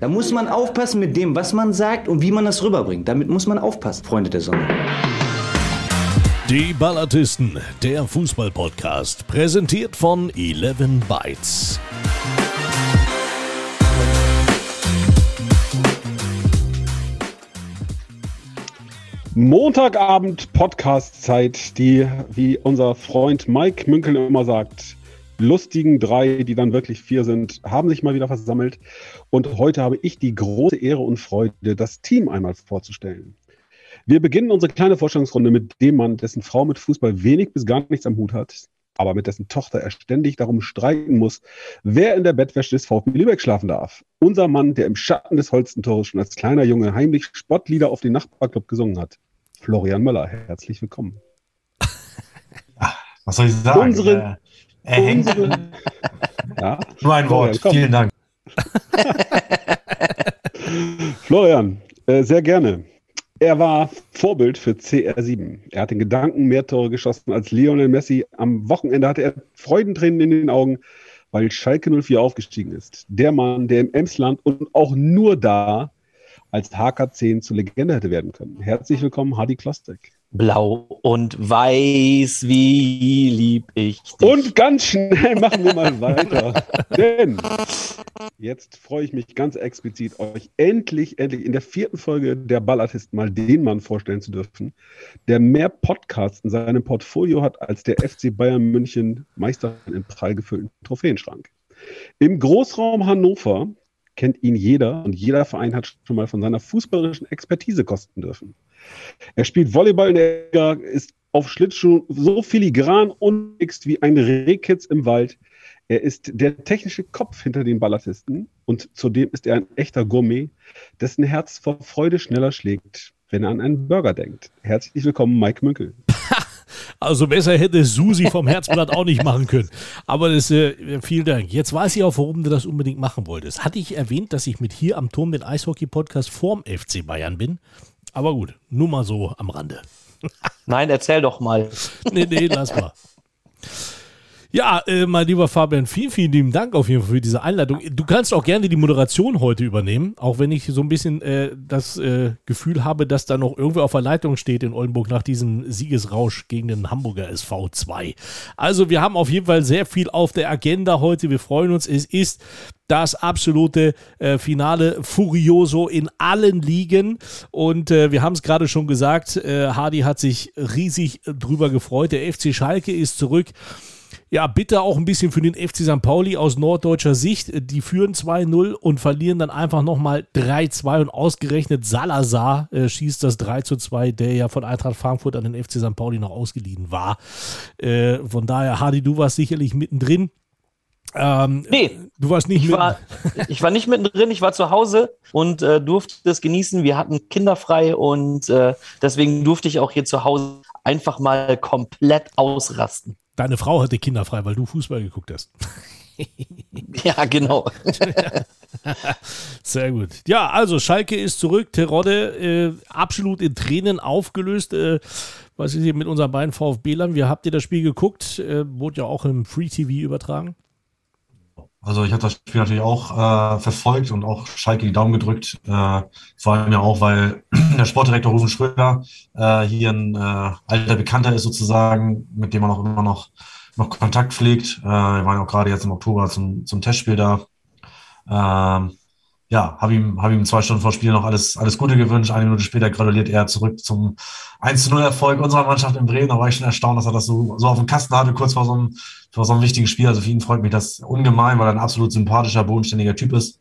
Da muss man aufpassen mit dem, was man sagt und wie man das rüberbringt. Damit muss man aufpassen, Freunde der Sonne. Die Ballatisten, der Fußball-Podcast, präsentiert von 11 Bytes. Montagabend Podcast-Zeit, die, wie unser Freund Mike Münkel immer sagt, lustigen drei, die dann wirklich vier sind, haben sich mal wieder versammelt. Und heute habe ich die große Ehre und Freude, das Team einmal vorzustellen. Wir beginnen unsere kleine Vorstellungsrunde mit dem Mann, dessen Frau mit Fußball wenig bis gar nichts am Hut hat, aber mit dessen Tochter er ständig darum streiten muss, wer in der Bettwäsche des VfB Lübeck schlafen darf. Unser Mann, der im Schatten des Holstentores schon als kleiner Junge heimlich Spottlieder auf den Nachbarclub gesungen hat. Florian Möller, herzlich willkommen. Was soll ich sagen? Unsere, er hängt. ja. Nur ein Wort. Florian, Vielen Dank. Florian, äh, sehr gerne. Er war Vorbild für CR7. Er hat den Gedanken mehr Tore geschossen als Lionel Messi. Am Wochenende hatte er Freudentränen in den Augen, weil Schalke 04 aufgestiegen ist. Der Mann, der im Emsland und auch nur da als HK10 zur Legende hätte werden können. Herzlich willkommen, Hardy Klostek. Blau und weiß, wie lieb ich dich. Und ganz schnell machen wir mal weiter. Denn jetzt freue ich mich ganz explizit, euch endlich, endlich in der vierten Folge der Ballartisten mal den Mann vorstellen zu dürfen, der mehr Podcasts in seinem Portfolio hat als der FC Bayern München Meister im prall gefüllten Trophäenschrank. Im Großraum Hannover kennt ihn jeder und jeder Verein hat schon mal von seiner fußballerischen Expertise kosten dürfen. Er spielt Volleyball in der Liga, ist auf Schlittschuh so filigran und mixt wie ein Rehkitz im Wald. Er ist der technische Kopf hinter den Ballatisten und zudem ist er ein echter Gourmet, dessen Herz vor Freude schneller schlägt, wenn er an einen Burger denkt. Herzlich willkommen, Mike Münkel. Also besser hätte Susi vom Herzblatt auch nicht machen können. Aber das, äh, vielen Dank. Jetzt weiß ich auch, warum du das unbedingt machen wolltest. Hatte ich erwähnt, dass ich mit hier am Turm mit Eishockey-Podcast vorm FC Bayern bin? Aber gut, nur mal so am Rande. Nein, erzähl doch mal. nee, nee, lass mal. Ja, äh, mein lieber Fabian, vielen, vielen lieben Dank auf jeden Fall für diese Einleitung. Du kannst auch gerne die Moderation heute übernehmen, auch wenn ich so ein bisschen äh, das äh, Gefühl habe, dass da noch irgendwer auf der Leitung steht in Oldenburg nach diesem Siegesrausch gegen den Hamburger SV 2. Also wir haben auf jeden Fall sehr viel auf der Agenda heute. Wir freuen uns. Es ist das absolute äh, Finale Furioso in allen Ligen. Und äh, wir haben es gerade schon gesagt, äh, Hardy hat sich riesig drüber gefreut. Der FC Schalke ist zurück. Ja, bitte auch ein bisschen für den FC St. Pauli aus norddeutscher Sicht. Die führen 2-0 und verlieren dann einfach nochmal 3-2 und ausgerechnet Salazar äh, schießt das 3-2, der ja von Eintracht Frankfurt an den FC St. Pauli noch ausgeliehen war. Äh, von daher, Hardy, du warst sicherlich mittendrin. Ähm, nee, du warst nicht ich war, ich war nicht mittendrin, ich war zu Hause und äh, durfte es genießen. Wir hatten kinderfrei und äh, deswegen durfte ich auch hier zu Hause einfach mal komplett ausrasten. Deine Frau hatte kinderfrei, weil du Fußball geguckt hast. ja, genau. Sehr gut. Ja, also Schalke ist zurück. Terodde äh, absolut in Tränen aufgelöst. Äh, was ist hier mit unseren beiden VfB-Lern? Wie habt ihr das Spiel geguckt? Äh, wurde ja auch im Free TV übertragen. Also ich habe das Spiel natürlich auch äh, verfolgt und auch Schalke die Daumen gedrückt. Äh, vor allem ja auch, weil der Sportdirektor Rufen Schröder äh, hier ein äh, alter Bekannter ist sozusagen, mit dem man auch immer noch, noch Kontakt pflegt. Äh, wir waren auch gerade jetzt im Oktober zum, zum Testspiel da. Ähm, ja, habe ihm, hab ihm zwei Stunden vor Spiel noch alles, alles Gute gewünscht. Eine Minute später gratuliert er zurück zum 1-0-Erfolg unserer Mannschaft in Bremen. Da war ich schon erstaunt, dass er das so, so auf dem Kasten hatte, kurz vor so, einem, vor so einem wichtigen Spiel. Also für ihn freut mich das ungemein, weil er ein absolut sympathischer, bodenständiger Typ ist.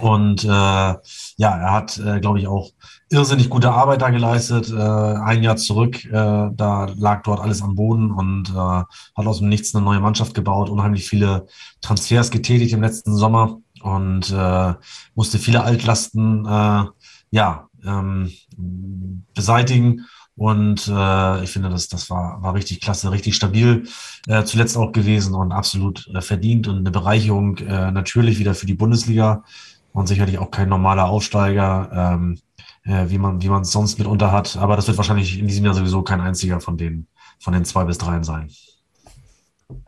Und äh, ja, er hat, äh, glaube ich, auch irrsinnig gute Arbeit da geleistet. Äh, ein Jahr zurück, äh, da lag dort alles am Boden und äh, hat aus dem Nichts eine neue Mannschaft gebaut, unheimlich viele Transfers getätigt im letzten Sommer und äh, musste viele Altlasten äh, ja, ähm, beseitigen. Und äh, ich finde, das, das war, war richtig klasse, richtig stabil äh, zuletzt auch gewesen und absolut äh, verdient und eine Bereicherung äh, natürlich wieder für die Bundesliga und sicherlich auch kein normaler Aufsteiger, ähm, äh, wie man wie man es sonst mitunter hat. Aber das wird wahrscheinlich in diesem Jahr sowieso kein einziger von den von den zwei bis dreien sein.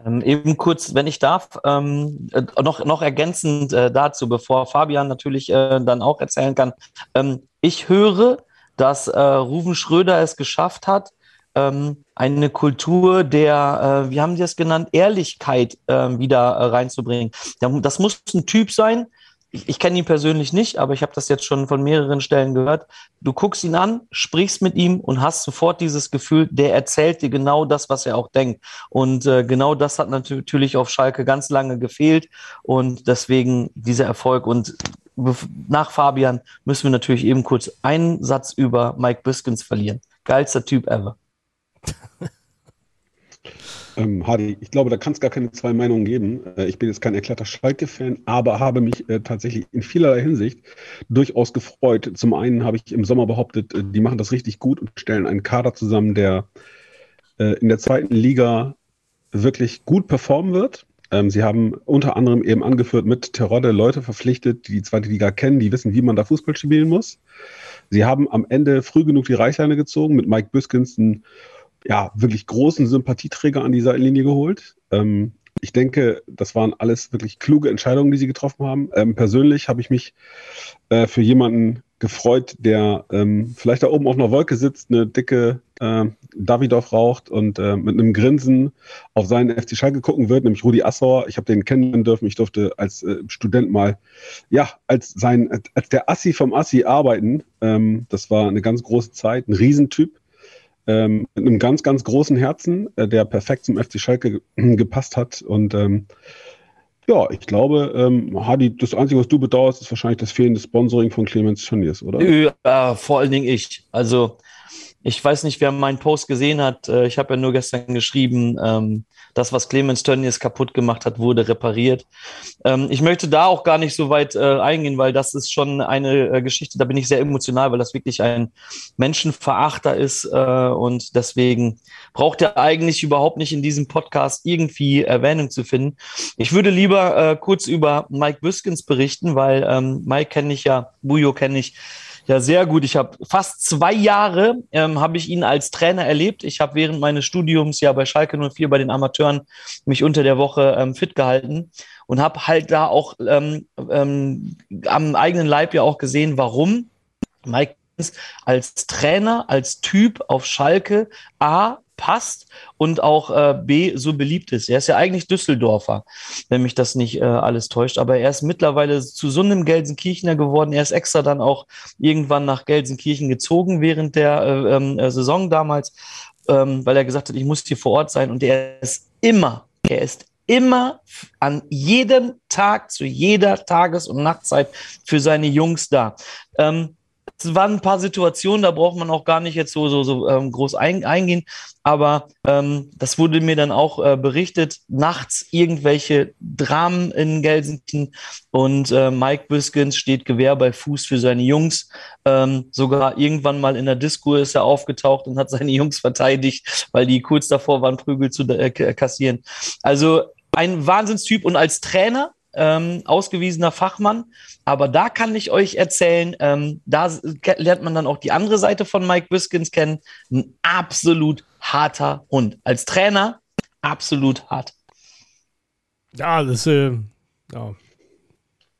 Ähm, eben kurz, wenn ich darf, ähm, äh, noch, noch ergänzend äh, dazu, bevor Fabian natürlich äh, dann auch erzählen kann. Ähm, ich höre, dass äh, Ruven Schröder es geschafft hat, ähm, eine Kultur der, äh, wie haben Sie es genannt, Ehrlichkeit äh, wieder reinzubringen. Das muss ein Typ sein, ich, ich kenne ihn persönlich nicht, aber ich habe das jetzt schon von mehreren Stellen gehört. Du guckst ihn an, sprichst mit ihm und hast sofort dieses Gefühl, der erzählt dir genau das, was er auch denkt. Und äh, genau das hat natürlich auf Schalke ganz lange gefehlt und deswegen dieser Erfolg. Und nach Fabian müssen wir natürlich eben kurz einen Satz über Mike Biskins verlieren. Geilster Typ ever. Ähm, Hardy, ich glaube, da kann es gar keine zwei Meinungen geben. Äh, ich bin jetzt kein erklärter Schalke-Fan, aber habe mich äh, tatsächlich in vielerlei Hinsicht durchaus gefreut. Zum einen habe ich im Sommer behauptet, äh, die machen das richtig gut und stellen einen Kader zusammen, der äh, in der zweiten Liga wirklich gut performen wird. Ähm, sie haben unter anderem eben angeführt mit Terodde Leute verpflichtet, die die zweite Liga kennen, die wissen, wie man da Fußball spielen muss. Sie haben am Ende früh genug die Reichleine gezogen mit Mike Büskens, einen ja, wirklich großen Sympathieträger an die Seitenlinie geholt. Ähm, ich denke, das waren alles wirklich kluge Entscheidungen, die sie getroffen haben. Ähm, persönlich habe ich mich äh, für jemanden gefreut, der ähm, vielleicht da oben auf einer Wolke sitzt, eine dicke äh, Davidoff raucht und äh, mit einem Grinsen auf seinen FC Schalke gucken wird, nämlich Rudi Assauer. Ich habe den kennenlernen dürfen. Ich durfte als äh, Student mal, ja, als sein, als der Assi vom Assi arbeiten. Ähm, das war eine ganz große Zeit, ein Riesentyp ähm, mit einem ganz, ganz großen Herzen, äh, der perfekt zum FC Schalke gepasst hat. Und ähm, ja, ich glaube, ähm, Hadi, das Einzige, was du bedauerst, ist wahrscheinlich das fehlende Sponsoring von Clemens Tönnies, oder? Ja, vor allen Dingen ich. Also ich weiß nicht, wer meinen Post gesehen hat. Äh, ich habe ja nur gestern geschrieben, ähm, das, was Clemens Tönnies kaputt gemacht hat, wurde repariert. Ähm, ich möchte da auch gar nicht so weit äh, eingehen, weil das ist schon eine äh, Geschichte, da bin ich sehr emotional, weil das wirklich ein Menschenverachter ist und deswegen braucht er eigentlich überhaupt nicht in diesem Podcast irgendwie Erwähnung zu finden. Ich würde lieber kurz über Mike Büskens berichten, weil ähm, Mike kenne ich ja, Bujo kenne ich ja, sehr gut. Ich habe fast zwei Jahre ähm, habe ich ihn als Trainer erlebt. Ich habe während meines Studiums ja bei Schalke 04 bei den Amateuren mich unter der Woche ähm, fit gehalten und habe halt da auch ähm, ähm, am eigenen Leib ja auch gesehen, warum Mike als Trainer, als Typ auf Schalke A passt und auch äh, B so beliebt ist. Er ist ja eigentlich Düsseldorfer, wenn mich das nicht äh, alles täuscht. Aber er ist mittlerweile zu so einem Gelsenkirchener geworden. Er ist extra dann auch irgendwann nach Gelsenkirchen gezogen während der äh, ähm, äh, Saison damals, ähm, weil er gesagt hat, ich muss hier vor Ort sein. Und er ist immer, er ist immer an jedem Tag, zu jeder Tages- und Nachtzeit für seine Jungs da. Ähm, es waren ein paar Situationen, da braucht man auch gar nicht jetzt so, so, so ähm, groß ein, eingehen. Aber ähm, das wurde mir dann auch äh, berichtet. Nachts irgendwelche Dramen in Gelsenkirchen und äh, Mike Biskins steht Gewehr bei Fuß für seine Jungs. Ähm, sogar irgendwann mal in der Disco ist er aufgetaucht und hat seine Jungs verteidigt, weil die kurz davor waren, Prügel zu äh, kassieren. Also ein Wahnsinnstyp und als Trainer ähm, ausgewiesener Fachmann. Aber da kann ich euch erzählen, ähm, da lernt man dann auch die andere Seite von Mike Biskins kennen. Ein absolut harter Hund. Als Trainer absolut hart. Ja, das äh, ja.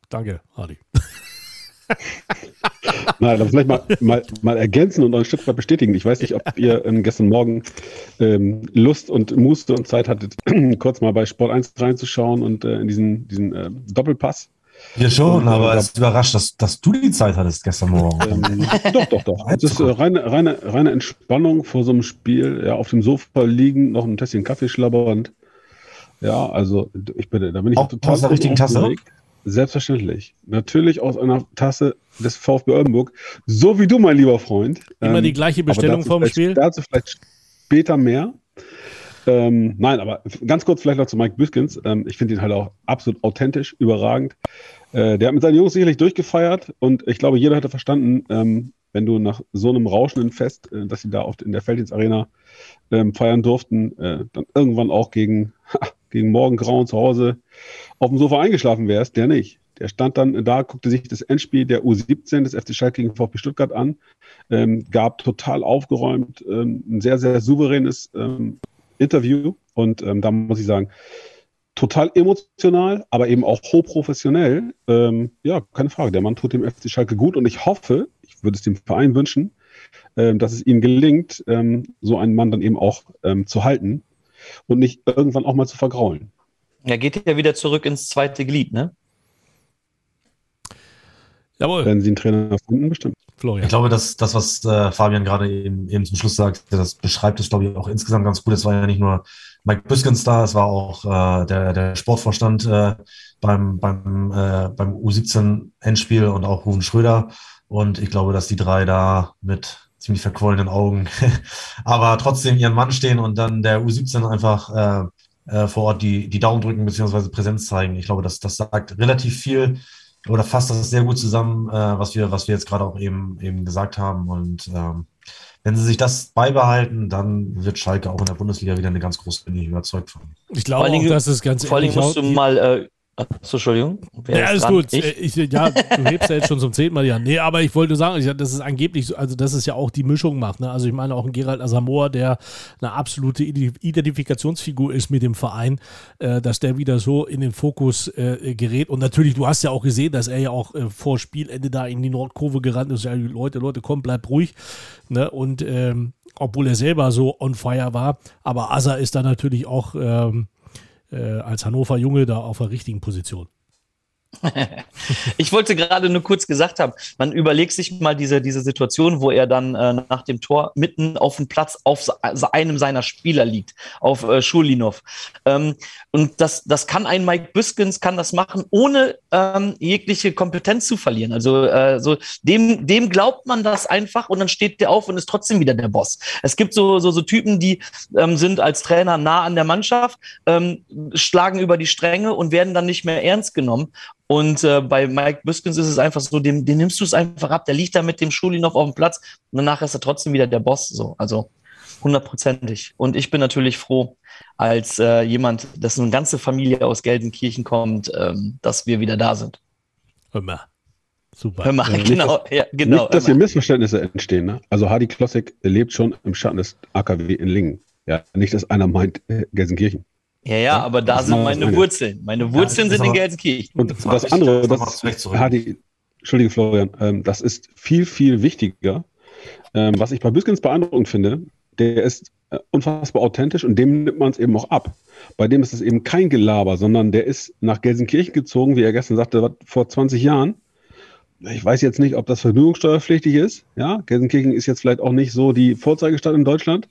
Danke, Hardy. Nein, aber vielleicht mal, mal, mal ergänzen und ein Stück weit bestätigen. Ich weiß nicht, ob ihr ähm, gestern Morgen ähm, Lust und Muße und Zeit hattet, kurz mal bei Sport 1 reinzuschauen und äh, in diesen, diesen äh, Doppelpass. Ja schon, und, äh, aber es ist überrascht, dass, dass du die Zeit hattest gestern Morgen. Ähm, doch, doch, doch. Es ist äh, reine, reine, reine Entspannung vor so einem Spiel. Ja, auf dem Sofa liegen, noch ein Tässchen Kaffee schlabbernd. Ja, also ich bitte, da bin ich auch total aus der richtigen Tasse. Selbstverständlich. Natürlich aus einer Tasse des VfB Oldenburg. So wie du, mein lieber Freund. Immer ähm, die gleiche Bestellung vorm Spiel? Dazu vielleicht später mehr. Ähm, nein, aber ganz kurz vielleicht noch zu Mike Büskins. Ähm, ich finde ihn halt auch absolut authentisch, überragend. Äh, der hat mit seinen Jungs sicherlich durchgefeiert und ich glaube, jeder hätte verstanden, ähm, wenn du nach so einem rauschenden Fest, äh, dass sie da oft in der Feldins Arena ähm, feiern durften, äh, dann irgendwann auch gegen, gegen Morgengrauen zu Hause auf dem Sofa eingeschlafen wärst, der nicht. Der stand dann da, guckte sich das Endspiel der U17 des FC Schalke gegen VfB Stuttgart an, ähm, gab total aufgeräumt ähm, ein sehr, sehr souveränes ähm, Interview Und ähm, da muss ich sagen, total emotional, aber eben auch hochprofessionell. Ähm, ja, keine Frage. Der Mann tut dem FC Schalke gut und ich hoffe, ich würde es dem Verein wünschen, ähm, dass es ihm gelingt, so einen Mann dann eben auch zu halten und nicht irgendwann auch mal zu vergraulen. Er geht ja wieder zurück ins zweite Glied, ne? Jawohl. Wenn Sie einen Trainer finden, bestimmt. Florian. Ich glaube, dass das, was äh, Fabian gerade eben, eben zum Schluss sagt, das beschreibt es, glaube ich, auch insgesamt ganz gut. Es war ja nicht nur Mike Biskins da, es war auch äh, der, der Sportvorstand äh, beim, beim, äh, beim U17-Endspiel und auch Ruven Schröder. Und ich glaube, dass die drei da mit ziemlich verquollenen Augen, aber trotzdem ihren Mann stehen und dann der U17 einfach äh, äh, vor Ort die, die Daumen drücken bzw. Präsenz zeigen. Ich glaube, das, das sagt relativ viel oder fasst das sehr gut zusammen, äh, was wir, was wir jetzt gerade auch eben, eben gesagt haben. Und ähm, wenn sie sich das beibehalten, dann wird Schalke auch in der Bundesliga wieder eine ganz große, bin ich überzeugt von. Ich glaube auch, dass es ganz Vor allem musst du mal äh, Achso, Entschuldigung. Ja, alles dran? gut. Ich? Äh, ich, ja, du hebst ja jetzt schon zum zehnten Mal ja. Nee, aber ich wollte sagen, ich, das ist angeblich so, also dass es ja auch die Mischung macht. Ne? Also ich meine auch ein Gerald Asamoah, der eine absolute Identifikationsfigur ist mit dem Verein, äh, dass der wieder so in den Fokus äh, gerät. Und natürlich, du hast ja auch gesehen, dass er ja auch äh, vor Spielende da in die Nordkurve gerannt ist. Ja, Leute, Leute, komm, bleib ruhig. Ne? Und ähm, obwohl er selber so on fire war, aber Asa ist da natürlich auch ähm, äh, als Hannover Junge da auf der richtigen Position. ich wollte gerade nur kurz gesagt haben, man überlegt sich mal diese, diese Situation, wo er dann äh, nach dem Tor mitten auf dem Platz auf einem seiner Spieler liegt, auf äh, Schulinov. Ähm, und das, das kann ein Mike Biskins, kann das machen, ohne ähm, jegliche Kompetenz zu verlieren. Also äh, so dem, dem glaubt man das einfach und dann steht der auf und ist trotzdem wieder der Boss. Es gibt so, so, so Typen, die ähm, sind als Trainer nah an der Mannschaft, ähm, schlagen über die Stränge und werden dann nicht mehr ernst genommen. Und äh, bei Mike Biskins ist es einfach so, dem, dem nimmst du es einfach ab. Der liegt da mit dem Schuli noch auf dem Platz und danach ist er trotzdem wieder der Boss. So, also hundertprozentig. Und ich bin natürlich froh, als äh, jemand, dass eine ganze Familie aus Gelsenkirchen kommt, ähm, dass wir wieder da sind. Immer. Super. Hör mal, genau, nicht, ja, genau. Nicht, dass hier Missverständnisse entstehen. Ne? Also Hardy Klossek lebt schon im Schatten des AKW in Lingen. Ja, nicht, dass einer meint äh, Gelsenkirchen. Ja, ja, aber da sind meine eine. Wurzeln. Meine Wurzeln ja, sind in Gelsenkirchen. Und das, das andere, das, das Hadi, Entschuldige Florian, ähm, das ist viel, viel wichtiger. Ähm, was ich bei Büskens beeindruckend finde, der ist äh, unfassbar authentisch und dem nimmt man es eben auch ab. Bei dem ist es eben kein Gelaber, sondern der ist nach Gelsenkirchen gezogen, wie er gestern sagte, vor 20 Jahren. Ich weiß jetzt nicht, ob das vergnügungssteuerpflichtig ist. Ja, Gelsenkirchen ist jetzt vielleicht auch nicht so die Vorzeigestadt in Deutschland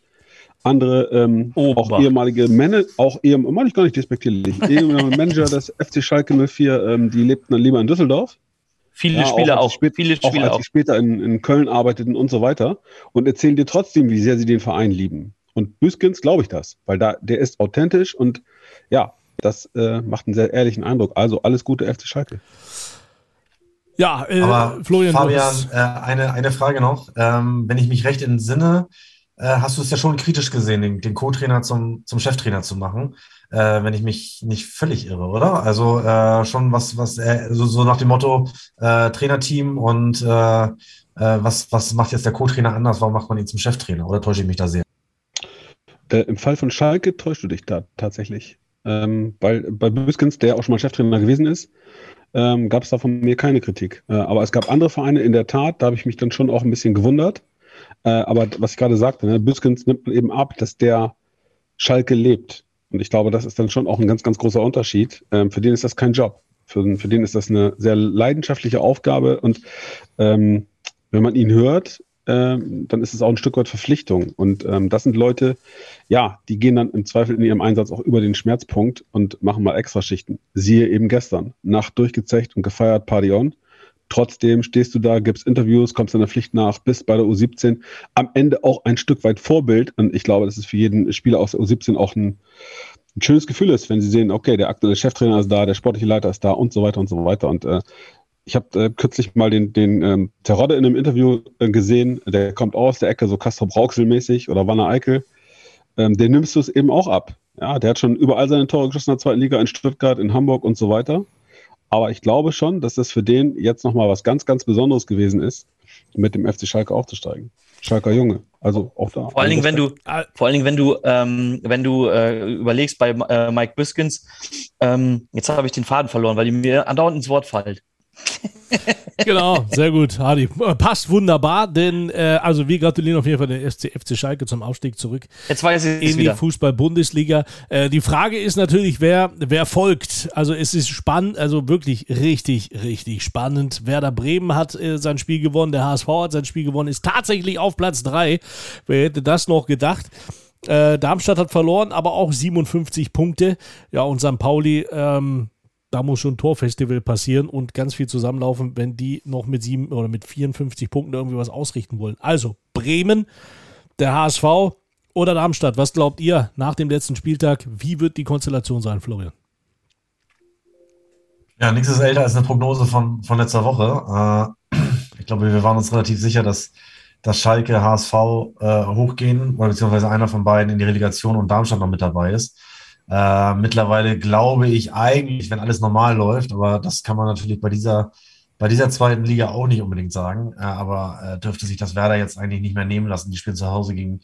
andere ähm, auch ehemalige Manager, auch ehem, meine ich gar nicht despektierlich, ehemalige Manager des FC Schalke 04, ähm, die lebten dann lieber in Düsseldorf. Viele ja, Spieler auch, spät, viele Spieler auch, als auch. sie später in, in Köln arbeiteten und so weiter und erzählen dir trotzdem, wie sehr sie den Verein lieben. Und Büskens glaube ich das, weil da der ist authentisch und ja, das äh, macht einen sehr ehrlichen Eindruck. Also alles Gute FC Schalke. Ja, äh, Aber Florian. Fabian, äh, eine, eine Frage noch. Ähm, wenn ich mich recht entsinne, äh, hast du es ja schon kritisch gesehen, den, den Co-Trainer zum, zum Cheftrainer zu machen, äh, wenn ich mich nicht völlig irre, oder? Also äh, schon was, was äh, so, so nach dem Motto äh, Trainerteam und äh, äh, was, was macht jetzt der Co-Trainer anders? Warum macht man ihn zum Cheftrainer? Oder täusche ich mich da sehr? Äh, Im Fall von Schalke täuscht du dich da tatsächlich. Ähm, weil bei Büskens, der auch schon mal Cheftrainer gewesen ist, ähm, gab es da von mir keine Kritik. Äh, aber es gab andere Vereine in der Tat, da habe ich mich dann schon auch ein bisschen gewundert. Äh, aber was ich gerade sagte, ne, Büskens nimmt eben ab, dass der Schalke lebt. Und ich glaube, das ist dann schon auch ein ganz, ganz großer Unterschied. Ähm, für den ist das kein Job. Für, für den ist das eine sehr leidenschaftliche Aufgabe. Und ähm, wenn man ihn hört, ähm, dann ist es auch ein Stück weit Verpflichtung. Und ähm, das sind Leute, ja, die gehen dann im Zweifel in ihrem Einsatz auch über den Schmerzpunkt und machen mal Extraschichten. Siehe eben gestern. Nacht durchgezecht und gefeiert, Party on. Trotzdem stehst du da, gibst Interviews, kommst deiner Pflicht nach, bist bei der U17 am Ende auch ein Stück weit Vorbild. Und ich glaube, dass es für jeden Spieler aus der U17 auch ein, ein schönes Gefühl ist, wenn sie sehen, okay, der aktuelle Cheftrainer ist da, der sportliche Leiter ist da und so weiter und so weiter. Und äh, ich habe äh, kürzlich mal den, den ähm, Terodde in einem Interview äh, gesehen, der kommt aus der Ecke so Castro Brauxel-mäßig oder Wanner Eickel. Ähm, den nimmst du es eben auch ab. Ja, der hat schon überall seine Tore geschossen in der zweiten Liga in Stuttgart, in Hamburg und so weiter. Aber ich glaube schon, dass das für den jetzt nochmal was ganz, ganz Besonderes gewesen ist, mit dem FC Schalke aufzusteigen. Schalker Junge. Also auch da. Vor allen Dingen, wenn du, vor allen Dingen, wenn du, ähm, wenn du äh, überlegst bei äh, Mike Biskins, ähm, jetzt habe ich den Faden verloren, weil die mir andauernd ins Wort fällt. genau, sehr gut, Hardy. Passt wunderbar, denn äh, also wir gratulieren auf jeden Fall den FC, FC Schalke zum Aufstieg zurück Jetzt weiß ich in die Fußball-Bundesliga. Äh, die Frage ist natürlich, wer, wer folgt. Also es ist spannend, also wirklich richtig, richtig spannend. Werder Bremen hat äh, sein Spiel gewonnen, der HSV hat sein Spiel gewonnen, ist tatsächlich auf Platz 3. Wer hätte das noch gedacht? Äh, Darmstadt hat verloren, aber auch 57 Punkte. Ja, und St. Pauli ähm, da muss schon ein Torfestival passieren und ganz viel zusammenlaufen, wenn die noch mit sieben oder mit 54 Punkten irgendwie was ausrichten wollen. Also Bremen, der HSV oder Darmstadt. Was glaubt ihr nach dem letzten Spieltag? Wie wird die Konstellation sein, Florian? Ja, nichts ist älter als eine Prognose von, von letzter Woche. Äh, ich glaube, wir waren uns relativ sicher, dass, dass Schalke, HSV äh, hochgehen, oder beziehungsweise einer von beiden in die Relegation und Darmstadt noch mit dabei ist. Äh, mittlerweile glaube ich eigentlich, wenn alles normal läuft, aber das kann man natürlich bei dieser, bei dieser zweiten Liga auch nicht unbedingt sagen. Äh, aber äh, dürfte sich das Werder jetzt eigentlich nicht mehr nehmen lassen. Die spielen zu Hause gegen,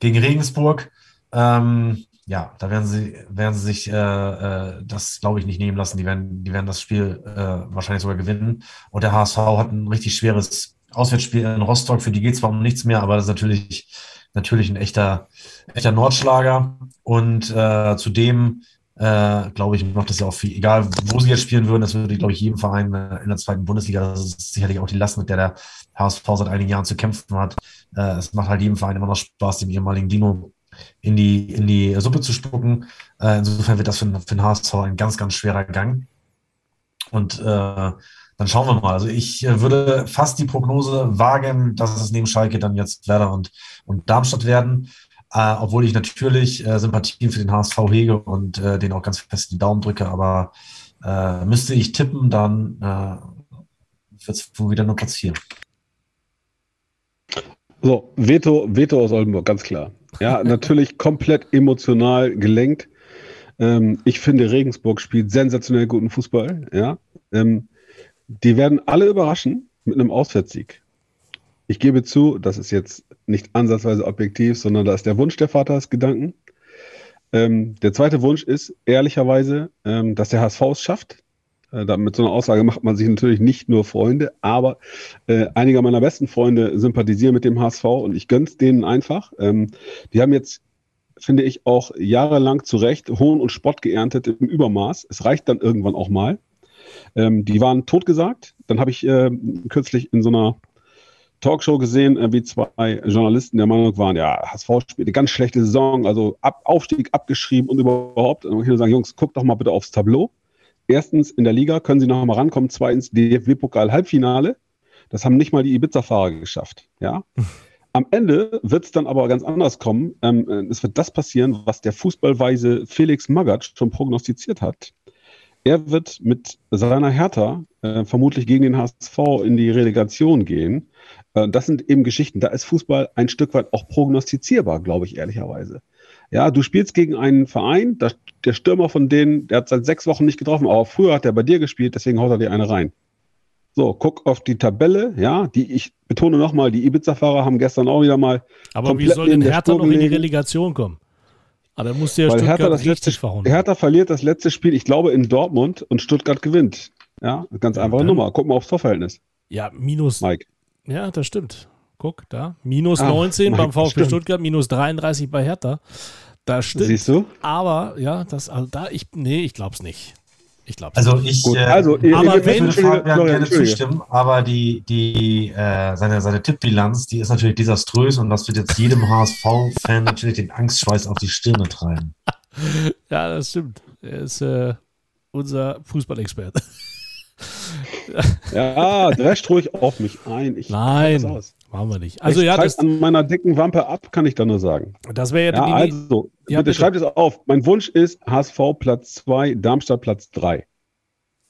gegen Regensburg. Ähm, ja, da werden sie, werden sie sich äh, äh, das, glaube ich, nicht nehmen lassen. Die werden, die werden das Spiel äh, wahrscheinlich sogar gewinnen. Und der HSV hat ein richtig schweres Auswärtsspiel in Rostock. Für die geht zwar um nichts mehr, aber das ist natürlich natürlich ein echter, echter Nordschlager. Und äh, zudem äh, glaube ich, macht das ja auch viel, egal wo sie jetzt spielen würden, das würde, glaube ich, jedem Verein äh, in der zweiten Bundesliga, das ist sicherlich auch die Last, mit der der HSV seit einigen Jahren zu kämpfen hat. Äh, es macht halt jedem Verein immer noch Spaß, dem ehemaligen Dino in die, in die Suppe zu spucken. Äh, insofern wird das für, für den HSV ein ganz, ganz schwerer Gang. Und äh, dann schauen wir mal. Also ich äh, würde fast die Prognose wagen, dass es neben Schalke dann jetzt Werder und, und Darmstadt werden. Äh, obwohl ich natürlich äh, Sympathien für den HSV hege und äh, den auch ganz fest die Daumen drücke. Aber äh, müsste ich tippen, dann äh, wird es wohl wieder nur passieren. So, Veto, Veto aus Oldenburg, ganz klar. Ja, natürlich komplett emotional gelenkt. Ähm, ich finde, Regensburg spielt sensationell guten Fußball. Ja, ähm, die werden alle überraschen mit einem Auswärtssieg. Ich gebe zu, das ist jetzt nicht ansatzweise objektiv, sondern da ist der Wunsch der Vatersgedanken. Ähm, der zweite Wunsch ist ehrlicherweise, ähm, dass der HSV es schafft. Äh, mit so einer Aussage macht man sich natürlich nicht nur Freunde, aber äh, einige meiner besten Freunde sympathisieren mit dem HSV und ich gönn's denen einfach. Ähm, die haben jetzt, finde ich, auch jahrelang zu Recht Hohn und Spott geerntet im Übermaß. Es reicht dann irgendwann auch mal. Ähm, die waren totgesagt. Dann habe ich äh, kürzlich in so einer Talkshow gesehen, äh, wie zwei Journalisten der Meinung waren, ja, HSV spielt eine ganz schlechte Saison, also ab, Aufstieg abgeschrieben und überhaupt. Und ich würde sagen, Jungs, guckt doch mal bitte aufs Tableau. Erstens, in der Liga können sie noch mal rankommen. Zweitens, DFB-Pokal-Halbfinale. Das haben nicht mal die Ibiza-Fahrer geschafft. Ja. Am Ende wird es dann aber ganz anders kommen. Ähm, es wird das passieren, was der Fußballweise Felix Magath schon prognostiziert hat. Er wird mit seiner Hertha äh, vermutlich gegen den HSV in die Relegation gehen. Äh, das sind eben Geschichten. Da ist Fußball ein Stück weit auch prognostizierbar, glaube ich ehrlicherweise. Ja, du spielst gegen einen Verein, der, der Stürmer von denen, der hat seit sechs Wochen nicht getroffen, aber früher hat er bei dir gespielt, deswegen haut er dir eine rein. So, guck auf die Tabelle, ja, die ich betone nochmal, die Ibiza-Fahrer haben gestern auch wieder mal. Aber wie soll denn Hertha noch in die Relegation kommen? Aber dann musste ja Weil Stuttgart Hertha, das letzte, verhauen. Hertha verliert das letzte Spiel, ich glaube, in Dortmund und Stuttgart gewinnt. Ja, ganz einfache dann- Nummer. Guck mal aufs Torverhältnis, Ja, minus. Mike. Ja, das stimmt. Guck, da. Minus Ach, 19 mein beim VfB stimmt. Stuttgart, minus 33 bei Hertha. Das stimmt. Siehst du? Aber, ja, das, also da, ich, nee, ich glaub's nicht. Ich glaub's Also nicht. ich, Gut, äh, also, ihr- aber wenn- ich würde Fabian Florian, gerne zustimmen, aber die, die, äh, seine, seine Tippbilanz, die ist natürlich desaströs und das wird jetzt jedem HSV-Fan natürlich den Angstschweiß auf die Stirne treiben. Ja, das stimmt. Er ist äh, unser Fußballexperte. Ja, drescht ruhig auf mich ein. Ich Nein. Machen wir nicht. Also ich ja, das, an meiner dicken Wampe ab, kann ich da nur sagen. das wäre ja, Ja, also, Ja, bitte bitte. schreibt es auf. Mein Wunsch ist HSV Platz 2, Darmstadt Platz 3.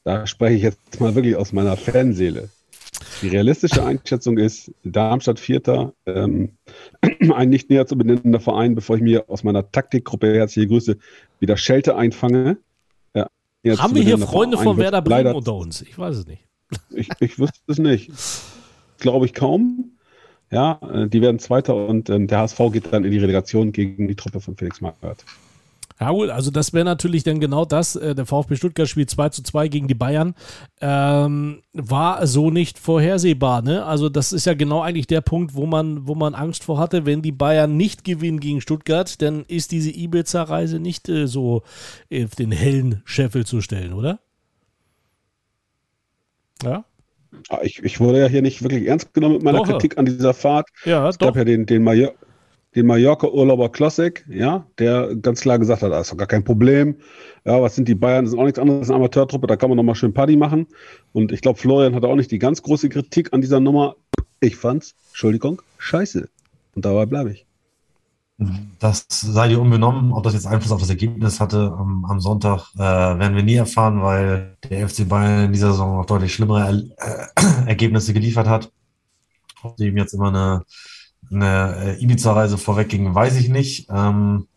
Da spreche ich jetzt mal wirklich aus meiner Fanseele. Die realistische Einschätzung ist Darmstadt Vierter, ähm, ein nicht näher zu benennender Verein, bevor ich mir aus meiner Taktikgruppe herzliche Grüße wieder Schelte einfange. Ja, Haben wir hier Freunde von Vereinen Werder Bremen unter uns? Ich weiß es nicht. Ich, ich wüsste es nicht. Glaube ich kaum. Ja, äh, die werden Zweiter und ähm, der HSV geht dann in die Relegation gegen die Truppe von Felix Magath. Ja gut, also das wäre natürlich dann genau das. Äh, Der VfB Stuttgart spielt 2 zu 2 gegen die Bayern. Ähm, war so nicht vorhersehbar. Ne? Also das ist ja genau eigentlich der Punkt, wo man, wo man Angst vor hatte. Wenn die Bayern nicht gewinnen gegen Stuttgart, dann ist diese Ibiza-Reise nicht äh, so auf den hellen Scheffel zu stellen, oder? Ja, Ich, ich wurde ja hier nicht wirklich ernst genommen mit meiner Doch. Kritik an dieser Fahrt. ja Es doch. gab ja den, den, Major den Mallorca-Urlauber Classic, ja, der ganz klar gesagt hat, das ist doch gar kein Problem. Ja, was sind die Bayern? Das sind auch nichts anderes als eine Amateurtruppe, da kann man nochmal schön Party machen. Und ich glaube, Florian hatte auch nicht die ganz große Kritik an dieser Nummer. Ich fand's, Entschuldigung, scheiße. Und dabei bleibe ich. Das sei dir unbenommen, ob das jetzt Einfluss auf das Ergebnis hatte am, am Sonntag, äh, werden wir nie erfahren, weil der FC Bayern in dieser Saison noch deutlich schlimmere er äh, Ergebnisse geliefert hat. Ob dem jetzt immer eine, eine äh, Ibiza-Reise vorwegging, weiß ich nicht. Ähm,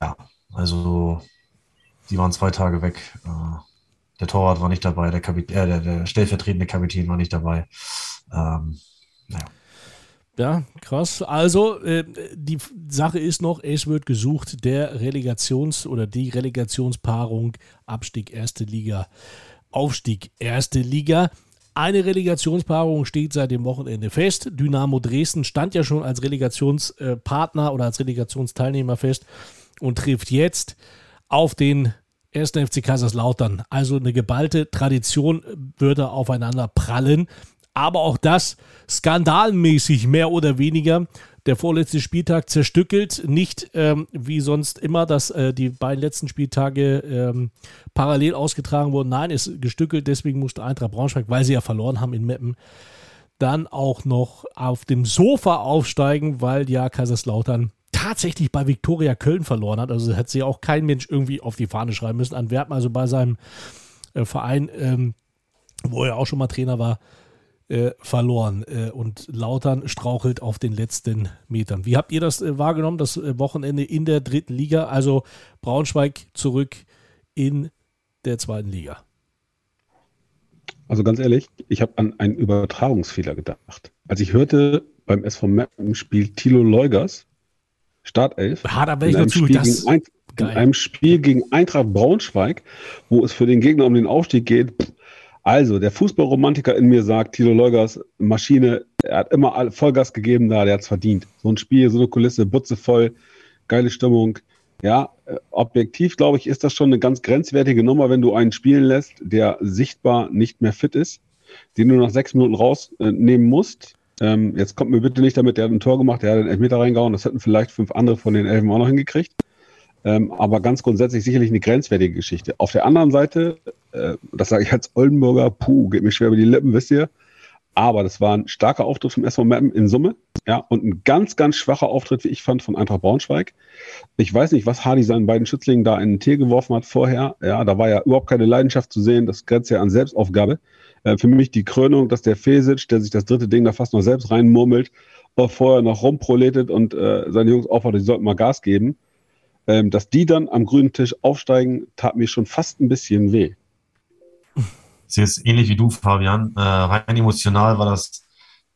ja, also die waren zwei Tage weg. Äh, der Torwart war nicht dabei, der, Kapit äh, der, der stellvertretende Kapitän war nicht dabei. Ähm, naja. Ja, krass. Also, äh, die Sache ist noch, es wird gesucht, der Relegations- oder die Relegationspaarung Abstieg erste Liga, Aufstieg erste Liga. Eine Relegationspaarung steht seit dem Wochenende fest. Dynamo Dresden stand ja schon als Relegationspartner oder als Relegationsteilnehmer fest und trifft jetzt auf den 1. FC Kaiserslautern. Also eine geballte Tradition würde aufeinander prallen. Aber auch das skandalmäßig mehr oder weniger. Der vorletzte Spieltag zerstückelt, nicht ähm, wie sonst immer, dass äh, die beiden letzten Spieltage ähm, parallel ausgetragen wurden. Nein, ist gestückelt, deswegen musste Eintracht Braunschweig, weil sie ja verloren haben in Meppen, dann auch noch auf dem Sofa aufsteigen, weil ja Kaiserslautern tatsächlich bei Viktoria Köln verloren hat. Also hat sich auch kein Mensch irgendwie auf die Fahne schreiben müssen. Antwerpen also bei seinem äh, Verein, ähm, wo er auch schon mal Trainer war, äh, verloren. Äh, und Lautern strauchelt auf den letzten Metern. Wie habt ihr das äh, wahrgenommen, das äh, Wochenende in der dritten Liga? Also Braunschweig zurück in der zweiten Liga. Also ganz ehrlich, ich habe an einen Übertragungsfehler gedacht. Als ich hörte, beim SV Meppen spielt Thilo Leugers, Startelf, Ha, da wäre in ich einem, dazu. Spiel Das, in einem Spiel gegen Eintracht Braunschweig, wo es für den Gegner um den Aufstieg geht. Pff, Also, der Fußballromantiker in mir sagt, Thilo Leugers, Maschine, er hat immer Vollgas gegeben da, der hat es verdient. So ein Spiel, so eine Kulisse, Butze voll, geile Stimmung. Ja, äh, objektiv, glaube ich, ist das schon eine ganz grenzwertige Nummer, wenn du einen spielen lässt, der sichtbar nicht mehr fit ist, den du nach sechs Minuten rausnehmen musst. Ähm, jetzt kommt mir bitte nicht damit, der hat ein Tor gemacht, der hat einen Elfmeter reingehauen, das hätten vielleicht fünf andere von den Elfen auch noch hingekriegt. Ähm, aber ganz grundsätzlich sicherlich eine grenzwertige Geschichte. Auf der anderen Seite, äh, das sage ich als Oldenburger, puh, geht mir schwer über die Lippen, wisst ihr. Aber das war ein starker Auftritt vom SV Meppen in Summe. Ja, und ein ganz, ganz schwacher Auftritt, wie ich fand, von Eintracht Braunschweig. Ich weiß nicht, was Hardy seinen beiden Schützlingen da in den Tee geworfen hat vorher. Ja, da war ja überhaupt keine Leidenschaft zu sehen. Das grenzt ja an Selbstaufgabe. Äh, für mich die Krönung, dass der Fesic, der sich das dritte Ding da fast noch selbst reinmurmelt, auch vorher noch rumproletet und äh, seine Jungs auffordert, die sollten mal Gas geben. Ähm, dass die dann am grünen Tisch aufsteigen, tat mir schon fast ein bisschen weh. Sehe es ähnlich wie du, Fabian. Äh, rein emotional war das,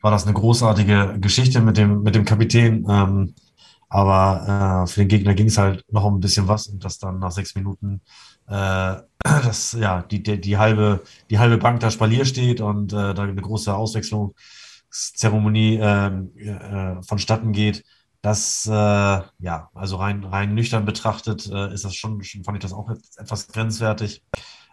war das eine großartige Geschichte mit dem, mit dem Kapitän. Ähm, aber äh, für den Gegner ging es halt noch um ein bisschen was und das dann nach sechs Minuten, äh, dass ja die, die, die, halbe, die halbe Bank da Spalier steht und äh, da eine große Auswechslungszeremonie ähm, äh, vonstatten geht. Das, äh, ja, also rein, rein nüchtern betrachtet, äh, ist das schon, schon, fand ich das auch etwas grenzwertig.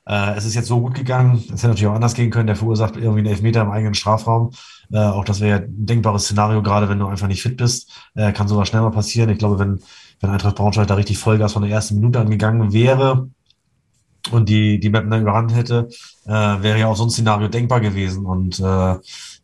Äh, es ist jetzt so gut gegangen. Es hätte natürlich auch anders gehen können. Der verursacht irgendwie einen Elfmeter im eigenen Strafraum. Äh, auch das wäre ja ein denkbares Szenario, gerade wenn du einfach nicht fit bist. Äh, kann sowas schnell mal passieren. Ich glaube, wenn, wenn Eintracht Braunschweig da richtig Vollgas von der ersten Minute angegangen wäre und die, die Mappen dann überrannt hätte, äh, wäre ja auch so ein Szenario denkbar gewesen. Und äh,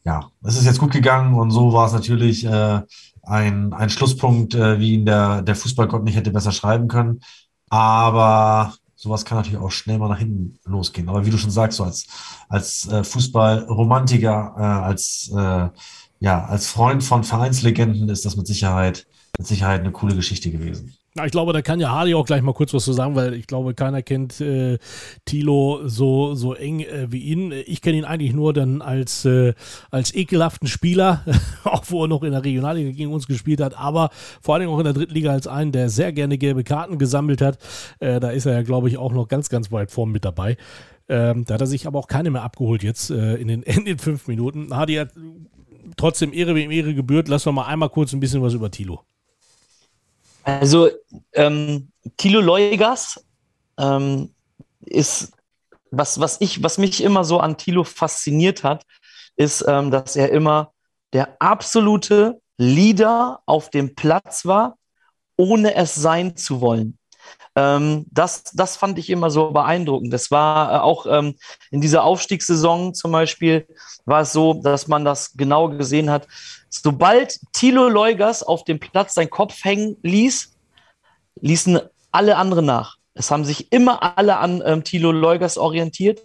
ja, es ist jetzt gut gegangen und so war es natürlich äh, ein, ein Schlusspunkt, äh, wie ihn der, der Fußballgott nicht hätte besser schreiben können. Aber sowas kann natürlich auch schnell mal nach hinten losgehen. Aber wie du schon sagst, so als, als äh, Fußballromantiker, äh, als, äh, ja, als Freund von Vereinslegenden ist das mit Sicherheit mit Sicherheit eine coole Geschichte gewesen. Na, ich glaube, da kann ja Hardy auch gleich mal kurz was zu sagen, weil ich glaube, keiner kennt äh, Tilo so, so eng äh, wie ihn. Ich kenne ihn eigentlich nur dann als, äh, als ekelhaften Spieler, auch wo er noch in der Regionalliga gegen uns gespielt hat, aber vor allem auch in der dritten Liga als einen, der sehr gerne gelbe Karten gesammelt hat. Äh, da ist er ja, glaube ich, auch noch ganz, ganz weit vorn mit dabei. Ähm, da hat er sich aber auch keine mehr abgeholt jetzt äh, in, den, in den fünf Minuten. Hardy hat trotzdem Ehre wie Ehre gebührt. Lass doch mal einmal kurz ein bisschen was über Tilo. Also, ähm, Thilo Leugas ähm, ist, was, was, ich, was mich immer so an Thilo fasziniert hat, ist, ähm, dass er immer der absolute Leader auf dem Platz war, ohne es sein zu wollen. Ähm, das, das fand ich immer so beeindruckend. Das war äh, auch ähm, in dieser Aufstiegssaison zum Beispiel, war es so, dass man das genau gesehen hat. Sobald Thilo Leugers auf dem Platz seinen Kopf hängen ließ, ließen alle anderen nach. Es haben sich immer alle an ähm, Thilo Leugers orientiert.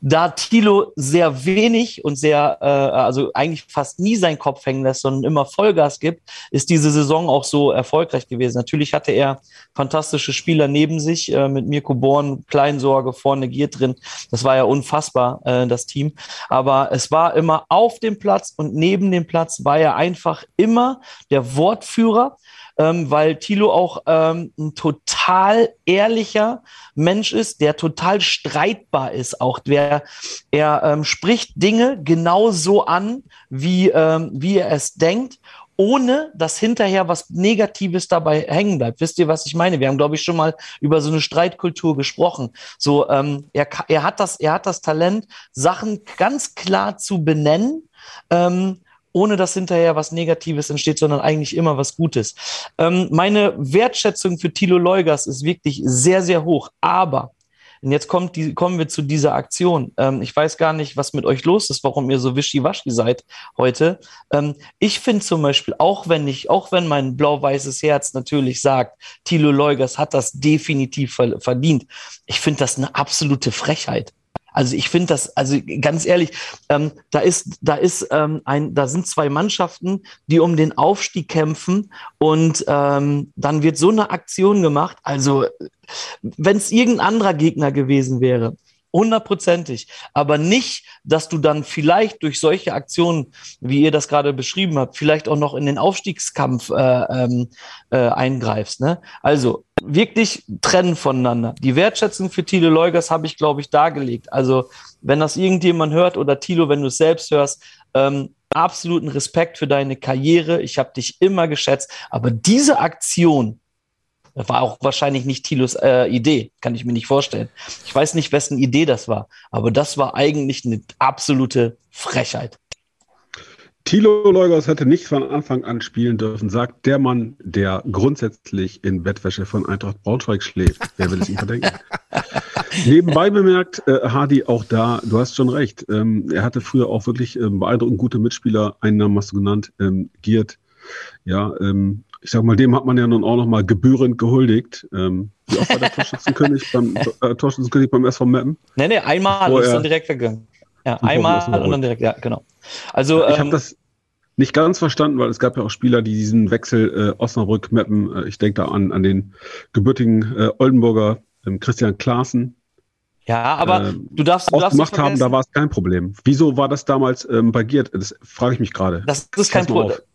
Da Thilo sehr wenig und sehr, äh, also eigentlich fast nie seinen Kopf hängen lässt, sondern immer Vollgas gibt, ist diese Saison auch so erfolgreich gewesen. Natürlich hatte er fantastische Spieler neben sich, äh, mit Mirko Born, Kleinsorge, vorne Gier drin. Das war ja unfassbar, äh, das Team. Aber es war immer auf dem Platz und neben dem Platz war er einfach immer der Wortführer ähm, weil Thilo auch ähm, ein total ehrlicher Mensch ist, der total streitbar ist. Auch der, er ähm, spricht Dinge genau so an, wie, ähm, wie er es denkt ohne dass hinterher was Negatives dabei hängen bleibt. Wisst ihr, was ich meine? Wir haben, glaube ich, schon mal über so eine Streitkultur gesprochen. So, ähm, er, er, hat das, er hat das Talent, Sachen ganz klar zu benennen. Ähm, ohne dass hinterher was Negatives entsteht, sondern eigentlich immer was Gutes. Ähm, meine Wertschätzung für Thilo Leugers ist wirklich sehr, sehr hoch. Aber, und jetzt kommt die, kommen wir zu dieser Aktion. Ähm, ich weiß gar nicht, was mit euch los ist, warum ihr so wischiwaschi seid heute. Ähm, ich finde zum Beispiel, auch wenn ich, auch wenn mein blau-weißes Herz natürlich sagt, Thilo Leugers hat das definitiv verdient, ich finde das eine absolute Frechheit. Also ich finde das, also ganz ehrlich, ähm, da ist, da ist ähm, ein, da sind zwei Mannschaften, die um den Aufstieg kämpfen und ähm, dann wird so eine Aktion gemacht. Also wenn es irgendein anderer Gegner gewesen wäre, hundertprozentig, aber nicht, dass du dann vielleicht durch solche Aktionen, wie ihr das gerade beschrieben habt, vielleicht auch noch in den Aufstiegskampf äh, ähm, äh, eingreifst. Ne? Also wirklich trennen voneinander. Die Wertschätzung für Thilo Leugers habe ich, glaube ich, dargelegt. Also wenn das irgendjemand hört oder Thilo, wenn du es selbst hörst, ähm, absoluten Respekt für deine Karriere. Ich habe dich immer geschätzt. Aber diese Aktion war auch wahrscheinlich nicht Thilos äh, Idee, kann ich mir nicht vorstellen. Ich weiß nicht, wessen Idee das war, aber das war eigentlich eine absolute Frechheit. Thilo Leugers hätte nicht von Anfang an spielen dürfen, sagt der Mann, der grundsätzlich in Bettwäsche von Eintracht Braunschweig schläft. Wer will es ihm verdenken? Nebenbei bemerkt, äh, Hardy, auch da, du hast schon recht. Ähm, er hatte früher auch wirklich ähm, beeindruckend gute Mitspieler. Einen Namen hast du genannt, ähm, Giert. Ja, ähm, ich sag mal, dem hat man ja nun auch noch mal gebührend gehuldigt. Ähm, wie auch bei der Torschützenkönig beim, äh, Torschützenkönig beim SV Meppen. Nee, nee, einmal ist dann direkt weggegangen. Ja, einmal und dann direkt, ja, genau. Also, ich ähm, habe das nicht ganz verstanden, weil es gab ja auch Spieler, die diesen Wechsel äh, Osnabrück mappen. Äh, ich denke da an, an den gebürtigen äh, Oldenburger ähm, Christian Klaassen. Ja, aber äh, du darfst, du darfst gemacht haben, da war es kein Problem. Wieso war das damals ähm, bei Giert? Das frage ich mich gerade. Das, ist kein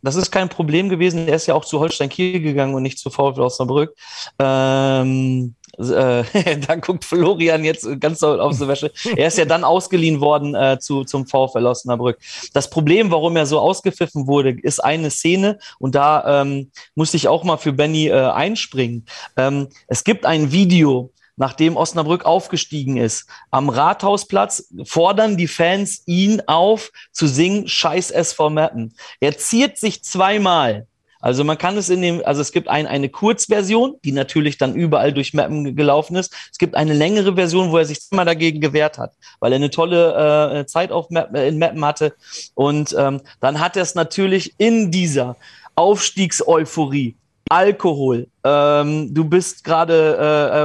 das ist kein Problem gewesen. Er ist ja auch zu Holstein Kiel gegangen und nicht zu VfL Osnabrück. Ähm, äh, da guckt Florian jetzt ganz doll auf die Wäsche. Er ist ja dann ausgeliehen worden äh, zu, zum VfL Osnabrück. Das Problem, warum er so ausgepfiffen wurde, ist eine Szene und da ähm, musste ich auch mal für Benny äh, einspringen. Ähm, es gibt ein Video, nachdem Osnabrück aufgestiegen ist. Am Rathausplatz fordern die Fans ihn auf zu singen Scheiß SV Mappen. Er ziert sich zweimal also man kann es in dem, also es gibt ein, eine Kurzversion, die natürlich dann überall durch Mappen gelaufen ist. Es gibt eine längere Version, wo er sich immer dagegen gewehrt hat, weil er eine tolle äh, Zeit auf Mappen, in Mappen hatte. Und ähm, dann hat er es natürlich in dieser Aufstiegseuphorie Alkohol. Ähm, du bist gerade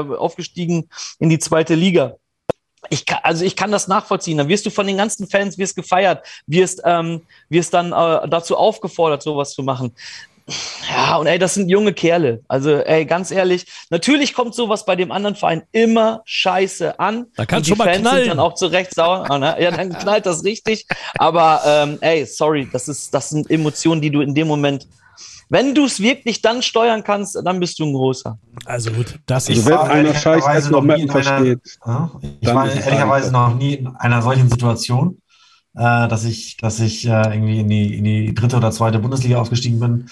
äh, äh, aufgestiegen in die zweite Liga. Ich kann, also ich kann das nachvollziehen. Dann wirst du von den ganzen Fans wirst gefeiert, wirst, ähm, wirst dann äh, dazu aufgefordert, sowas zu machen Ja, und ey, das sind junge Kerle. Also, ey, ganz ehrlich, natürlich kommt sowas bei dem anderen Verein immer scheiße an. Da kannst Und schon mal die Fans knallen. sind dann auch zu Recht sauer. Ah? Ja, dann knallt das richtig. Aber ähm, ey, sorry, das, ist, das sind Emotionen, die du in dem Moment, wenn du es wirklich dann steuern kannst, dann bist du ein großer. Also gut, das Also ist. wenn war einer Scheiß ehrlicherweise erst noch Mappen in einer- versteht, Ja, ich Dann war ehrlicherweise noch nie in einer solchen Situation, äh, dass ich, dass ich äh, irgendwie in die, in die dritte oder zweite Bundesliga aufgestiegen bin.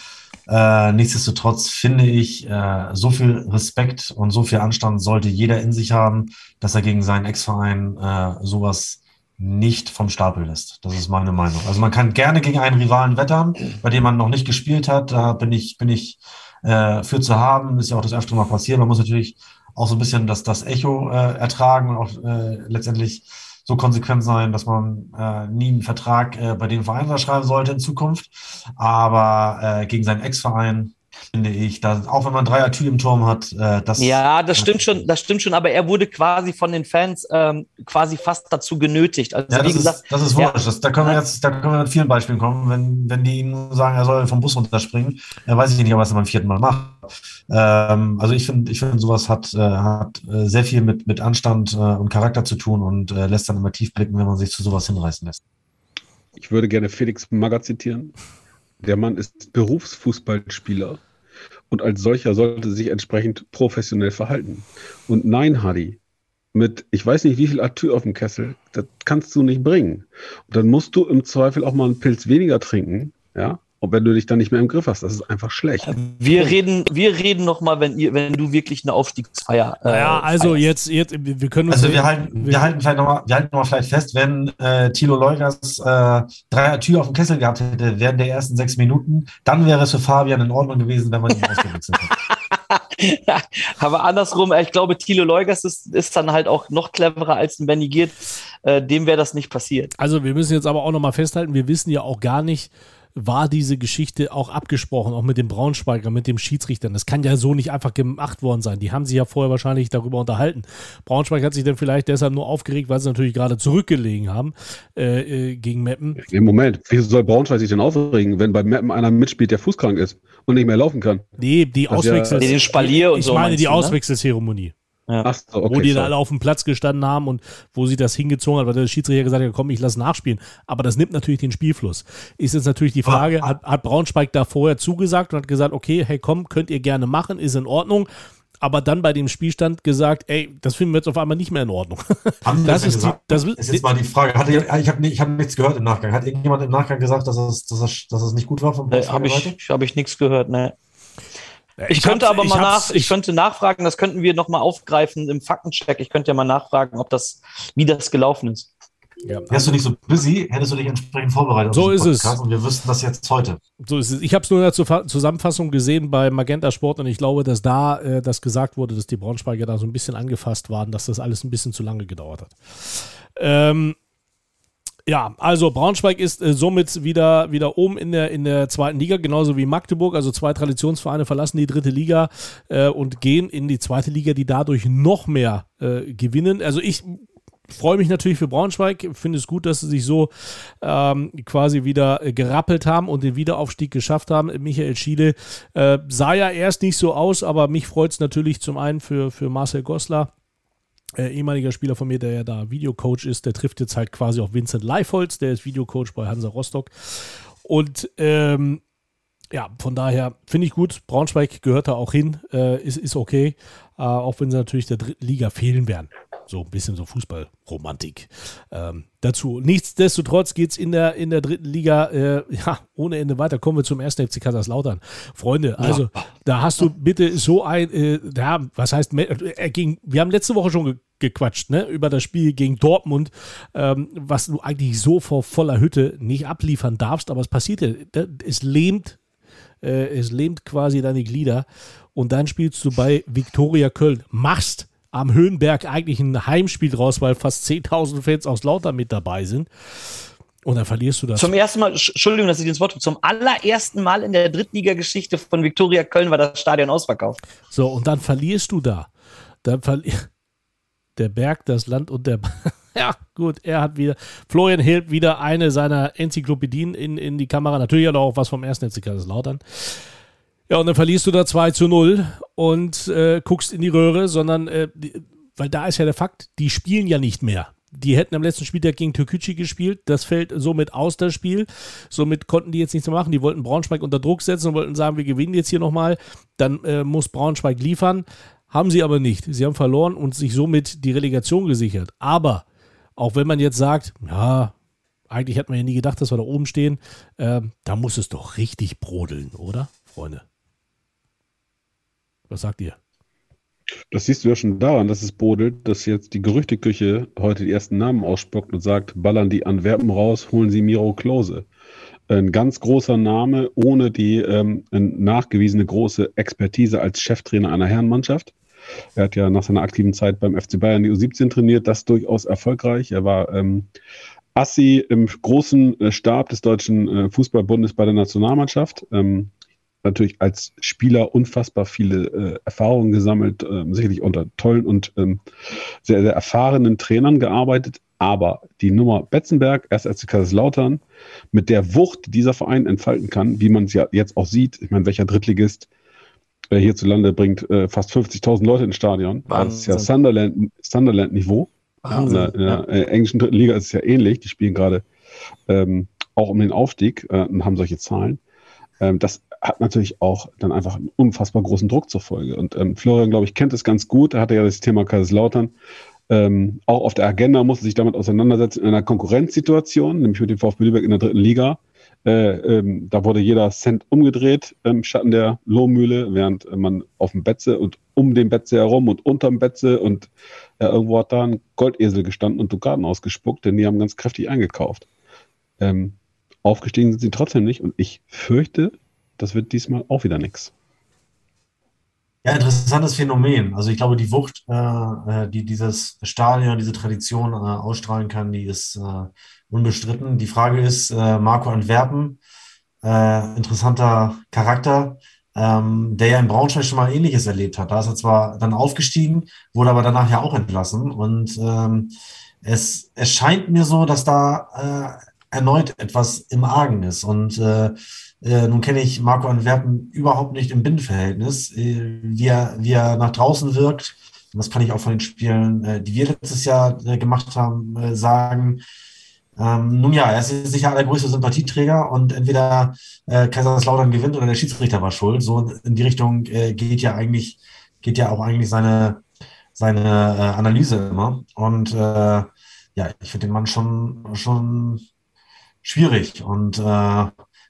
Äh, nichtsdestotrotz finde ich, äh, so viel Respekt und so viel Anstand sollte jeder in sich haben, dass er gegen seinen Ex-Verein äh, sowas nicht vom Stapel lässt. Das ist meine Meinung. Also man kann gerne gegen einen Rivalen wettern, bei dem man noch nicht gespielt hat. Da bin ich, bin ich äh, für zu haben. Ist ja auch das öfter mal passiert. Man muss natürlich auch so ein bisschen das, das Echo äh, ertragen und auch äh, letztendlich so konsequent sein, dass man äh, nie einen Vertrag äh, bei dem Verein unterschreiben sollte in Zukunft. Aber äh, gegen seinen Ex-Verein finde ich, da, auch wenn man drei Tür im Turm hat, äh, das Ja, das stimmt schon, das stimmt schon, aber er wurde quasi von den Fans ähm, quasi fast dazu genötigt. Also Ja, wie das gesagt, ist, das ist ja. Das, da können wir jetzt, da können wir mit vielen Beispielen kommen. Wenn, wenn die ihm sagen, er soll vom Bus runterspringen, dann weiß ich nicht, ob er es beim vierten Mal macht. Ähm, also ich finde, ich finde, sowas hat, äh, hat äh, sehr viel mit, mit Anstand äh, und Charakter zu tun und äh, lässt dann immer tief blicken, wenn man sich zu sowas hinreißen lässt. ich würde gerne Felix Magath zitieren. Der Mann ist Berufsfußballspieler und als solcher sollte sich entsprechend professionell verhalten. Und nein, Hadi, mit ich weiß nicht wie viel Atü auf dem Kessel, das kannst du nicht bringen. Und dann musst du im Zweifel auch mal einen Pilz weniger trinken, ja, und wenn du dich dann nicht mehr im Griff hast, das ist einfach schlecht. wir reden, wir reden noch mal, wenn ihr, wenn du wirklich eine Aufstiegsfeier. äh, Naja, also feierst. jetzt, jetzt, wir können uns. Also wir halten, wir halten vielleicht nochmal, wir halten noch mal vielleicht fest, wenn äh, Thilo Leugers äh, drei Tür auf dem Kessel gehabt hätte während der ersten sechs Minuten, dann wäre es für Fabian in Ordnung gewesen, wenn man ihn ausgewechselt hätte. Aber andersrum, äh, ich glaube, Thilo Leugers ist, ist dann halt auch noch cleverer als ein Benny Giert. Äh, dem wäre das nicht passiert. Also wir müssen jetzt aber auch nochmal festhalten, wir wissen ja auch gar nicht, war diese Geschichte auch abgesprochen, auch mit dem Braunschweiger, mit dem Schiedsrichtern. Das kann ja so nicht einfach gemacht worden sein. Die haben sich ja vorher wahrscheinlich darüber unterhalten. Braunschweig hat sich dann vielleicht deshalb nur aufgeregt, weil sie natürlich gerade zurückgelegen haben äh, äh, gegen Meppen. Im Moment, wieso soll Braunschweig sich denn aufregen, wenn bei Mappen einer mitspielt, der fußkrank ist und nicht mehr laufen kann? Nee, die ja- Auswechsel. Den Spalier und ich so meine die ne? Auswechselzeremonie. Ach so, okay. wo die dann sorry. alle auf dem Platz gestanden haben und wo sie das hingezogen hat, weil der Schiedsrichter gesagt hat, komm, ich lass nachspielen. Aber das nimmt natürlich den Spielfluss. Ist jetzt natürlich die Frage, hat, hat Braunschweig da vorher zugesagt und hat gesagt, okay, hey komm, könnt ihr gerne machen, ist in Ordnung. Aber dann bei dem Spielstand gesagt, ey, das finden wir jetzt auf einmal nicht mehr in Ordnung. Haben Das ist die, das, ist jetzt mal die Frage. Hatte, ich habe ich hab nichts gehört im Nachgang. Hat irgendjemand im Nachgang gesagt, dass es, dass es, dass es nicht gut war vom Äh, habe ich, hab ich nichts gehört, ne. Ich, Ich könnte hab's- aber ich mal nach, ich könnte nachfragen, das könnten wir noch mal aufgreifen im Faktencheck. Ich könnte ja mal nachfragen, ob das, wie das gelaufen ist. ja, Wärst du nicht so busy, hättest du dich entsprechend vorbereitet. So ist es. Podcast Und wir wüssten das jetzt heute. So ist es. Ich habe es nur in der Zusammenfassung gesehen bei Magenta Sport und ich glaube, dass da äh, das gesagt wurde, dass die Braunschweiger da so ein bisschen angefasst waren, dass das alles ein bisschen zu lange gedauert hat. Ähm, ja, also Braunschweig ist äh, somit wieder, wieder oben in der, in der zweiten Liga, genauso wie Magdeburg. Also zwei Traditionsvereine verlassen die dritte Liga äh, und gehen in die zweite Liga, die dadurch noch mehr äh, gewinnen. Also ich freue mich natürlich für Braunschweig, finde es gut, dass sie sich so ähm, quasi wieder äh, gerappelt haben und den Wiederaufstieg geschafft haben. Michael Schiele äh, sah ja erst nicht so aus, aber mich freut es natürlich zum einen für, für Marcel Goslar, äh, ehemaliger Spieler von mir, der ja da Videocoach ist, der trifft jetzt halt quasi auf Vincent Leifholz, der ist Videocoach bei Hansa Rostock. Und ähm, ja, von daher finde ich gut. Braunschweig gehört da auch hin, äh, ist, ist okay, äh, auch wenn sie natürlich der dritten Liga fehlen werden. So ein bisschen so Fußballromantik ähm, dazu. Nichtsdestotrotz geht es in der, in der dritten Liga äh, ja, ohne Ende weiter. Kommen wir zum 1. FC Kaiserslautern. Freunde, also da hast du bitte so ein, äh, ja, was heißt, äh, gegen, wir haben letzte Woche schon ge gequatscht, ne, über das Spiel gegen Dortmund, ähm, was du eigentlich so vor voller Hütte nicht abliefern darfst, aber es passiert ja, es lähmt äh, es lähmt quasi deine Glieder und dann spielst du bei Viktoria Köln, machst am Höhenberg eigentlich ein Heimspiel draus, weil fast 10.000 Fans aus Lauter mit dabei sind und dann verlierst du das. Zum ersten Mal, Sch- Entschuldigung, dass ich ins Wort zum allerersten Mal in der Drittliga-Geschichte von Viktoria Köln war das Stadion ausverkauft. So, und dann verlierst du da. Dann verli der Berg, das Land und der. ja, gut, er hat wieder. Florian hält wieder eine seiner Enzyklopädien in, in die Kamera. Natürlich hat er auch was vom ersten FC Kaiserslautern. Ja, und dann verlierst du da 2 zu 0 und äh, guckst in die Röhre, sondern, äh, weil da ist ja der Fakt, die spielen ja nicht mehr. Die hätten am letzten Spieltag gegen Türkücü gespielt. Das fällt somit aus, das Spiel. Somit konnten die jetzt nichts mehr machen. Die wollten Braunschweig unter Druck setzen und wollten sagen, wir gewinnen jetzt hier nochmal. Dann äh, muss Braunschweig liefern. Haben sie aber nicht. Sie haben verloren und sich somit die Relegation gesichert. Aber auch wenn man jetzt sagt, ja, eigentlich hat man ja nie gedacht, dass wir da oben stehen, äh, da muss es doch richtig brodeln, oder, Freunde? Was sagt ihr? Das siehst du ja schon daran, dass es brodelt, dass jetzt die Gerüchteküche heute die ersten Namen ausspuckt und sagt, ballern die Antwerpen raus, holen sie Miro Klose. Ein ganz großer Name, ohne die ähm, nachgewiesene große Expertise als Cheftrainer einer Herrenmannschaft. Er hat ja nach seiner aktiven Zeit beim FC Bayern die U17 trainiert, das durchaus erfolgreich. Er war ähm, Assi im großen äh, Stab des Deutschen äh, Fußballbundes bei der Nationalmannschaft. Ähm, natürlich als Spieler unfassbar viele äh, Erfahrungen gesammelt, äh, sicherlich unter tollen und ähm, sehr, sehr erfahrenen Trainern gearbeitet. Aber die Nummer Betzenberg, erst als Kaiserslautern, mit der Wucht, die dieser Verein entfalten kann, wie man es ja jetzt auch sieht, ich meine, welcher Drittligist äh, hierzulande bringt äh, fast 50.000 Leute ins Stadion. Wahnsinn. Das ist ja Sunderland-Niveau. Sunderland in der, in der äh, englischen dritten Liga ist es ja ähnlich. Die spielen gerade ähm, auch um den Aufstieg äh, und haben solche Zahlen. Ähm, das hat natürlich auch dann einfach einen unfassbar großen Druck zur Folge. Und ähm, Florian, glaube ich, kennt es ganz gut. Er hatte ja das Thema Kaiserslautern. Ähm, auch auf der Agenda musste sich damit auseinandersetzen in einer Konkurrenzsituation, nämlich mit dem VfB Lübeck in der dritten Liga. Äh, ähm, da wurde jeder Cent umgedreht im Schatten der Lohmühle, während man auf dem Betze und um den Betze herum und unterm Betze und ja, irgendwo hat da ein Goldesel gestanden und Dukaten ausgespuckt, denn die haben ganz kräftig eingekauft. Ähm, aufgestiegen sind sie trotzdem nicht und ich fürchte, das wird diesmal auch wieder nichts. Ja, interessantes Phänomen. Also ich glaube, die Wucht, äh, äh, die dieses Stadion, diese Tradition äh, ausstrahlen kann, die ist äh, unbestritten. Die Frage ist, äh, Marco Antwerpen, äh, interessanter Charakter, ähm, der ja in Braunschweig schon mal Ähnliches erlebt hat. Da ist er zwar dann aufgestiegen, wurde aber danach ja auch entlassen. Und ähm, es, es scheint mir so, dass da erneut etwas im Argen ist. Und äh, nun kenne ich Marco Antwerpen überhaupt nicht im Binnenverhältnis, äh, wie, er, wie er nach draußen wirkt. Und das kann ich auch von den Spielen, äh, die wir letztes Jahr äh, gemacht haben, äh, sagen. Ähm, nun ja, er ist sicher der größte Sympathieträger und entweder äh, Kaiserslautern gewinnt oder der Schiedsrichter war schuld. So in die Richtung geht ja eigentlich, geht ja auch eigentlich seine, seine Analyse immer. Und ja, ich finde den Mann schon, schon schwierig. Und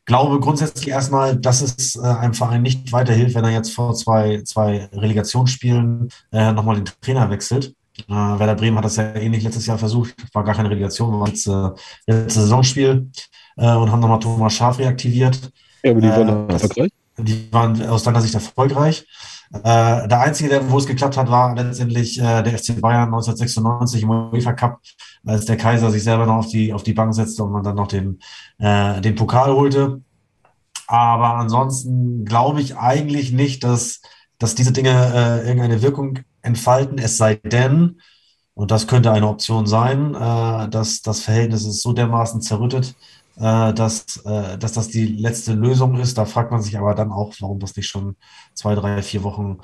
glaube grundsätzlich erstmal, dass es äh, einem Verein nicht weiterhilft, wenn er jetzt vor zwei, zwei Relegationsspielen äh, nochmal den Trainer wechselt. Äh, Werder Bremen hat das ja ähnlich letztes Jahr versucht, war gar keine Relegation, war jetzt äh, letztes Saisonspiel äh, und haben nochmal Thomas Schaf reaktiviert. Ja, aber die waren äh, erfolgreich. Die waren aus deiner Sicht erfolgreich. Äh, der einzige, wo es geklappt hat, war letztendlich äh, der FC Bayern 1996 im UEFA Cup, als der Kaiser sich selber noch auf die, auf die Bank setzte und man dann noch den, äh, den Pokal holte. Aber ansonsten glaube ich eigentlich nicht, dass, dass diese Dinge äh, irgendeine Wirkung entfalten, es sei denn, und das könnte eine Option sein, äh, dass das Verhältnis ist so dermaßen zerrüttet, äh, dass, äh, dass das die letzte Lösung ist. Da fragt man sich aber dann auch, warum das nicht schon zwei, drei, vier Wochen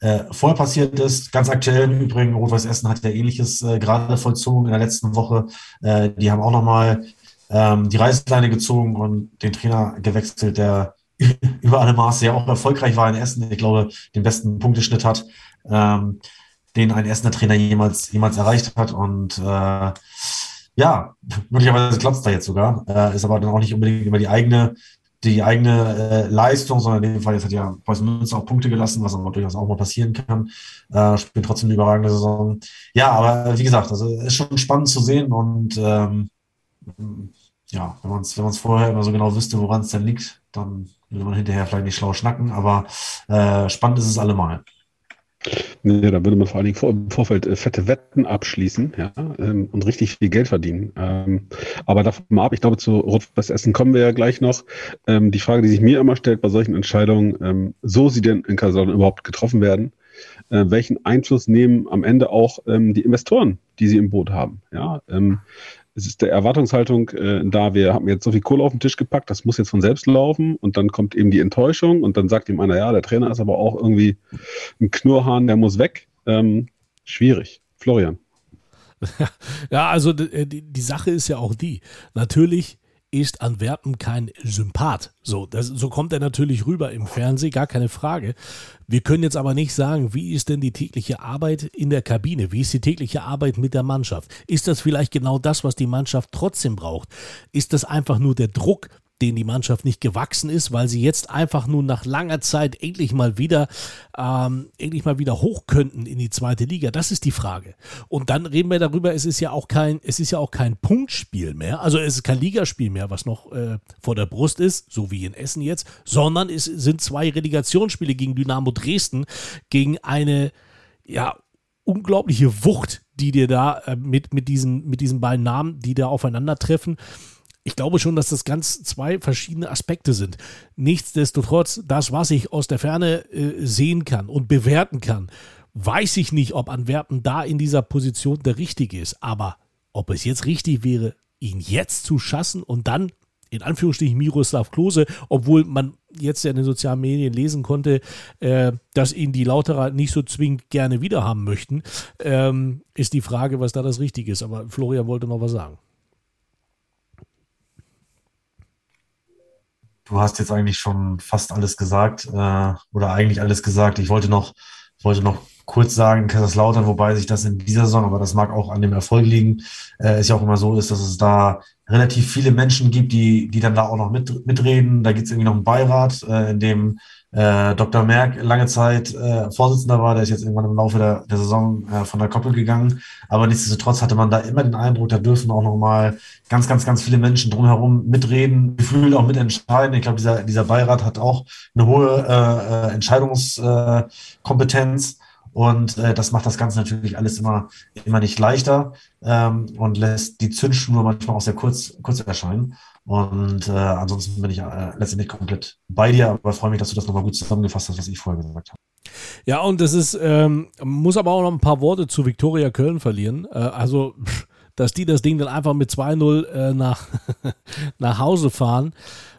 äh, vorher passiert ist. Ganz aktuell im Übrigen, Rot-Weiß Essen hat ja ähnliches äh, gerade vollzogen in der letzten Woche. Äh, die haben auch nochmal ähm, die Reißleine gezogen und den Trainer gewechselt, der über alle Maße ja auch erfolgreich war in Essen. Ich glaube, den besten Punkteschnitt hat, ähm, den ein Essener Trainer jemals, jemals erreicht hat. Und äh, ja, möglicherweise klappt da jetzt sogar. Äh, ist aber dann auch nicht unbedingt immer die eigene, die eigene äh, Leistung, sondern in dem Fall jetzt hat ja Preußen Münster auch Punkte gelassen, was aber durchaus auch mal passieren kann. Äh, spielt trotzdem eine überragende Saison. Ja, aber wie gesagt, also ist schon spannend zu sehen und ähm, ja, wenn man es wenn vorher immer so genau wüsste, woran es denn liegt, dann würde man hinterher vielleicht nicht schlau schnacken, aber äh, spannend ist es allemal. Nee, da würde man vor allen Dingen vor, im Vorfeld äh, fette Wetten abschließen ja, ähm, und richtig viel Geld verdienen. Ähm, aber davon mal ab, ich glaube, zu Rot-Weiß Essen kommen wir ja gleich noch. Ähm, die Frage, die sich mir immer stellt bei solchen Entscheidungen, ähm, so sie denn in Kaiserslautern überhaupt getroffen werden, äh, welchen Einfluss nehmen am Ende auch ähm, die Investoren, die sie im Boot haben. Ja, ähm, es ist der Erwartungshaltung äh, da, wir haben jetzt so viel Kohle auf den Tisch gepackt, das muss jetzt von selbst laufen und dann kommt eben die Enttäuschung und dann sagt ihm einer, ja, der Trainer ist aber auch irgendwie ein Knurrhahn, der muss weg. Ähm, schwierig. Florian. Ja, also äh, die, die Sache ist ja auch die. Natürlich ist Antwerpen kein Sympath. So, das, so kommt er natürlich rüber im Fernsehen, gar keine Frage. Wir können jetzt aber nicht sagen, wie ist denn die tägliche Arbeit in der Kabine? Wie ist die tägliche Arbeit mit der Mannschaft? Ist das vielleicht genau das, was die Mannschaft trotzdem braucht? Ist das einfach nur der Druck, den die Mannschaft nicht gewachsen ist, weil sie jetzt einfach nur nach langer Zeit endlich mal wieder, ähm, endlich mal wieder hoch könnten in die zweite Liga. Das ist die Frage. Und dann reden wir darüber, es ist ja auch kein, es ist ja auch kein Punktspiel mehr, also es ist kein Ligaspiel mehr, was noch äh, vor der Brust ist, so wie in Essen jetzt, sondern es sind zwei Relegationsspiele gegen Dynamo Dresden, gegen eine, ja, unglaubliche Wucht, die dir da äh, mit, mit, diesen, mit diesen beiden Namen, die da aufeinandertreffen ich glaube schon, dass das ganz zwei verschiedene Aspekte sind. Nichtsdestotrotz, das, was ich aus der Ferne äh, sehen kann und bewerten kann, weiß ich nicht, ob Antwerpen da in dieser Position der Richtige ist. Aber ob es jetzt richtig wäre, ihn jetzt zu schassen und dann in Anführungsstrichen Miroslav Klose, obwohl man jetzt ja in den sozialen Medien lesen konnte, äh, dass ihn die Lauterer nicht so zwingend gerne wiederhaben möchten, ähm, ist die Frage, was da das Richtige ist. Aber Florian wollte noch was sagen. Du hast jetzt eigentlich schon fast alles gesagt äh, oder eigentlich alles gesagt. Ich wollte noch, wollte noch kurz sagen, Kaiserslautern, wobei sich das in dieser Saison, aber das mag auch an dem Erfolg liegen, äh, ist ja auch immer so ist, dass es da relativ viele Menschen gibt, die, die dann da auch noch mit, mitreden. Da gibt es irgendwie noch einen Beirat, äh, in dem äh, Dr. Merck lange Zeit äh, Vorsitzender war, der ist jetzt irgendwann im Laufe der, der Saison äh, von der Koppel gegangen. Aber nichtsdestotrotz hatte man da immer den Eindruck, da dürfen auch nochmal ganz, ganz, ganz viele Menschen drumherum mitreden, gefühlt auch mitentscheiden. Ich glaube, dieser, dieser Beirat hat auch eine hohe äh, äh Entscheidungskompetenz. Und äh, das macht das Ganze natürlich alles immer, immer nicht leichter ähm, und lässt die Zündschnur manchmal auch sehr kurz, kurz erscheinen. Und äh, ansonsten bin ich äh, letztendlich komplett bei dir, aber freue mich, dass du das nochmal gut zusammengefasst hast, was ich vorher gesagt habe. Ja, und das ist, ähm, muss aber auch noch ein paar Worte zu Viktoria Köln verlieren. Äh, also, dass die das Ding dann einfach mit 2-0 äh, nach, nach Hause fahren.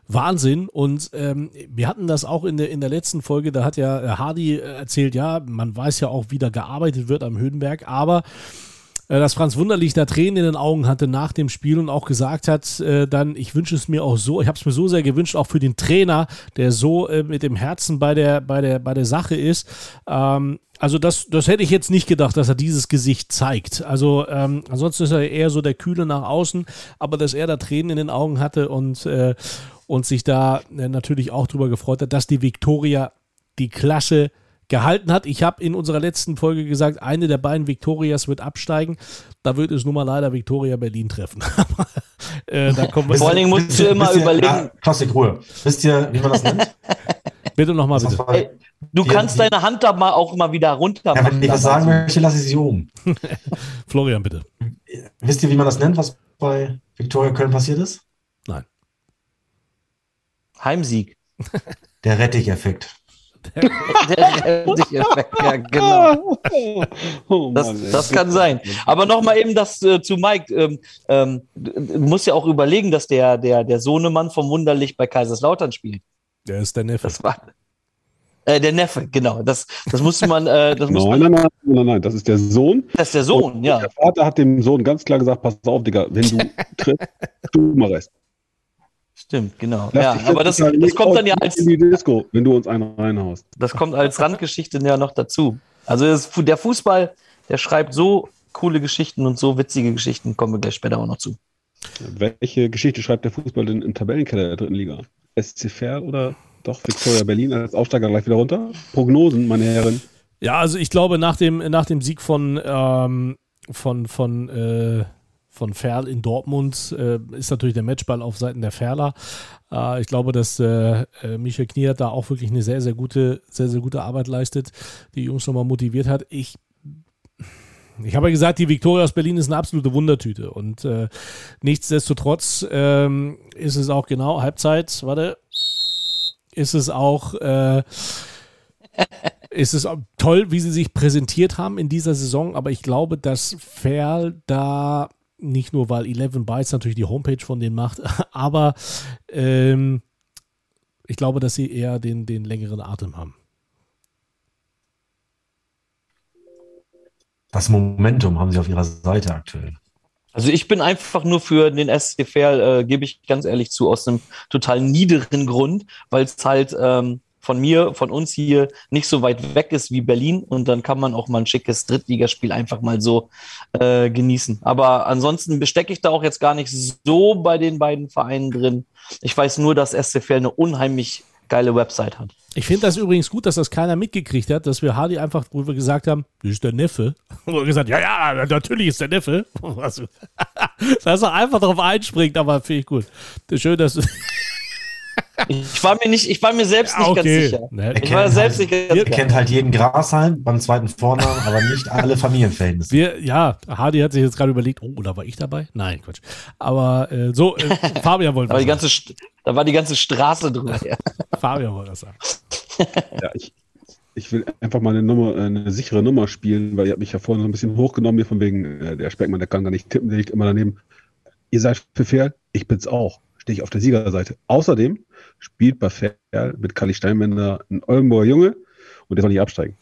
Wahnsinn. Und ähm, wir hatten das auch in der, in der letzten Folge, da hat ja Hardy erzählt, ja, man weiß ja auch, wie da gearbeitet wird am Höhenberg, aber äh, dass Franz Wunderlich da Tränen in den Augen hatte nach dem Spiel und auch gesagt hat, äh, dann, ich wünsche es mir auch so, ich habe es mir so sehr gewünscht, auch für den Trainer, der so äh, mit dem Herzen bei der, bei der, bei der Sache ist. Ähm, also das, das hätte ich jetzt nicht gedacht, dass er dieses Gesicht zeigt. Also ähm, ansonsten ist er eher so der Kühle nach außen, aber dass er da Tränen in den Augen hatte und, äh, und sich da äh, natürlich auch drüber gefreut hat, dass die Viktoria die Klasse gehalten hat. Ich habe in unserer letzten Folge gesagt, eine der beiden Victorias wird absteigen. Da wird es nun mal leider Victoria Berlin treffen. äh, da kommen wir Vor allen Dingen musst du immer überlegen. Ja, Klassik, Ruhe. Wisst ihr, wie man das nennt? bitte nochmal, bitte. Hey, du die, kannst die, deine Hand da mal auch mal wieder runter machen. Ja, wenn ich das sagen möchte, lasse ich sie oben. Florian, bitte. Wisst ihr, wie man das nennt, was bei Victoria Köln passiert ist? Nein. Heimsieg. Der Retticheffekt ja, genau. Oh, das, das, kann sein. Aber nochmal eben das äh, zu Mike. Ähm, ähm, du musst ja auch überlegen, dass der, der, der Sohnemann vom Wunderlich bei Kaiserslautern spielt. Der ist der Neffe. Das war, äh, der Neffe, genau. Das, das musste man. Äh, das nein, nein, nein, nein, nein, das ist der Sohn. Das ist der Sohn, Und ja. Der Vater hat dem Sohn ganz klar gesagt: Pass auf, Digga, wenn du trittst, tu mal Rest. Stimmt, genau. ja, aber das, das kommt dann ja als. In die Disco, wenn du uns einen reinhaust. Das kommt als Randgeschichte ja noch dazu. Also das, der Fußball, der schreibt so coole Geschichten und so witzige Geschichten, kommen wir gleich später auch noch zu. Welche Geschichte schreibt der Fußball denn im Tabellenkeller der dritten Liga? SC Fair oder doch Victoria Berlin als Aufsteiger gleich wieder runter? Prognosen, meine Herren. Ja, also ich glaube, nach dem, nach dem Sieg von, ähm, von, von äh, von Ferl in Dortmund äh, ist natürlich der Matchball auf Seiten der Ferler. Äh, ich glaube, dass äh, äh Michael Kniert da auch wirklich eine sehr, sehr gute, sehr, sehr gute Arbeit leistet, die Jungs nochmal motiviert hat. Ich ich habe ja gesagt, die Viktoria aus Berlin ist eine absolute Wundertüte. Und äh, nichtsdestotrotz ähm, ist es auch genau Halbzeit, warte, ist es auch, äh, ist es toll, wie sie sich präsentiert haben in dieser Saison. Aber ich glaube, dass Ferl da nicht nur, weil 11 Bytes natürlich die Homepage von denen macht, aber ähm, ich glaube, dass sie eher den, den längeren Atem haben. Das Momentum haben sie auf ihrer Seite aktuell. Also ich bin einfach nur für den SC Verl, äh, gebe ich ganz ehrlich zu, aus einem total niederen Grund, weil es halt ähm, von mir, von uns hier nicht so weit weg ist wie Berlin und dann kann man auch mal ein schickes Drittligaspiel einfach mal so äh, genießen. Aber ansonsten bestecke ich da auch jetzt gar nicht so bei den beiden Vereinen drin. Ich weiß nur, dass SC Verl eine unheimlich geile Website hat. Ich finde das übrigens gut, dass das keiner mitgekriegt hat, dass wir Hardy einfach, wo wir gesagt haben, das ist der Neffe. Und wir gesagt, ja, ja, natürlich ist der Neffe. dass er einfach darauf einspringt, aber finde ich gut. Schön, dass Ich war mir nicht, ich war mir selbst nicht okay. ganz sicher. Ne, ich war selbst halt, nicht ganz sicher. kennt halt jeden Grashalm beim zweiten Vornamen, aber nicht alle Familienverhältnisse. Wir, ja, Hardy hat sich jetzt gerade überlegt, oh, da war ich dabei? Nein, Quatsch. Aber äh, so, äh, Fabian wollte was die ganze, Da war die ganze Straße drüber. Ja. Fabian wollte das sagen. Ja, ich, ich will einfach mal eine Nummer, äh, eine sichere Nummer spielen, weil ihr habt mich ja vorhin so ein bisschen hochgenommen hier von wegen, äh, der Speckmann, der kann gar nicht tippen, der liegt immer daneben. Ihr seid für fair, ich bin's auch. Stehe ich auf der Siegerseite. Außerdem spielt bei Fair mit Kali Steinbender ein Oldenburger Junge und der soll nicht absteigen.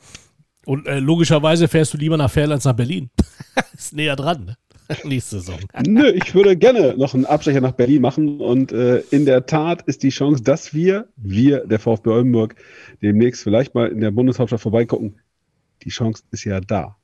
Und äh, logischerweise fährst du lieber nach Fair als nach Berlin. ist näher dran, ne? Nächste Saison. Nö, ich würde gerne noch einen Abstecher nach Berlin machen und äh, in der Tat ist die Chance, dass wir, wir, der VfB Oldenburg, demnächst vielleicht mal in der Bundeshauptstadt vorbeigucken. Die Chance ist ja da.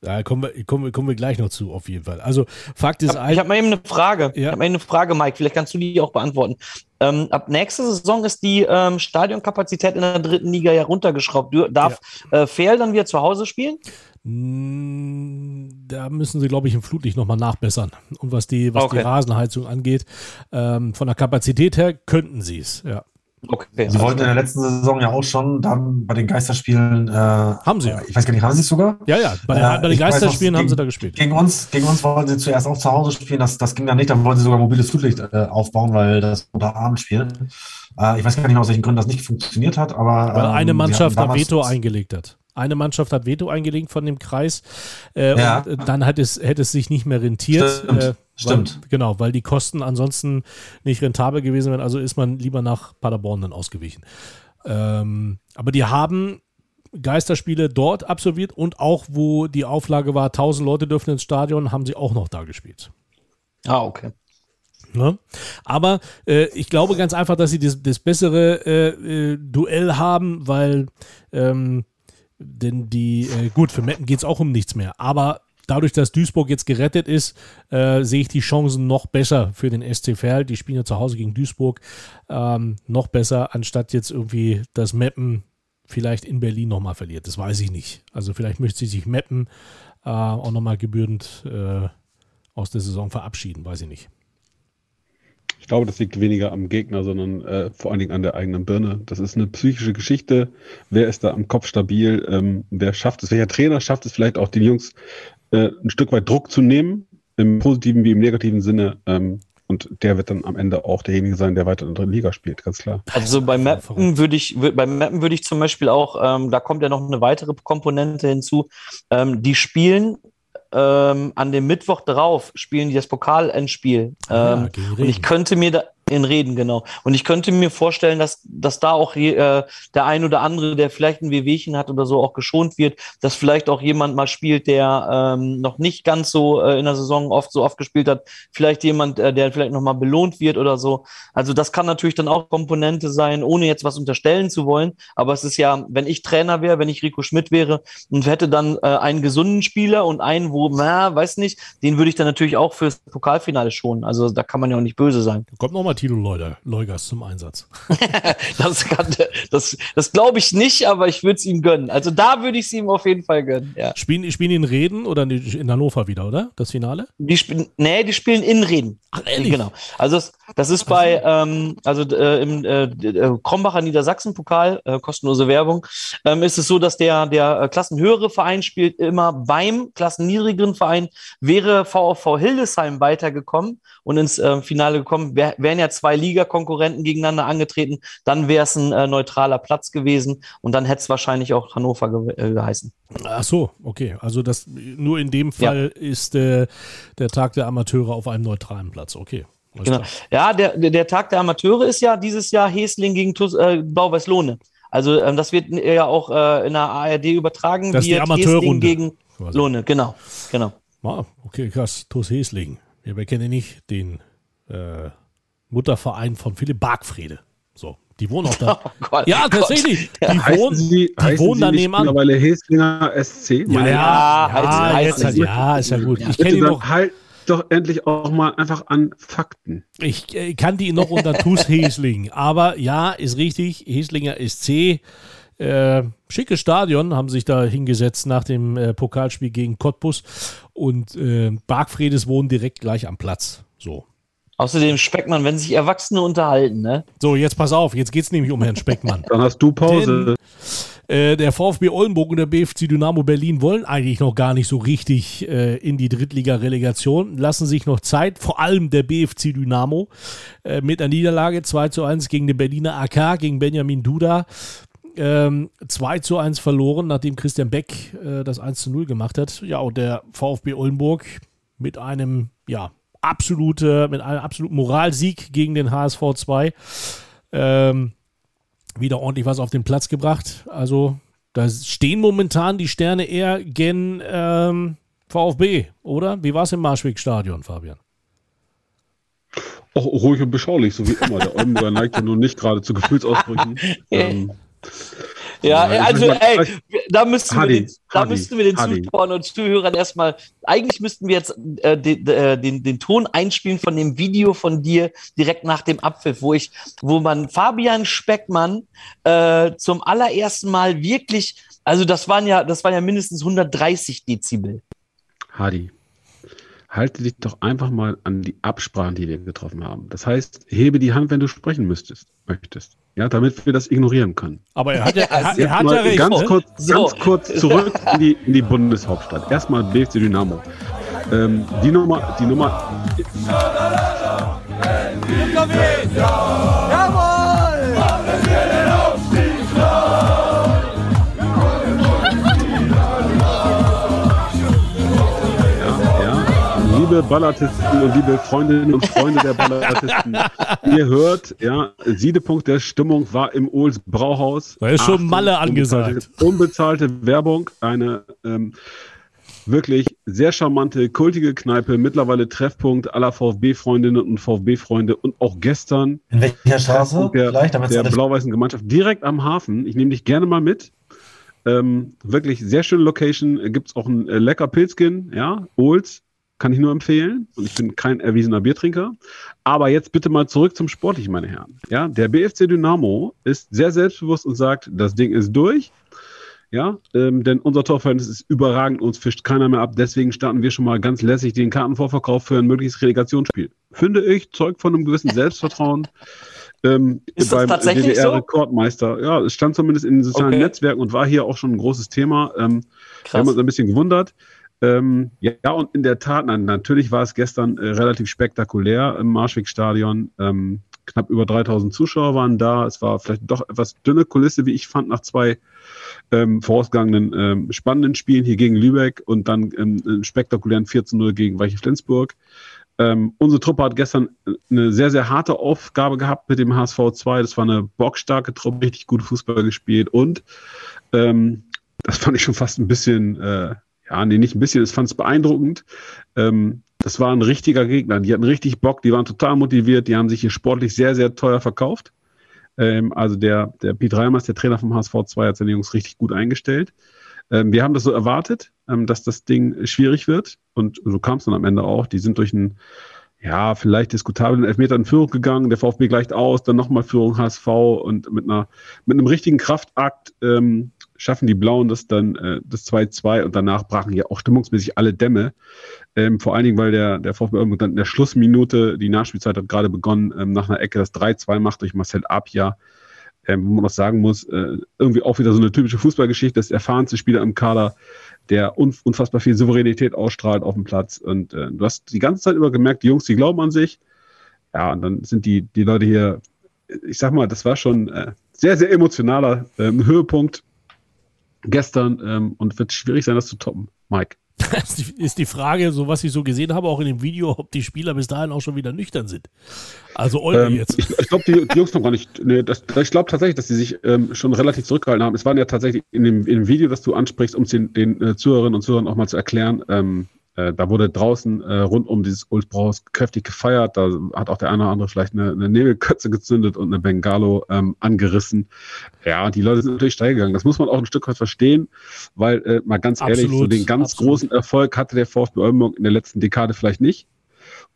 Da kommen wir, kommen, kommen wir gleich noch zu, auf jeden Fall. Also, Fakt ist. Ich habe mal eben eine Frage. Ja. Ich habe mal eine Frage, Mike. Vielleicht kannst du die auch beantworten. Ähm, ab nächster Saison ist die ähm, Stadionkapazität in der dritten Liga ja runtergeschraubt. Darf ja. äh, Fehl dann wieder zu Hause spielen? Mm, da müssen sie, glaube ich, im Flutlicht nochmal nachbessern. Und was die, was okay. die Rasenheizung angeht, ähm, von der Kapazität her könnten sie es, ja. Okay. Sie wollten in der letzten Saison ja auch schon dann bei den Geisterspielen. Äh, haben sie. Ich weiß gar nicht, haben sie es sogar? Ja, ja. Bei, äh, bei den Geisterspielen weiß, haben gegen, sie da gespielt. Gegen uns, gegen uns wollten sie zuerst auch zu Hause spielen. Das, das ging dann nicht. Dann wollten sie sogar mobiles Flutlicht äh, aufbauen, weil das unter Abend spielt. Äh, ich weiß gar nicht, aus welchen Gründen das nicht funktioniert hat. Aber, weil eine ähm, Mannschaft da Veto eingelegt hat. Eine Mannschaft hat Veto eingelegt von dem Kreis. Äh, ja. Und dann hat es, hätte es sich nicht mehr rentiert. Stimmt. Äh, Stimmt. Weil, genau, weil die Kosten ansonsten nicht rentabel gewesen wären. Also ist man lieber nach Paderborn dann ausgewichen. Ähm, aber die haben Geisterspiele dort absolviert und auch, wo die Auflage war, 1000 Leute dürfen ins Stadion, haben sie auch noch da gespielt. Ah, okay. Ne? Aber äh, ich glaube ganz einfach, dass sie das, das bessere äh, äh, Duell haben, weil ähm, denn die, äh, gut, für Metten geht es auch um nichts mehr, aber dadurch, dass Duisburg jetzt gerettet ist, äh, sehe ich die Chancen noch besser für den SC Verl. Die spielen ja zu Hause gegen Duisburg ähm, noch besser, anstatt jetzt irgendwie das Mappen vielleicht in Berlin nochmal verliert. Das weiß ich nicht. Also vielleicht möchte sie sich Mappen äh, auch nochmal gebührend äh, aus der Saison verabschieden, weiß ich nicht. Ich glaube, das liegt weniger am Gegner, sondern äh, vor allen Dingen an der eigenen Birne. Das ist eine psychische Geschichte. Wer ist da am Kopf stabil? Ähm, wer schafft es? Welcher Trainer schafft es vielleicht auch den Jungs äh, ein Stück weit Druck zu nehmen, im positiven wie im negativen Sinne. Ähm, und der wird dann am Ende auch derjenige sein, der weiter in der dritten Liga spielt, ganz klar. Also bei Mappen würde ich, beim Mappen würde ich zum Beispiel auch, ähm, da kommt ja noch eine weitere Komponente hinzu. Ähm, die spielen ähm, an dem Mittwoch drauf spielen die das Pokalendspiel. Ähm, ja, und ich könnte mir da, in Reden, genau. Und ich könnte mir vorstellen, dass, dass da auch äh, der ein oder andere, der vielleicht ein Wehwehchen hat oder so, auch geschont wird, dass vielleicht auch jemand mal spielt, der ähm, noch nicht ganz so äh, in der Saison oft so oft gespielt hat, vielleicht jemand, äh, der vielleicht nochmal belohnt wird oder so. Also das kann natürlich dann auch Komponente sein, ohne jetzt was unterstellen zu wollen. Aber es ist ja, wenn ich Trainer wäre, wenn ich Rico Schmidt wäre und hätte dann äh, einen gesunden Spieler und einen, wo, na, weiß nicht, den würde ich dann natürlich auch fürs Pokalfinale schonen. Also da kann man ja auch nicht böse sein. Kommt nochmal Tilo Leugers zum Einsatz. das das, das glaube ich nicht, aber ich würde es ihm gönnen. Also da würde ich es ihm auf jeden Fall gönnen. Ja. Spielen, spielen die in Reden oder in Hannover wieder, oder? Das Finale? Die spielen, nee, die spielen in Reden. Ach, ehrlich? Genau. Also das, das ist bei, ähm, also äh, im äh, äh, Krombacher Niedersachsen-Pokal, äh, kostenlose Werbung, ähm, ist es so, dass der, der äh, klassenhöhere Verein spielt immer beim klassenniedrigeren Verein, wäre VfV Hildesheim weitergekommen und ins äh, Finale gekommen. Wär, wären ja zwei Ligakonkurrenten gegeneinander angetreten, dann wäre es ein äh, neutraler Platz gewesen und dann hätte es wahrscheinlich auch Hannover ge äh, geheißen. Ach so, okay. Also das nur in dem Fall ja. ist äh, der Tag der Amateure auf einem neutralen Platz. Okay. Genau. Ja, der, der, Tag der Amateure ist ja dieses Jahr Hesling gegen äh, Blau-Weiß-Lohne. Also ähm, das wird ja auch äh, in der ARD übertragen. Das ist die Amateurrunde. gegen Lohne, genau, genau. Ah, okay, krass. TuS Hesling. Ja, wer kennt ihn nicht? Den äh, Mutterverein von Philipp Bargfrede. So, die wohnen auch da. Oh Gott, ja, tatsächlich. Gott. Die heißen wohnen, Sie, die wohnen da nebenan. Mittlerweile Heslinger SC. Ja, ja, ja, ja, jetzt, halt, ja, ist ja gut. Ich kenne ihn noch. Halt, doch endlich auch mal einfach an Fakten. Ich äh, kannte ihn noch unter TuS Hesling, aber ja, ist richtig, Heslinger SC. Äh, schickes Stadion, haben sich da hingesetzt nach dem äh, Pokalspiel gegen Cottbus und äh, Bargfredes wohnen direkt gleich am Platz. So. Außerdem Speckmann, wenn sich Erwachsene unterhalten, ne? So, jetzt pass auf, jetzt geht es nämlich um Herrn Speckmann. Dann hast du Pause. Denn, äh, der VfB Oldenburg und der BFC Dynamo Berlin wollen eigentlich noch gar nicht so richtig äh, in die Drittliga-Relegation, lassen sich noch Zeit, vor allem der BFC Dynamo äh, mit einer Niederlage 2 zu 1 gegen den Berliner AK, gegen Benjamin Duda. Ähm, 2 zu 1 verloren, nachdem Christian Beck äh, das 1 zu 0 gemacht hat. Ja, und der VfB Oldenburg mit einem, ja, absolute, mit einem absoluten Moralsieg gegen den HSV 2. Ähm, wieder ordentlich was auf den Platz gebracht. Also da stehen momentan die Sterne eher gen ähm, VfB, oder? Wie war es im Marschweg-Stadion, Fabian? Auch ruhig und beschaulich, so wie immer. Der Oldenburger neigt ja nun nicht gerade zu Gefühlsausbrüchen. ähm, ja, also ey, da müssten wir den, da müssten wir den. Zuschauern und Zuhörern erstmal, eigentlich müssten wir jetzt äh, den, äh, den, den Ton einspielen von dem Video von dir direkt nach dem Abpfiff, wo ich, wo man Fabian Speckmann äh, zum allerersten Mal wirklich, also das waren ja, das waren ja mindestens 130 Dezibel. Hadi, halte dich doch einfach mal an die Absprachen, die wir getroffen haben. Das heißt, hebe die Hand, wenn du sprechen müsstest, möchtest. Ja, damit wir das ignorieren können. Aber er hat ja, er, er hat ja recht. Ganz kurz, so. ganz kurz zurück in die, in die Bundeshauptstadt. Erstmal BFC Dynamo. Ähm, die Nummer, die Nummer. Jawohl! Liebe Ballartisten und liebe Freundinnen und Freunde der Ballartisten, ihr hört, ja, Siedepunkt der Stimmung war im Ohls Brauhaus. Da ist schon Malle angesagt. Unbezahlte, unbezahlte Werbung, eine ähm, wirklich sehr charmante, kultige Kneipe, mittlerweile Treffpunkt aller VfB-Freundinnen und VfB-Freunde und auch gestern. In welcher Straße? Der, der blau-weißen Gemeinschaft, direkt am Hafen. Ich nehme dich gerne mal mit. Ähm, wirklich sehr schöne Location. Gibt es auch ein äh, lecker Pilzkin, ja, Ohls kann ich nur empfehlen. Und ich bin kein erwiesener Biertrinker. Aber jetzt bitte mal zurück zum Sportlichen, meine Herren. Ja, der BFC Dynamo ist sehr selbstbewusst und sagt, das Ding ist durch. Ja, ähm, denn unser Torverhältnis ist überragend, uns fischt keiner mehr ab. Deswegen starten wir schon mal ganz lässig den Kartenvorverkauf für ein mögliches Relegationsspiel. Finde ich, Zeug von einem gewissen Selbstvertrauen. Ähm, ist beim DDR-Rekordmeister. So? Ja, es stand zumindest in den sozialen okay. Netzwerken und war hier auch schon ein großes Thema. Ähm, wir haben uns ein bisschen gewundert. Ähm, ja, und in der Tat, natürlich war es gestern äh, relativ spektakulär im Marschweg-Stadion. Ähm, knapp über 3000 Zuschauer waren da. Es war vielleicht doch etwas dünne Kulisse, wie ich fand, nach zwei ähm, vorausgegangenen ähm, spannenden Spielen hier gegen Lübeck und dann ähm, spektakulären 4 zu 0 gegen Weiche Flensburg. Ähm, unsere Truppe hat gestern eine sehr, sehr harte Aufgabe gehabt mit dem HSV 2. Das war eine bockstarke Truppe, richtig gut Fußball gespielt und ähm, das fand ich schon fast ein bisschen äh, ja, nee, nicht ein bisschen, ich fand es beeindruckend. Ähm, das war ein richtiger Gegner. Die hatten richtig Bock, die waren total motiviert, die haben sich hier sportlich sehr, sehr teuer verkauft. Ähm, also der, der Piet Reimers, der Trainer vom HSV 2, hat seine Jungs richtig gut eingestellt. Ähm, wir haben das so erwartet, ähm, dass das Ding schwierig wird. Und so kam es dann am Ende auch. Die sind durch einen, ja, vielleicht diskutablen Elfmeter in Führung gegangen. Der VfB gleicht aus, dann nochmal Führung HSV und mit einer, mit einem richtigen Kraftakt ähm, schaffen die Blauen das dann äh, das 2-2 und danach brachen ja auch stimmungsmäßig alle Dämme. Ähm, vor allen Dingen, weil der, der VfB dann in der Schlussminute, die Nachspielzeit hat gerade begonnen, ähm, nach einer Ecke das 3-2 macht durch Marcel Abja. Ähm, wo man auch sagen muss, äh, irgendwie auch wieder so eine typische Fußballgeschichte, das erfahrenste Spieler im Kader, der unfassbar viel Souveränität ausstrahlt auf dem Platz. Und äh, du hast die ganze Zeit über gemerkt, die Jungs, die glauben an sich. Ja, und dann sind die, die Leute hier, ich sag mal, das war schon äh, sehr, sehr emotionaler ähm, Höhepunkt gestern ähm, und wird schwierig sein, das zu toppen. Mike. ist die Frage, so was ich so gesehen habe, auch in dem Video, ob die Spieler bis dahin auch schon wieder nüchtern sind. Also Olmi ähm, jetzt. Ich, ich glaube, die, die, Jungs noch gar nicht. Nee, das, ich glaube tatsächlich, dass sie sich ähm, schon relativ zurückgehalten haben. Es waren ja tatsächlich in dem, in dem Video, das du ansprichst, um es den, den äh, Zuhörerinnen und Zuhörern auch mal zu erklären, ähm, äh, da wurde draußen äh, rund um dieses Old Braus kräftig gefeiert. Da hat auch der eine oder andere vielleicht eine, eine Nebelkötze gezündet und eine Bengalo ähm, angerissen. Ja, die Leute sind natürlich steil gegangen. Das muss man auch ein Stück weit verstehen, weil äh, mal ganz absolut, ehrlich, so den ganz absolut. großen Erfolg hatte der VfB Oldenburg in der letzten Dekade vielleicht nicht.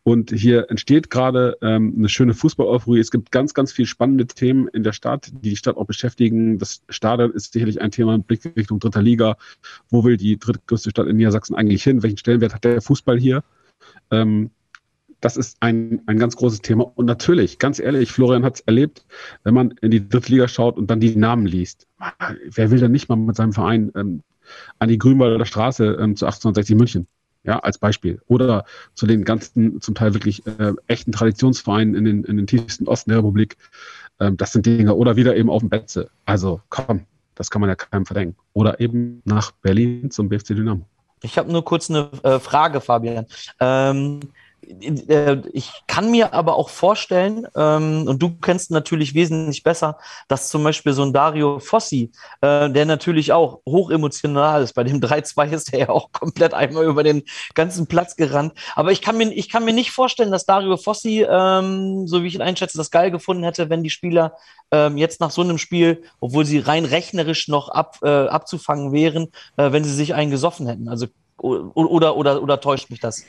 Und hier entsteht gerade ähm, eine schöne Fußball-Euphorie. Es gibt ganz, ganz viele spannende Themen in der Stadt, die die Stadt auch beschäftigen. Das Stadion ist sicherlich ein Thema im Blick Richtung dritter Liga. Wo will die drittgrößte Stadt in Niedersachsen eigentlich hin? Welchen Stellenwert hat der Fußball hier? Ähm, das ist ein, ein ganz großes Thema. Und natürlich, ganz ehrlich, Florian hat es erlebt, wenn man in die dritte Liga schaut und dann die Namen liest. Wer will denn nicht mal mit seinem Verein ähm, an die Grünwalder Straße ähm, zu 1860 München? Ja, als Beispiel. Oder zu den ganzen, zum Teil wirklich äh, echten Traditionsvereinen in den, in den tiefsten Osten der Republik. Ähm, das sind Dinge. Oder wieder eben auf dem Betze. Also komm, das kann man ja keinem verdenken. Oder eben nach Berlin zum BFC Dynamo. Ich habe nur kurz eine äh, Frage, Fabian. Ähm, äh, ich kann mir aber auch vorstellen, ähm, und du kennst natürlich wesentlich besser, dass zum Beispiel so ein Dario Fossi, äh, der natürlich auch hoch emotional ist, bei dem 3-2 ist er ja auch komplett einmal über den ganzen Platz gerannt. Aber ich kann mir, ich kann mir nicht vorstellen, dass Dario Fossi, ähm, so wie ich ihn einschätze, das geil gefunden hätte, wenn die Spieler ähm, jetzt nach so einem Spiel, obwohl sie rein rechnerisch noch ab, äh, abzufangen wären, äh, wenn sie sich einen gesoffen hätten. Also oder, oder, oder täuscht mich das?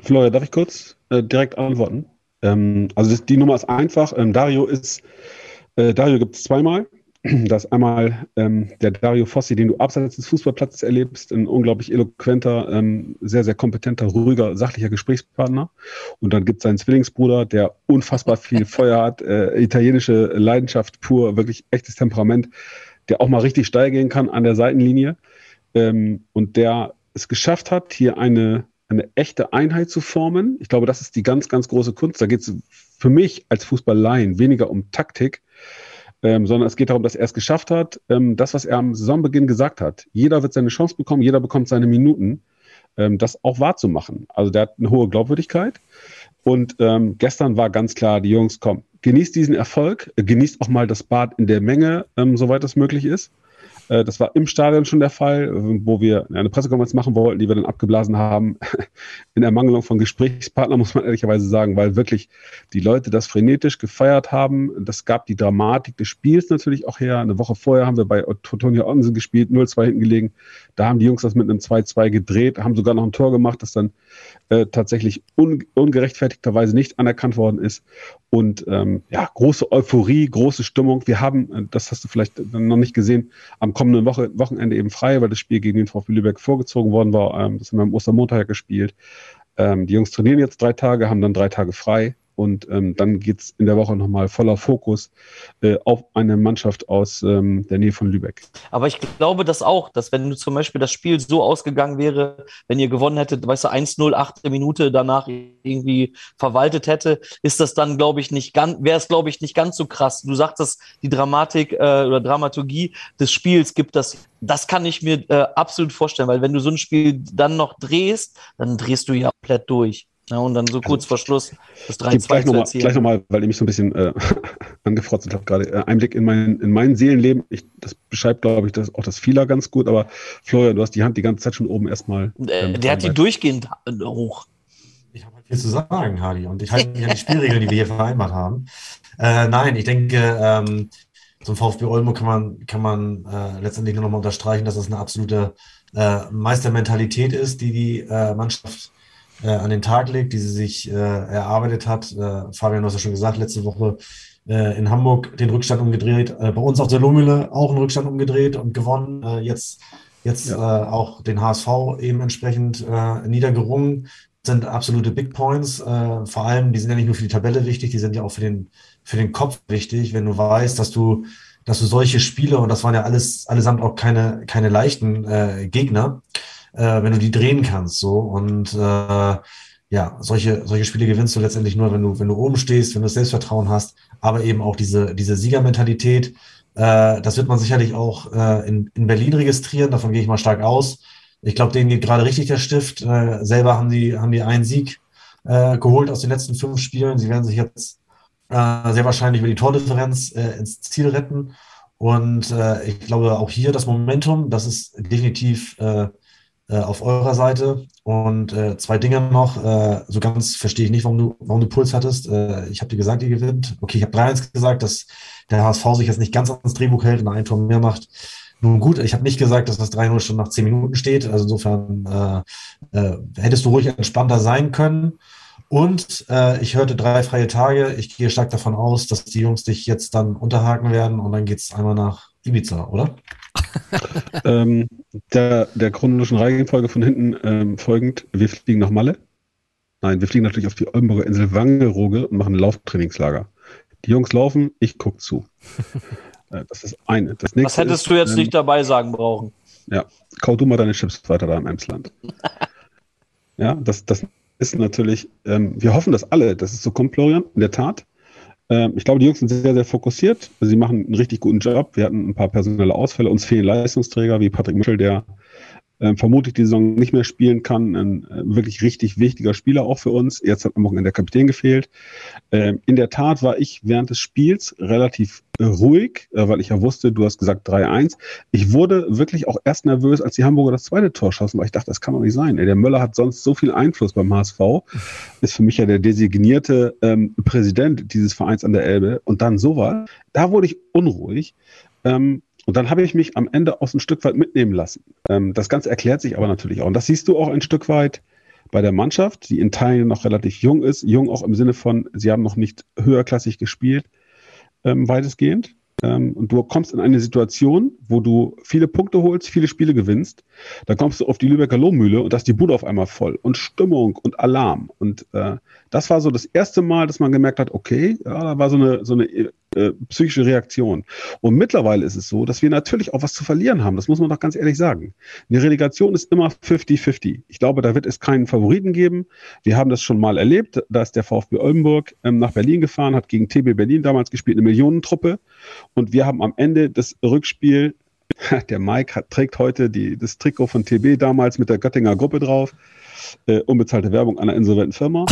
Florian, darf ich kurz äh, direkt antworten? Ähm, also das, die Nummer ist einfach. Ähm, Dario ist, äh, Dario gibt es zweimal. Das ist einmal ähm, der Dario Fossi, den du abseits des Fußballplatzes erlebst, ein unglaublich eloquenter, ähm, sehr, sehr kompetenter, ruhiger, sachlicher Gesprächspartner. Und dann gibt es seinen Zwillingsbruder, der unfassbar viel Feuer hat, äh, italienische Leidenschaft pur, wirklich echtes Temperament, der auch mal richtig steil gehen kann an der Seitenlinie ähm, und der es geschafft hat, hier eine eine echte Einheit zu formen. Ich glaube, das ist die ganz, ganz große Kunst. Da geht es für mich als Fußballlein weniger um Taktik, ähm, sondern es geht darum, dass er es geschafft hat, ähm, das, was er am Saisonbeginn gesagt hat. Jeder wird seine Chance bekommen, jeder bekommt seine Minuten, ähm, das auch wahrzumachen. Also der hat eine hohe Glaubwürdigkeit. Und ähm, gestern war ganz klar, die Jungs, komm, genießt diesen Erfolg, äh, genießt auch mal das Bad in der Menge, ähm, soweit es möglich ist. Äh, das war im Stadion schon der Fall, wo wir eine Pressekonferenz machen wollten, die wir dann abgeblasen haben. In Ermangelung von Gesprächspartnern, muss man ehrlicherweise sagen, weil wirklich die Leute das frenetisch gefeiert haben. Das gab die Dramatik des Spiels natürlich auch her. Eine Woche vorher haben wir bei Totonia Onsen gespielt, 0-2 hinten gelegen. Da haben die Jungs das mit einem 2-2 gedreht, haben sogar noch ein Tor gemacht, das dann äh, tatsächlich un ungerechtfertigterweise nicht anerkannt worden ist. Und ähm, ja, große Euphorie, große Stimmung. Wir haben, äh, das hast du vielleicht noch nicht gesehen, am kommenden Woche, Wochenende eben frei, weil das Spiel gegen den VfB Lübeck vorgezogen worden war. Ähm, das haben wir am Ostermontag gespielt. Ähm, die Jungs trainieren jetzt drei Tage, haben dann drei Tage frei. Und ähm, dann geht's in der Woche nochmal voller Fokus äh, auf eine Mannschaft aus ähm, der Nähe von Lübeck. Aber ich glaube das auch, dass wenn du zum Beispiel das Spiel so ausgegangen wäre, wenn ihr gewonnen hättet, weißt du, 1-0, achte Minute danach irgendwie verwaltet hätte, ist das dann, glaube ich, nicht ganz, wäre es, glaube ich, nicht ganz so krass. Du sagtest, die Dramatik äh, oder Dramaturgie des Spiels gibt das das kann ich mir äh, absolut vorstellen, weil wenn du so ein Spiel dann noch drehst, dann drehst du ja komplett durch. Ja, und dann so also kurz vor Schluss das 3-2 gleich nochmal, gleich nochmal, weil ich mich so ein bisschen äh, angefrotzt habe gerade. Äh, Einblick in mein, in mein Seelenleben. Ich, das beschreibt, glaube ich, das, auch das Fehler ganz gut. Aber Florian, du hast die Hand die ganze Zeit schon oben erstmal. Ähm, der hat die durchgehend äh, hoch. Ich habe halt viel zu sagen, Hardy. Und ich halte mich an die Spielregeln, die wir hier vereinbart haben. Äh, nein, ich denke, ähm, zum VfB Olmo kann man, kann man äh, letztendlich nur noch mal unterstreichen, dass das eine absolute äh, Meistermentalität ist, die die äh, Mannschaft äh, an den Tag legt, die sie sich äh, erarbeitet hat. Äh, Fabian, du hast ja schon gesagt, letzte Woche äh, in Hamburg den Rückstand umgedreht, äh, bei uns auf der Lohmühle auch einen Rückstand umgedreht und gewonnen. Äh, jetzt jetzt ja. auch den HSV eben entsprechend niedergerungen. sind absolute Big Points. Vor allem, die sind ja nicht nur für die Tabelle wichtig, die sind ja auch für den, für den Kopf wichtig, wenn du weißt, dass du, dass du solche Spiele, und das waren ja alles, allesamt auch keine, keine leichten äh, Gegner, äh, wenn du die drehen kannst. So. Und äh, ja, solche, solche Spiele gewinnst du letztendlich nur, wenn du, wenn du oben stehst, wenn du Selbstvertrauen hast, aber eben auch diese, diese Siegermentalität. Äh, das wird man sicherlich auch äh, in, in Berlin registrieren, davon gehe ich mal stark aus. Ich glaube, denen geht gerade richtig der Stift. Äh, selber haben die, haben die einen Sieg äh, geholt aus den letzten fünf Spielen. Sie werden sich jetzt äh, sehr wahrscheinlich über die Tordifferenz äh, ins Ziel retten. Und äh, ich glaube auch hier das Momentum, das ist definitiv äh, auf eurer Seite. Und äh, zwei Dinge noch. Äh, so ganz verstehe ich nicht, warum du, warum du Puls hattest. Äh, ich habe dir gesagt, ihr gewinnt. Okay, ich habe 3-1 gesagt, dass der HSV sich jetzt nicht ganz ans Drehbuch hält und ein Tor mehr macht. Nun gut, ich habe nicht gesagt, dass das 3-0 schon nach 10 Minuten steht. Also insofern äh, äh, hättest du ruhig entspannter sein können. Und äh, ich hörte drei freie Tage. Ich gehe stark davon aus, dass die Jungs dich jetzt dann unterhaken werden und dann geht es einmal nach Ibiza, oder? Ähm, der, der chronologischen Reihenfolge von hinten ähm, folgend, wir fliegen nach Malle. Nein, wir fliegen natürlich auf die Oldenburger Insel Wangerooge und machen ein Lauftrainingslager. Die Jungs laufen, ich gucke zu. äh, das ist eine. Das nächste Was hättest ist, du jetzt ähm, nicht dabei sagen brauchen? Ja, kau du mal deine Chips weiter da im Emsland. ja, das, das ist natürlich, ähm, wir hoffen das alle, dass es so kommt, Florian, in der Tat. Ähm, ich glaube, die Jungs sind sehr, sehr fokussiert. Sie machen einen richtig guten Job. Wir hatten ein paar personelle Ausfälle. Uns fehlen Leistungsträger wie Patrick Michel, der äh, vermutlich die Saison nicht mehr spielen kann. Ein äh, wirklich richtig wichtiger Spieler auch für uns. Jetzt hat am Wochenende der Kapitän gefehlt. Ähm, in der Tat war ich während des Spiels relativ äh, ruhig, äh, weil ich ja wusste, du hast gesagt 3-1. Ich wurde wirklich auch erst nervös, als die Hamburger das zweite Tor schossen, weil ich dachte, das kann doch nicht sein. Der Möller hat sonst so viel Einfluss beim HSV, ist für mich ja der designierte ähm, Präsident dieses Vereins an der Elbe. Und dann sowas, da wurde ich unruhig. Ähm, und dann habe ich mich am Ende auch ein Stück weit mitnehmen lassen. Ähm, das Ganze erklärt sich aber natürlich auch. Und das siehst du auch ein Stück weit bei der Mannschaft, die in Teilen noch relativ jung ist. Jung auch im Sinne von, sie haben noch nicht höherklassig gespielt, ähm, weitestgehend. Ähm, und du kommst in eine Situation, wo du viele Punkte holst, viele Spiele gewinnst. Dann kommst du auf die Lübecker Lohmühle und da ist die Bude auf einmal voll und Stimmung und Alarm. Und äh, das war so das erste Mal, dass man gemerkt hat, okay, ja, da war so eine, so eine äh, psychische Reaktion. Und mittlerweile ist es so, dass wir natürlich auch was zu verlieren haben. Das muss man doch ganz ehrlich sagen. Eine Relegation ist immer 50-50. Ich glaube, da wird es keinen Favoriten geben. Wir haben das schon mal erlebt. Da ist der VfB Oldenburg ähm, nach Berlin gefahren, hat gegen TB Berlin damals gespielt, eine Millionentruppe. Und wir haben am Ende das Rückspiel der Mike hat, trägt heute die, das Trikot von TB damals mit der Göttinger Gruppe drauf. Äh, unbezahlte Werbung einer insolventen Firma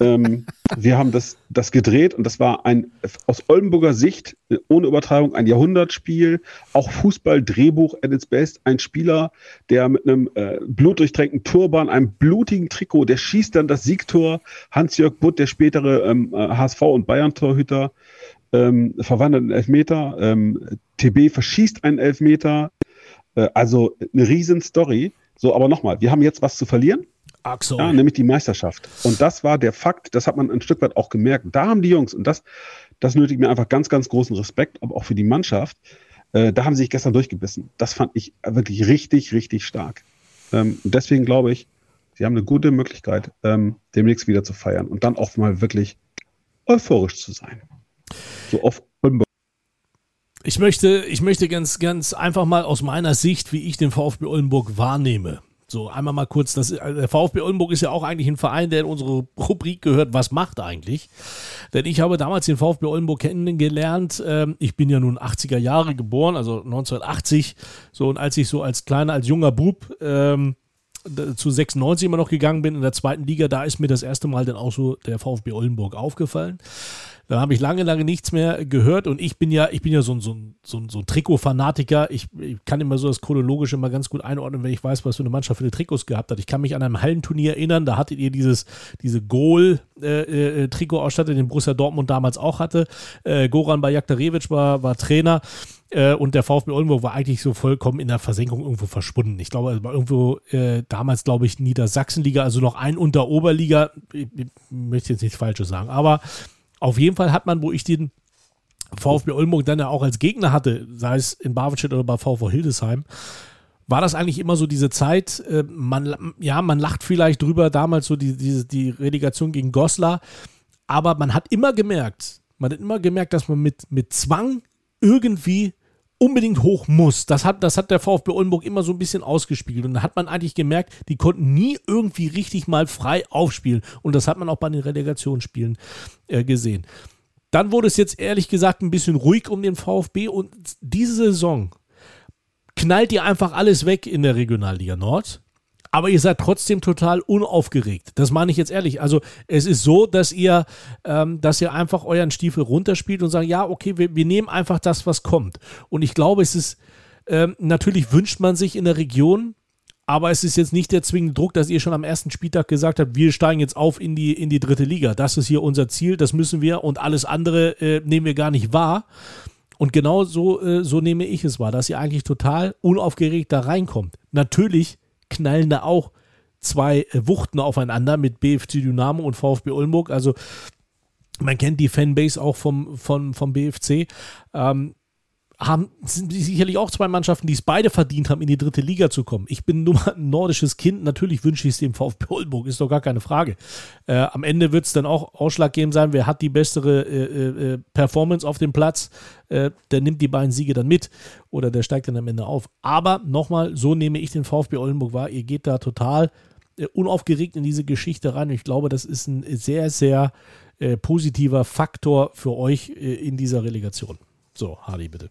ähm, wir haben das, das gedreht und das war ein aus Oldenburger Sicht ohne Übertreibung ein Jahrhundertspiel, auch Fußball-Drehbuch at its best. Ein Spieler, der mit einem äh, blutdurchtränkten Turban, einem blutigen Trikot, der schießt dann das Siegtor. Hans-Jörg Butt, der spätere ähm, HSV- und Bayern-Torhüter, ähm, verwandelt einen Elfmeter. Ähm, TB verschießt einen Elfmeter. Äh, also eine riesen Story. So, aber nochmal, wir haben jetzt was zu verlieren. Axel. Ja, nämlich die Meisterschaft. Und das war der Fakt, das hat man ein Stück weit auch gemerkt. Da haben die Jungs, und das, das nötigt mir einfach ganz, ganz großen Respekt, aber auch für die Mannschaft, äh, da haben sie sich gestern durchgebissen. Das fand ich wirklich richtig, richtig stark. Ähm, und deswegen glaube ich, sie haben eine gute Möglichkeit, ähm, demnächst wieder zu feiern und dann auch mal wirklich euphorisch zu sein. So auf ich möchte, ich möchte ganz, ganz einfach mal aus meiner Sicht, wie ich den VfB Oldenburg wahrnehme, so, einmal mal kurz, das, äh, der VfB Oldenburg ist ja auch eigentlich ein Verein, der in unsere Rubrik gehört, was macht eigentlich? Denn ich habe damals den VfB Oldenburg kennengelernt. Ähm, ich bin ja nun 80er Jahre geboren, also 1980. So, und als ich so als kleiner, als junger Bub ähm, zu 96 immer noch gegangen bin in der zweiten Liga, da ist mir das erste Mal dann auch so der VfB Oldenburg aufgefallen. Da habe ich lange, lange nichts mehr gehört und ich bin ja, ich bin ja so ein, so ein, so ein, so ein Trikot-Fanatiker. Ich, ich, kann immer so das Chronologische immer ganz gut einordnen, wenn ich weiß, was für eine Mannschaft für die Trikots gehabt hat. Ich kann mich an einem Hallenturnier erinnern, da hattet ihr dieses, diese Goal-Trikot-Ausstattung, den Borussia Dortmund damals auch hatte. Äh, Goran Bajaktarevic war, war Trainer. Äh, und der VfB Oldenburg war eigentlich so vollkommen in der Versenkung irgendwo verschwunden. Ich glaube, es war irgendwo äh, damals, glaube ich, Niedersachsenliga, also noch ein unter Oberliga. Ich, ich möchte jetzt nichts Falsches sagen, aber auf jeden Fall hat man, wo ich den VfB Oldenburg dann ja auch als Gegner hatte, sei es in Barwitstedt oder bei VV Hildesheim, war das eigentlich immer so diese Zeit, äh, man, ja, man lacht vielleicht drüber, damals so die, die, die Relegation gegen Goslar, aber man hat immer gemerkt, man hat immer gemerkt, dass man mit, mit Zwang irgendwie unbedingt hoch muss. Das hat, das hat der VfB Oldenburg immer so ein bisschen ausgespielt. Und da hat man eigentlich gemerkt, die konnten nie irgendwie richtig mal frei aufspielen. Und das hat man auch bei den Relegationsspielen äh, gesehen. Dann wurde es jetzt ehrlich gesagt ein bisschen ruhig um den VfB und diese Saison knallt ihr einfach alles weg in der Regionalliga Nord aber ihr seid trotzdem total unaufgeregt. Das meine ich jetzt ehrlich. Also es ist so, dass ihr, ähm, dass ihr einfach euren Stiefel runterspielt und sagt, ja, okay, wir, wir nehmen einfach das, was kommt. Und ich glaube, es ist, ähm, natürlich wünscht man sich in der Region, aber es ist jetzt nicht der zwingende Druck, dass ihr schon am ersten Spieltag gesagt habt, wir steigen jetzt auf in die, in die dritte Liga. Das ist hier unser Ziel, das müssen wir und alles andere äh, nehmen wir gar nicht wahr. Und genau so, äh, so nehme ich es wahr, dass ihr eigentlich total unaufgeregt da reinkommt. Natürlich knallen da auch zwei äh, Wuchten aufeinander mit BFC Dynamo und VfB Oldenburg. Also man kennt die Fanbase auch vom, vom, vom BFC. Ähm, haben, sind sicherlich auch zwei Mannschaften, die es beide verdient haben, in die dritte Liga zu kommen. Ich bin nur mal ein nordisches Kind. Natürlich wünsche ich es dem VfB Oldenburg, ist doch gar keine Frage. Äh, am Ende wird es dann auch ausschlaggebend sein, wer hat die bessere äh, äh, äh, Performance auf dem Platz. Äh, der nimmt die beiden Siege dann mit oder der steigt dann am Ende auf. Aber nochmal, so nehme ich den VfB Oldenburg wahr. Ihr geht da total äh, unaufgeregt in diese Geschichte rein. Ich glaube, das ist ein sehr, sehr positiver Faktor für euch in dieser Relegation. So, Hardy, bitte.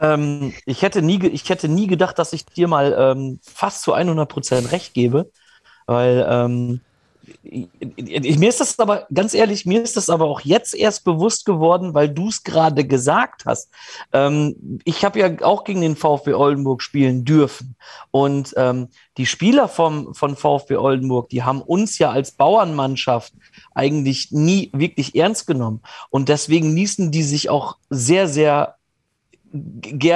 Ähm, ich, hätte nie, ich hätte nie gedacht, dass ich dir mal ähm, fast zu 100% recht gebe, weil ähm, ich, mir ist das aber, ganz ehrlich, mir ist das aber auch jetzt erst bewusst geworden, weil du es gerade gesagt hast. Ähm, ich habe ja auch gegen den VfB Oldenburg spielen dürfen. Und ähm, die Spieler vom, von VfB Oldenburg, die haben uns ja als Bauernmannschaft eigentlich nie wirklich ernst genommen. Und deswegen ließen die sich auch sehr, sehr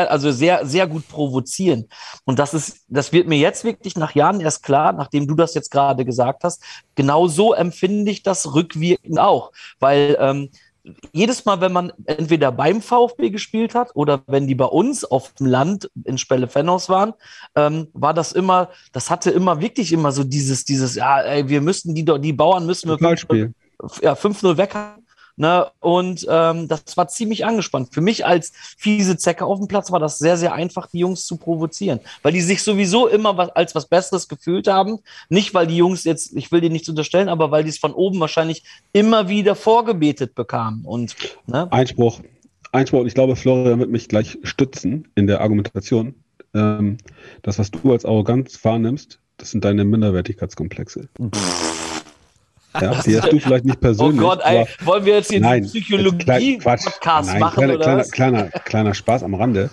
also sehr, sehr gut provozieren. Und das ist, das wird mir jetzt wirklich nach Jahren erst klar, nachdem du das jetzt gerade gesagt hast. Genau so empfinde ich das rückwirkend auch, weil ähm, jedes Mal, wenn man entweder beim VfB gespielt hat oder wenn die bei uns auf dem Land in Spelle-Fennos waren, ähm, war das immer, das hatte immer wirklich immer so dieses, dieses, ja, ey, wir müssten die, die Bauern müssen wir 5-0 ja, 5-0 weg haben Ne? Und ähm, das war ziemlich angespannt. Für mich als fiese Zecke auf dem Platz war das sehr, sehr einfach, die Jungs zu provozieren, weil die sich sowieso immer was, als was Besseres gefühlt haben. Nicht, weil die Jungs jetzt, ich will dir nichts unterstellen, aber weil die es von oben wahrscheinlich immer wieder vorgebetet bekamen. Und, ne? Einspruch. Einspruch. Und ich glaube, Florian wird mich gleich stützen in der Argumentation. Ähm, das, was du als Arroganz wahrnimmst, das sind deine Minderwertigkeitskomplexe. Pff. Ja, die hast du vielleicht nicht persönlich. Oh Gott, ey, wollen wir jetzt hier einen Psychologie-Podcast machen? Kleiner, kleiner, kleiner, kleiner, Spaß am Rande.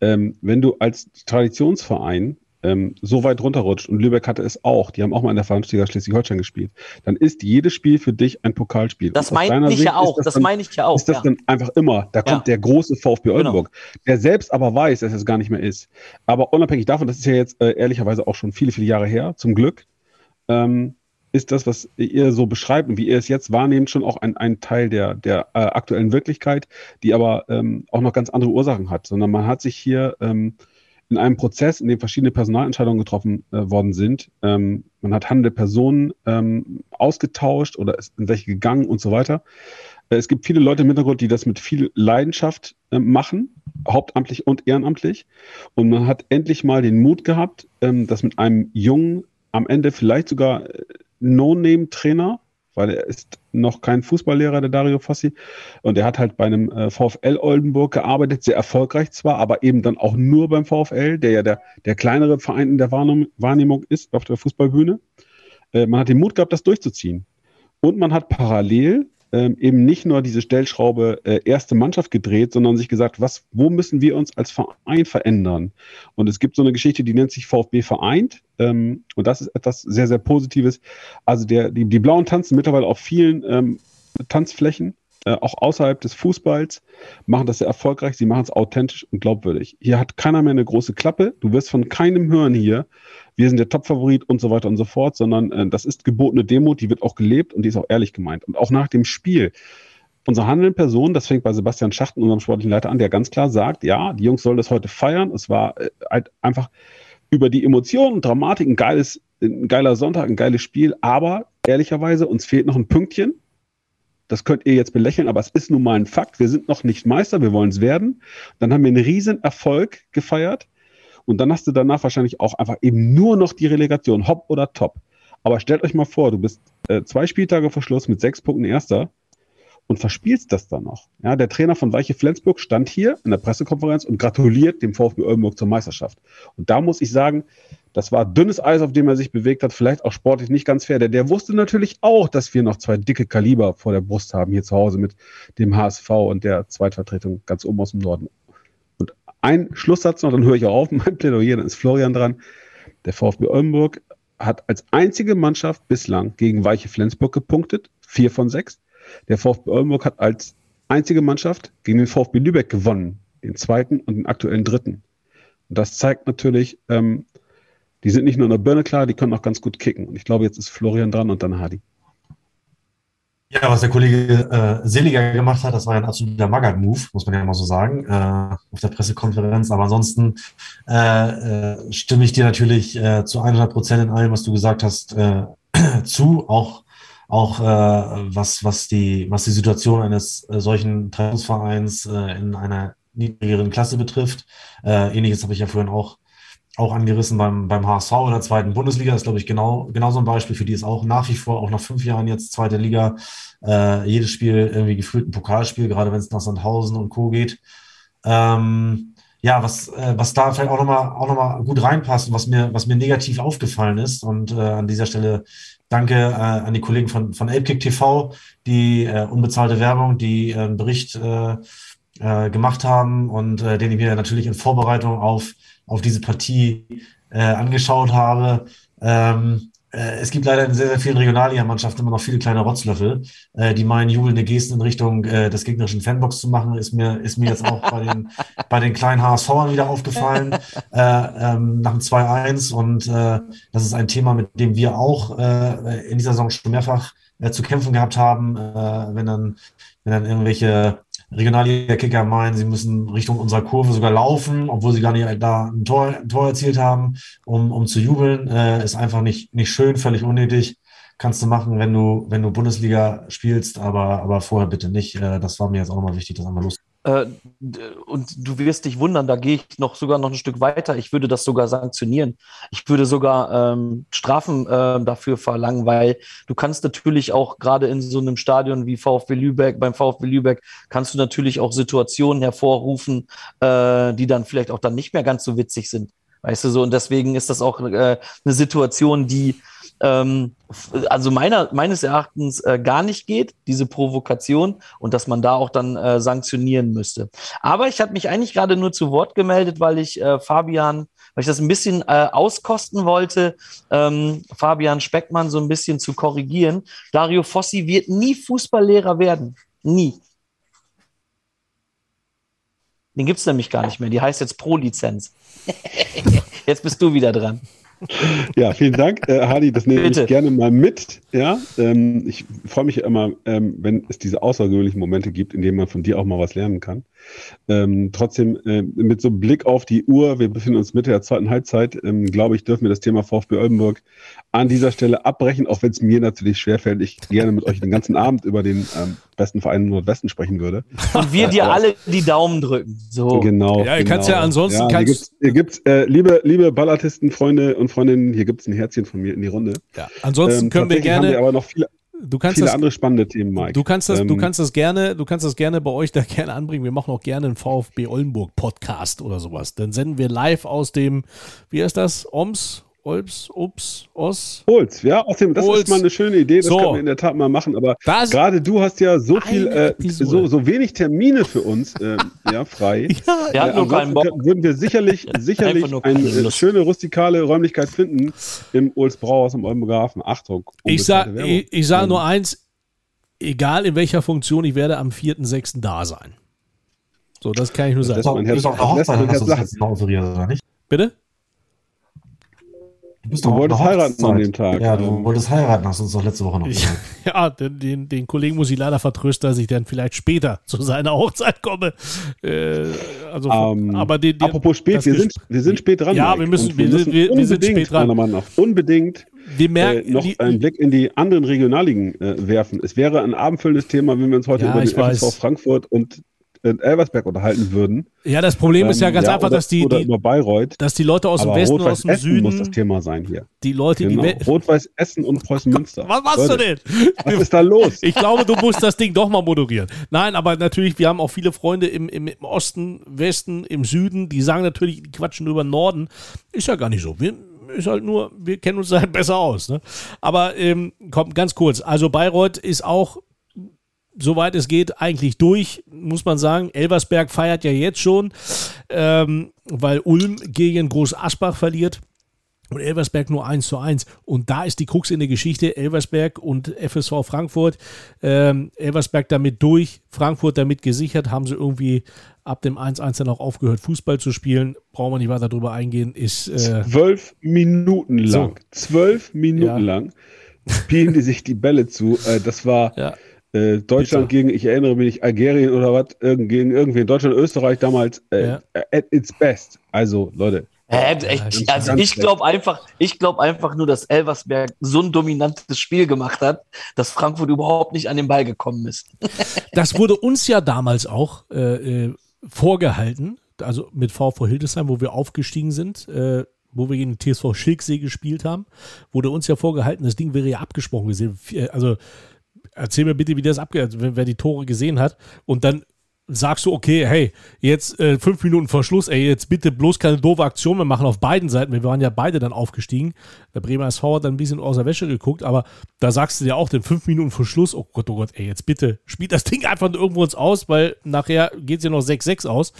Ähm, wenn du als Traditionsverein ähm, so weit runterrutscht, und Lübeck hatte es auch, die haben auch mal in der Verbandsliga Schleswig-Holstein gespielt, dann ist jedes Spiel für dich ein Pokalspiel. Das meine ich ja auch. Das, das meine ich ja auch. Ist das ja. dann einfach immer? Da kommt ja. der große VfB genau. Oldenburg, genau. der selbst aber weiß, dass es gar nicht mehr ist. Aber unabhängig davon, das ist ja jetzt äh, ehrlicherweise auch schon viele, viele Jahre her, zum Glück. Ähm, ist das, was ihr so beschreibt und wie ihr es jetzt wahrnehmt, schon auch ein, ein Teil der, der äh, aktuellen Wirklichkeit, die aber ähm, auch noch ganz andere Ursachen hat, sondern man hat sich hier ähm, in einem Prozess, in dem verschiedene Personalentscheidungen getroffen äh, worden sind, ähm, man hat handelnde Personen ähm, ausgetauscht oder ist in welche gegangen und so weiter. Äh, es gibt viele Leute im Hintergrund, die das mit viel Leidenschaft äh, machen, hauptamtlich und ehrenamtlich. Und man hat endlich mal den Mut gehabt, ähm, das mit einem jungen, am Ende vielleicht sogar äh, No-Name-Trainer, weil er ist noch kein Fußballlehrer, der Dario Fossi. Und er hat halt bei einem äh, VfL Oldenburg gearbeitet, sehr erfolgreich zwar, aber eben dann auch nur beim VfL, der ja der, der kleinere Verein in der Wahrnehmung ist auf der Fußballbühne. Äh, man hat den Mut gehabt, das durchzuziehen. Und man hat parallel ähm, eben nicht nur diese Stellschraube äh, erste Mannschaft gedreht, sondern sich gesagt, was, wo müssen wir uns als Verein verändern? Und es gibt so eine Geschichte, die nennt sich VfB vereint. Ähm, und das ist etwas sehr, sehr Positives. Also der, die, die Blauen tanzen mittlerweile auf vielen ähm, Tanzflächen äh, auch außerhalb des Fußballs, machen das sehr erfolgreich, sie machen es authentisch und glaubwürdig. Hier hat keiner mehr eine große Klappe, du wirst von keinem hören hier, wir sind der Top-Favorit und so weiter und so fort, sondern äh, das ist gebotene Demut, die wird auch gelebt und die ist auch ehrlich gemeint. Und auch nach dem Spiel. Unsere handelnden Personen, das fängt bei Sebastian Schachten, unserem sportlichen Leiter an, der ganz klar sagt, ja, die Jungs sollen das heute feiern. Es war äh, halt einfach über die Emotionen, Dramatik, ein geiles, ein geiler Sonntag, ein geiles Spiel, aber ehrlicherweise, uns fehlt noch ein Pünktchen. Das könnt ihr jetzt belächeln, aber es ist nun mal ein Fakt. Wir sind noch nicht Meister, wir wollen es werden. Dann haben wir einen riesen Erfolg gefeiert. Und dann hast du danach wahrscheinlich auch einfach eben nur noch die Relegation, hopp oder top. Aber stellt euch mal vor, du bist äh, zwei Spieltage vor Schluss mit sechs Punkten Erster und verspielst das dann noch. Ja, der Trainer von Weiche Flensburg stand hier in der Pressekonferenz und gratuliert dem VfB Oldenburg zur Meisterschaft. Und da muss ich sagen, das war dünnes Eis, auf dem er sich bewegt hat, vielleicht auch sportlich nicht ganz fair. Der, der wusste natürlich auch, dass wir noch zwei dicke Kaliber vor der Brust haben hier zu Hause mit dem HSV und der Zweitvertretung ganz oben aus dem Norden. Und ein Schlusssatz noch, dann höre ich auch auf mein Plädoyer, dann ist Florian dran. Der VfB Oldenburg hat als einzige Mannschaft bislang gegen Weiche Flensburg gepunktet, vier von sechs. Der VfB Oldenburg hat als einzige Mannschaft gegen den VfB Lübeck gewonnen, den zweiten und den aktuellen dritten. Und das zeigt natürlich, ähm, die sind nicht nur in der Birne klar, die können auch ganz gut kicken. Und ich glaube, jetzt ist Florian dran und dann Hadi. Ja, was der Kollege äh, Seliger gemacht hat, das war ja ein absoluter Magath-Move, muss man ja mal so sagen, äh, auf der Pressekonferenz. Aber ansonsten äh, äh, stimme ich dir natürlich äh, zu 100 Prozent in allem, was du gesagt hast, äh, zu. Auch, auch äh, was, was, die, was die Situation eines äh, solchen Trainingsvereins äh, in einer niedrigeren Klasse betrifft. Äh, ähnliches habe ich ja vorhin auch auch angerissen beim, beim HSV in der zweiten Bundesliga. Das ist, glaube ich, genau, genau so ein Beispiel. Für die ist auch nach wie vor, auch nach fünf Jahren jetzt zweite Liga, äh, jedes Spiel irgendwie gefühlt ein Pokalspiel, gerade wenn es nach Sandhausen und Co. geht. Ähm, ja, was, äh, was da vielleicht auch nochmal auch noch mal gut reinpasst und was mir, was mir negativ aufgefallen ist. Und äh, an dieser Stelle danke äh, an die Kollegen von, von Apekick TV, die äh, unbezahlte Werbung, die äh, einen Bericht äh, äh, gemacht haben und äh, den ich mir natürlich in Vorbereitung auf auf diese Partie äh, angeschaut habe. Ähm, äh, es gibt leider in sehr, sehr vielen Regionalliga-Mannschaften immer noch viele kleine Rotzlöffel, äh, die meinen, jubelnde Gesten in Richtung äh, des gegnerischen Fanbox zu machen. Ist mir, ist mir jetzt auch bei den, bei den kleinen HSVern wieder aufgefallen, äh, ähm, nach dem 2-1. Und äh, das ist ein Thema, mit dem wir auch äh, in dieser Saison schon mehrfach äh, zu kämpfen gehabt haben, äh, wenn dann, wenn dann irgendwelche Regionalliga-Kicker meinen, sie müssen Richtung unserer Kurve sogar laufen, obwohl sie gar nicht da ein Tor, ein Tor erzielt haben, um, um zu jubeln. Äh, ist einfach nicht, nicht schön, völlig unnötig. Kannst du machen, wenn du, wenn du Bundesliga spielst, aber, aber vorher bitte nicht. Äh, das war mir jetzt auch nochmal wichtig, das einmal los. Äh, und du wirst dich wundern, da gehe ich noch sogar noch ein Stück weiter. Ich würde das sogar sanktionieren. Ich würde sogar ähm, Strafen äh, dafür verlangen, weil du kannst natürlich auch gerade in so einem Stadion wie VfB Lübeck, beim VfB Lübeck, kannst du natürlich auch Situationen hervorrufen, äh, die dann vielleicht auch dann nicht mehr ganz so witzig sind. Weißt du so, und deswegen ist das auch äh, eine Situation, die ähm, also meiner, meines Erachtens äh, gar nicht geht, diese Provokation, und dass man da auch dann äh, sanktionieren müsste. Aber ich habe mich eigentlich gerade nur zu Wort gemeldet, weil ich äh, Fabian, weil ich das ein bisschen äh, auskosten wollte, ähm, Fabian Speckmann so ein bisschen zu korrigieren. Dario Fossi wird nie Fußballlehrer werden. Nie. Den gibt es nämlich gar nicht mehr. Die heißt jetzt Pro-Lizenz. jetzt bist du wieder dran. Ja, vielen Dank, äh, Hadi. Das nehme Bitte. ich gerne mal mit. Ja, ähm, ich freue mich immer, ähm, wenn es diese außergewöhnlichen Momente gibt, in denen man von dir auch mal was lernen kann. Ähm, trotzdem, äh, mit so einem Blick auf die Uhr, wir befinden uns Mitte der zweiten Halbzeit, ähm, glaube ich, dürfen wir das Thema VfB Oldenburg an dieser Stelle abbrechen, auch wenn es mir natürlich schwerfällt, ich gerne mit euch den ganzen Abend über den ähm, besten Verein im Nordwesten sprechen würde. Und wir dir alle die Daumen drücken. So. Genau. Ja, ihr genau. kannst ja ansonsten. Ja, hier gibt's, hier gibt's äh, liebe, liebe Ballartisten, Freunde und Freundinnen, hier gibt es ein Herzchen von mir in die Runde. Ja, ansonsten ähm, können wir gerne. Haben wir aber noch viele, Du kannst viele das, andere spannende Themen, Mike. Du kannst das, ähm, du kannst das gerne, du kannst das gerne bei euch da gerne anbringen. Wir machen auch gerne einen VfB Oldenburg Podcast oder sowas. Dann senden wir live aus dem, wie heißt das? Oms, Olps, Ups, Os. Holz, ja, außerdem, das Holz. ist mal eine schöne Idee, das So. können wir in der Tat mal machen, aber Das- gerade du hast ja so viel, äh, so, so wenig Termine für uns, äh, ja, frei. Ja, Wir hatten nur Äh, keinen Bock. würden wir sicherlich, sicherlich eine äh, schöne rustikale Räumlichkeit finden im Olds Brauhaus am Oldenburger Hafen. Achtung. ich sag, Werbung. ich, ich sage Ähm, nur eins, egal in welcher Funktion, ich werde am 4.6. da sein. So, das kann ich nur Das sagen. lässt mein Herz- Ist das lässt Hochzeit, Herz du das jetzt oder nicht? Bitte? Du, bist Du doch wolltest heiraten an dem Tag. Ja, du Ähm, wolltest heiraten, hast du uns doch letzte Woche noch gesagt. Ja, den, den, den Kollegen muss ich leider vertrösten, dass ich dann vielleicht später zu seiner Hochzeit komme. Äh, also, Ähm, aber den, den, Apropos spät, wir sind, wir sind spät dran. Ja, Mike. wir müssen- Und wir sind- wir- wir sind unbedingt, spät dran. meiner Meinung nach, unbedingt Wir äh, merken, noch die, einen Blick in die anderen Regionalligen äh, werfen. Es wäre ein abendfüllendes Thema, wenn wir uns heute Ja, über ich den FSV. Frankfurt und äh, Elversberg unterhalten würden. ja, das Problem ist ja Ähm, ganz einfach, oder, dass die, die, über Bayreuth. dass die Leute aus dem Westen und aus dem Essen muss das Süden, Thema sein hier. die Leute, Genau. die. We- Rot-Weiß Essen und Preußen Münster. Was machst du Leute, denn? Was ist da los? Ich glaube, du musst das Ding doch mal moderieren. Nein, aber natürlich, wir haben auch viele Freunde im, im, im Osten, Westen, im Süden, die sagen natürlich, die quatschen über den Norden. Ist ja gar nicht so. Wir, ist halt nur, wir kennen uns halt besser aus. Ne? Aber ähm, komm, ganz kurz. Also Bayreuth ist auch, soweit es geht, eigentlich durch, muss man sagen. Elversberg feiert ja jetzt schon, ähm, weil Ulm gegen Groß Aschbach verliert. Und Elversberg nur 1 zu 1. Und da ist die Krux in der Geschichte. Elversberg und FSV Frankfurt. Ähm, Elversberg damit durch, Frankfurt damit gesichert. Haben sie irgendwie ab dem 1-1 dann auch aufgehört, Fußball zu spielen. Brauchen wir nicht weiter drüber eingehen. Ist, äh, Zwölf Minuten lang. Zwölf Minuten Ja. lang spielen die sich die Bälle zu. Äh, das war ja, äh, Deutschland gegen, ich erinnere mich nicht, Algerien oder was, irgend, gegen irgendwie Deutschland, Österreich damals äh, Ja. at its best. Also, Leute, Äh, Ja, ich, also ich glaube einfach, ich glaube einfach nur, dass Elversberg so ein dominantes Spiel gemacht hat, dass Frankfurt überhaupt nicht an den Ball gekommen ist. das wurde uns ja damals auch äh, äh, vorgehalten. Also mit VV Hildesheim, wo wir aufgestiegen sind. Äh, wo wir gegen den TSV Schilksee gespielt haben, wurde uns ja vorgehalten, das Ding wäre ja abgesprochen gesehen. Also erzähl mir bitte, wie das abgeht, wer die Tore gesehen hat. Und dann sagst du, okay, hey, jetzt äh, fünf Minuten vor Schluss, ey, jetzt bitte bloß keine doofe Aktion mehr machen auf beiden Seiten. Wir waren ja beide dann aufgestiegen. Der Bremer SV hat dann ein bisschen aus der Wäsche geguckt, aber da sagst du dir auch, den fünf Minuten vor Schluss, oh Gott, oh Gott, ey, jetzt bitte spielt das Ding einfach irgendwo uns aus, weil nachher geht es ja noch 6-6 aus.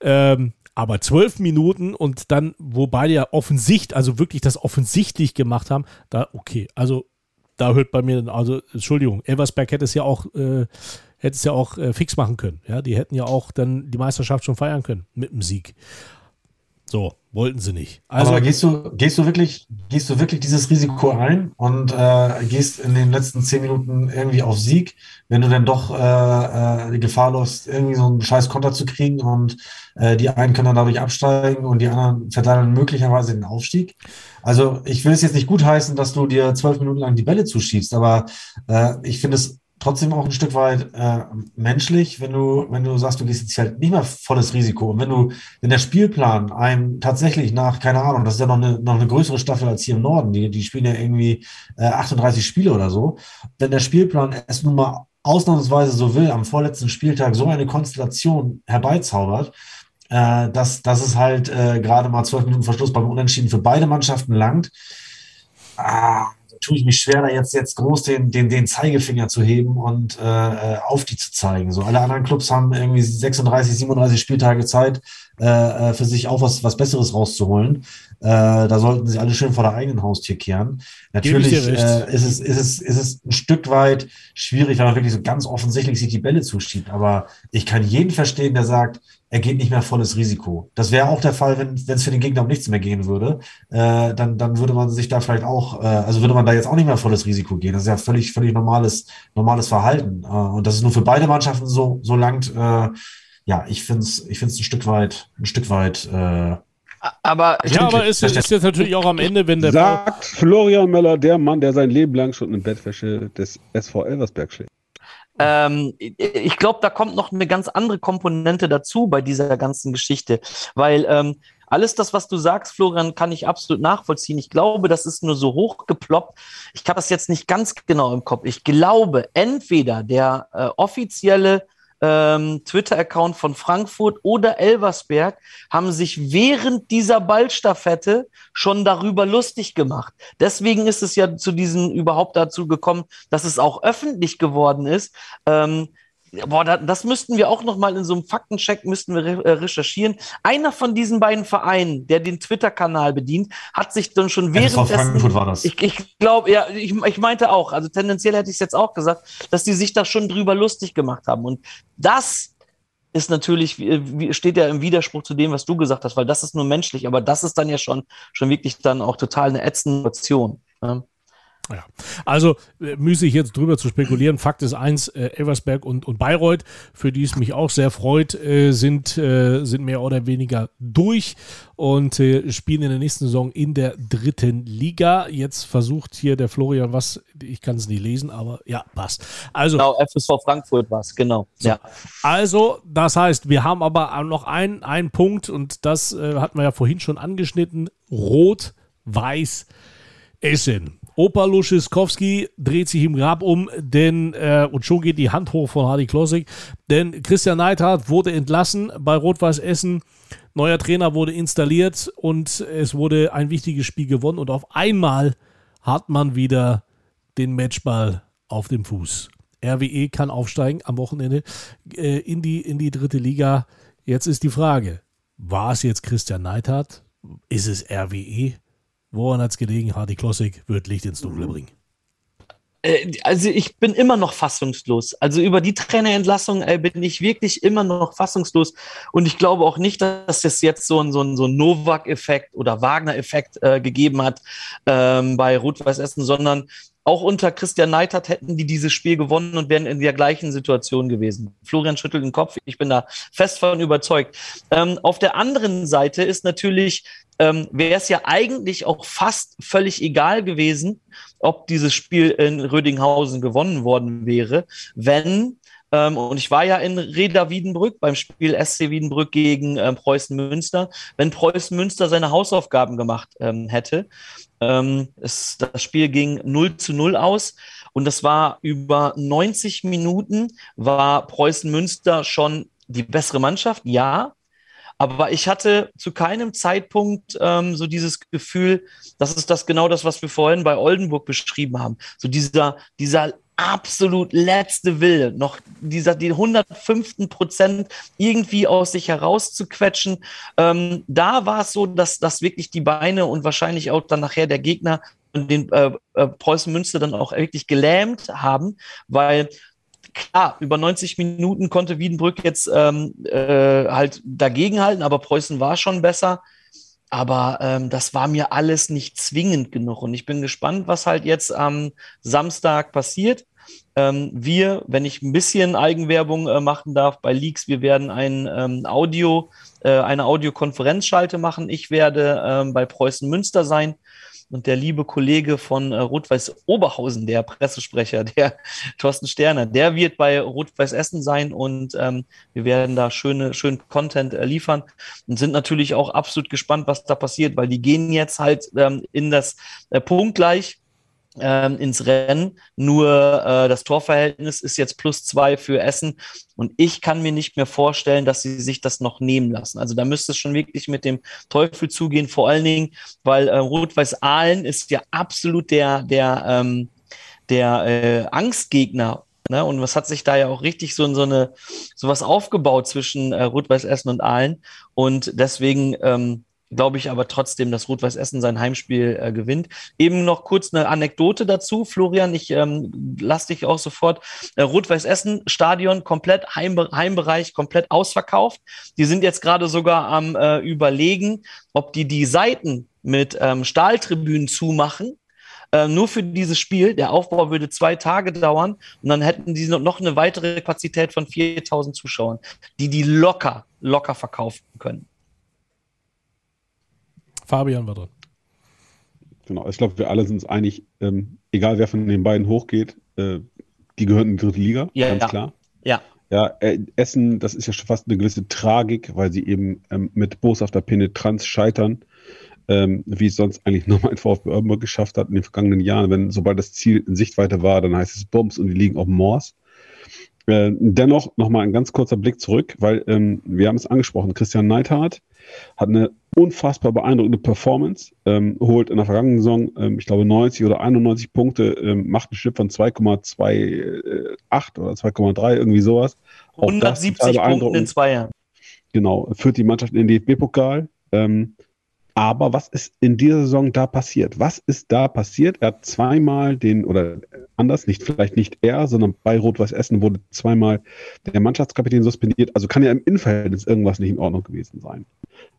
Ähm, aber zwölf Minuten und dann, wo beide ja offensichtlich, also wirklich das offensichtlich gemacht haben, da, okay, also da hört bei mir, also Entschuldigung, Elversberg hätte es ja auch, äh, hätte es ja auch äh, fix machen können. Ja, die hätten ja auch dann die Meisterschaft schon feiern können mit dem Sieg. So, wollten sie nicht. Also, Aber gehst du, gehst du wirklich, gehst du wirklich dieses Risiko ein und äh, gehst in den letzten zehn Minuten irgendwie auf Sieg, wenn du dann doch äh, äh, die Gefahr läufst, irgendwie so einen scheiß Konter zu kriegen und äh, die einen können dann dadurch absteigen und die anderen verteilen möglicherweise den Aufstieg. Also ich will es jetzt nicht gutheißen, dass du dir zwölf Minuten lang die Bälle zuschiebst, aber äh, ich finde es trotzdem auch ein Stück weit äh, menschlich, wenn du, wenn du sagst, du gehst jetzt halt nicht mehr volles Risiko. Und wenn du, wenn der Spielplan einem tatsächlich nach, keine Ahnung, das ist ja noch eine, noch eine größere Staffel als hier im Norden, die, die spielen ja irgendwie äh, 38 Spiele oder so. Wenn der Spielplan es nun mal ausnahmsweise so will, am vorletzten Spieltag so eine Konstellation herbeizaubert, äh, dass, dass es halt äh, gerade mal zwölf Minuten Verschluss beim Unentschieden für beide Mannschaften langt. Ah, tue ich mich schwer, da jetzt, jetzt groß den, den, den Zeigefinger zu heben und äh, auf die zu zeigen. So alle anderen Clubs haben irgendwie 36, 37 Spieltage Zeit, äh, für sich auch was, was Besseres rauszuholen. Äh, da sollten sie alle schön vor der eigenen Haustür kehren. Natürlich äh, ist, es, ist, es, ist es ein Stück weit schwierig, wenn man wirklich so ganz offensichtlich sich die Bälle zuschiebt. Aber ich kann jeden verstehen, der sagt, er geht nicht mehr volles Risiko. Das wäre auch der Fall, wenn es für den Gegner um nichts mehr gehen würde. Äh, dann, dann würde man sich da vielleicht auch, äh, also würde man da jetzt auch nicht mehr volles Risiko gehen. Das ist ja völlig, völlig normales, normales Verhalten. Äh, und das ist nur für beide Mannschaften so, so langt. Äh, ja, ich finde es ich find's ein Stück weit, ein Stück weit. Äh, Aber ja, aber es ist, ist jetzt natürlich auch am Ende, wenn der sagt Florian Möller, der Mann, der sein Leben lang schon in Bettwäsche des SV Elversberg schlägt. Ähm, ich glaube, da kommt noch eine ganz andere Komponente dazu bei dieser ganzen Geschichte, weil ähm, alles das, was du sagst, Florian, kann ich absolut nachvollziehen. Ich glaube, das ist nur so hochgeploppt. Ich habe das jetzt nicht ganz genau im Kopf. Ich glaube, entweder der äh, offizielle ähm, Twitter-Account von Frankfurt oder Elversberg haben sich während dieser Ballstaffette schon darüber lustig gemacht. Deswegen ist es ja zu diesen überhaupt dazu gekommen, dass es auch öffentlich geworden ist. Ähm, Boah, da, das müssten wir auch noch mal in so einem Faktencheck müssten wir äh, recherchieren. Einer von diesen beiden Vereinen, der den Twitter-Kanal bedient, hat sich dann schon FSV Frankfurt währenddessen war das. ich, ich glaube, ja, ich, ich meinte auch, also tendenziell hätte ich es jetzt auch gesagt, dass die sich da schon drüber lustig gemacht haben. Und das ist natürlich, steht ja im Widerspruch zu dem, was du gesagt hast, weil das ist nur menschlich, aber das ist dann ja schon, schon wirklich dann auch total eine ätzende Situation. Ne? Ja. Also äh, müßig jetzt drüber zu spekulieren. Fakt ist eins, äh, Eversberg und, und Bayreuth, für die es mich auch sehr freut, äh, sind, äh, sind mehr oder weniger durch und äh, spielen in der nächsten Saison in der dritten Liga. Jetzt versucht hier der Florian was, ich kann es nicht lesen, aber ja, passt. Also, genau, FSV Frankfurt war es, genau. So. Ja. Also, das heißt, wir haben aber noch einen, einen Punkt und das äh, hatten wir ja vorhin schon angeschnitten. Rot, Weiß, Essen. Opa Luschiskowski dreht sich im Grab um, denn äh, und schon geht die Hand hoch von Hardy Klossig, denn Christian Neidhardt wurde entlassen bei Rot-Weiß Essen. Neuer Trainer wurde installiert und es wurde ein wichtiges Spiel gewonnen und auf einmal hat man wieder den Matchball auf dem Fuß. RWE kann aufsteigen am Wochenende äh, in, die, in die dritte Liga. Jetzt ist die Frage, war es jetzt Christian Neidhardt? Ist es RWE? Woran hat es gelegen? Hardy Klossig wird Licht ins Dunkle bringen. Äh, also ich bin immer noch fassungslos. Also über die Trainerentlassung äh, bin ich wirklich immer noch fassungslos. Und ich glaube auch nicht, dass es jetzt so ein, so ein, so ein Novak-Effekt oder Wagner-Effekt äh, gegeben hat ähm, bei Rot-Weiß Essen, sondern auch unter Christian Neidhardt hätten die dieses Spiel gewonnen und wären in der gleichen Situation gewesen. Florian schüttelt den Kopf, ich bin da fest von überzeugt. Ähm, auf der anderen Seite ist natürlich, ähm, wäre es ja eigentlich auch fast völlig egal gewesen, ob dieses Spiel in Rödinghausen gewonnen worden wäre, wenn ähm, und ich war ja in Reda Wiedenbrück beim Spiel SC Wiedenbrück gegen ähm, Preußen Münster. Wenn Preußen Münster seine Hausaufgaben gemacht ähm, hätte, ähm, es, das Spiel ging 0 zu 0 aus. Und das war über 90 Minuten, war Preußen Münster schon die bessere Mannschaft, ja. Aber ich hatte zu keinem Zeitpunkt ähm, so dieses Gefühl, das ist das genau das, was wir vorhin bei Oldenburg beschrieben haben. So dieser, dieser absolut letzte Wille, noch dieser, die 105. Prozent irgendwie aus sich herauszuquetschen. Ähm, da war es so, dass, dass wirklich die Beine und wahrscheinlich auch dann nachher der Gegner den äh, äh, Preußen Münster dann auch wirklich gelähmt haben, weil klar, über 90 Minuten konnte Wiedenbrück jetzt ähm, äh, halt dagegenhalten, aber Preußen war schon besser. Aber ähm, das war mir alles nicht zwingend genug. Und ich bin gespannt, was halt jetzt am Samstag passiert. Ähm, wir, wenn ich ein bisschen Eigenwerbung äh, machen darf bei Leaks, wir werden ein ähm, Audio, äh, eine Audiokonferenzschalte machen. Ich werde ähm, bei Preußen Münster sein und der liebe Kollege von äh, Rot-Weiß Oberhausen, der Pressesprecher, der Thorsten Sterner, der wird bei Rot-Weiß Essen sein und ähm, wir werden da schöne, schön Content äh, liefern und sind natürlich auch absolut gespannt, was da passiert, weil die gehen jetzt halt ähm, in das äh, Punktgleich ähm, ins Rennen. Nur äh, das Torverhältnis ist jetzt plus zwei für Essen. Und ich kann mir nicht mehr vorstellen, dass sie sich das noch nehmen lassen. Also da müsste es schon wirklich mit dem Teufel zugehen, vor allen Dingen, weil äh, Rot-Weiß Aalen ist ja absolut der, der, ähm, der äh, Angstgegner Ne? Und was hat sich da ja auch richtig so in so eine sowas aufgebaut zwischen äh, Rot-Weiß Essen und Aalen. Und deswegen ähm, glaube ich aber trotzdem, dass Rot-Weiß Essen sein Heimspiel äh, gewinnt. Eben noch kurz eine Anekdote dazu, Florian, ich ähm, lass dich auch sofort. Äh, Rot-Weiß Essen, Stadion komplett, Heimbe Heimbereich komplett ausverkauft. Die sind jetzt gerade sogar am äh, überlegen, ob die die Seiten mit ähm, Stahltribünen zumachen, äh, nur für dieses Spiel. Der Aufbau würde zwei Tage dauern und dann hätten die noch eine weitere Kapazität von 4000 Zuschauern, die die locker, locker verkaufen können. Fabian war dran. Genau, ich glaube, wir alle sind uns einig, ähm, egal wer von den beiden hochgeht, äh, die gehören in die dritte Liga, ja, ganz ja. klar. Ja. Ja, äh, Essen, das ist ja schon fast eine gewisse Tragik, weil sie eben ähm, mit boshafter Penetranz scheitern, ähm, wie es sonst eigentlich nur mein VfB Oldenburg geschafft hat in den vergangenen Jahren. Wenn sobald das Ziel in Sichtweite war, dann heißt es Bombs und die liegen auf Moors. Äh, dennoch nochmal ein ganz kurzer Blick zurück, weil ähm, wir haben es angesprochen, Christian Neithardt hat eine unfassbar beeindruckende Performance, ähm, holt in der vergangenen Saison, ähm, ich glaube, 90 oder 91 Punkte, ähm, macht einen Schnitt von 2,28 oder 2,3, irgendwie sowas. Auch 170 Punkte in zwei Jahren. Genau, führt die Mannschaft in den DFB-Pokal. Ähm, Aber was ist in dieser Saison da passiert? Was ist da passiert? Er hat zweimal den, oder anders, nicht vielleicht nicht er, sondern bei Rot-Weiß Essen wurde zweimal der Mannschaftskapitän suspendiert. Also kann ja im Innenverhältnis irgendwas nicht in Ordnung gewesen sein.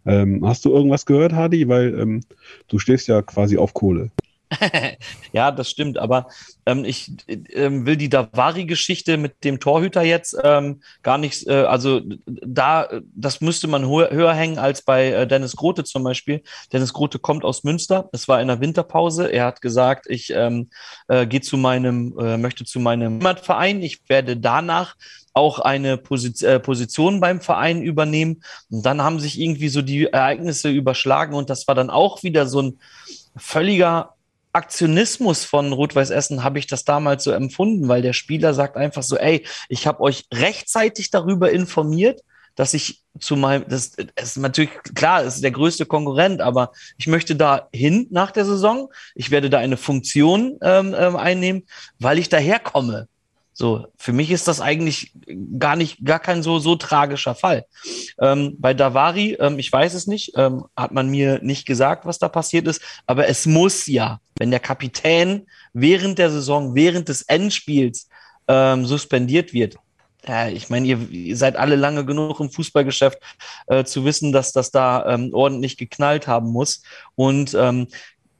Ähm, hast du irgendwas gehört, Hadi? Weil ähm, du stehst ja quasi auf Kohle. ja, das stimmt, aber ähm, ich ähm, will die Davari-Geschichte mit dem Torhüter jetzt ähm, gar nicht, äh, also da, das müsste man höher, höher hängen als bei äh, Dennis Grote zum Beispiel. Dennis Grote kommt aus Münster, es war in der Winterpause, er hat gesagt, ich ähm, äh, gehe zu meinem, äh, möchte zu meinem Verein, ich werde danach auch eine äh, Position beim Verein übernehmen. Und dann haben sich irgendwie so die Ereignisse überschlagen und das war dann auch wieder so ein völliger Aktionismus von Rot-Weiß Essen habe ich das damals so empfunden, weil der Spieler sagt einfach so, ey, ich habe euch rechtzeitig darüber informiert, dass ich zu meinem, das, das ist natürlich klar, es ist der größte Konkurrent, aber ich möchte da hin nach der Saison. Ich werde da eine Funktion ähm, ähm, einnehmen, weil ich daherkomme. So, für mich ist das eigentlich gar nicht, gar kein so, so tragischer Fall. Ähm, bei Davari, ähm, ich weiß es nicht, ähm, hat man mir nicht gesagt, was da passiert ist, aber es muss ja, wenn der Kapitän während der Saison, während des Endspiels ähm, suspendiert wird. Ja, ich meine, ihr, ihr, seid alle lange genug im Fußballgeschäft äh, zu wissen, dass das da ähm, ordentlich geknallt haben muss. Und ähm,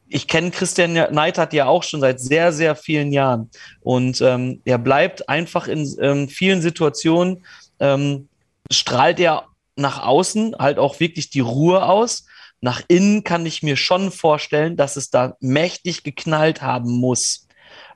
ich kenne Christian Neidhardt ja auch schon seit sehr, sehr vielen Jahren. Und ähm, er bleibt einfach in ähm, vielen Situationen, ähm, strahlt er nach außen halt auch wirklich die Ruhe aus. Nach innen kann ich mir schon vorstellen, dass es da mächtig geknallt haben muss.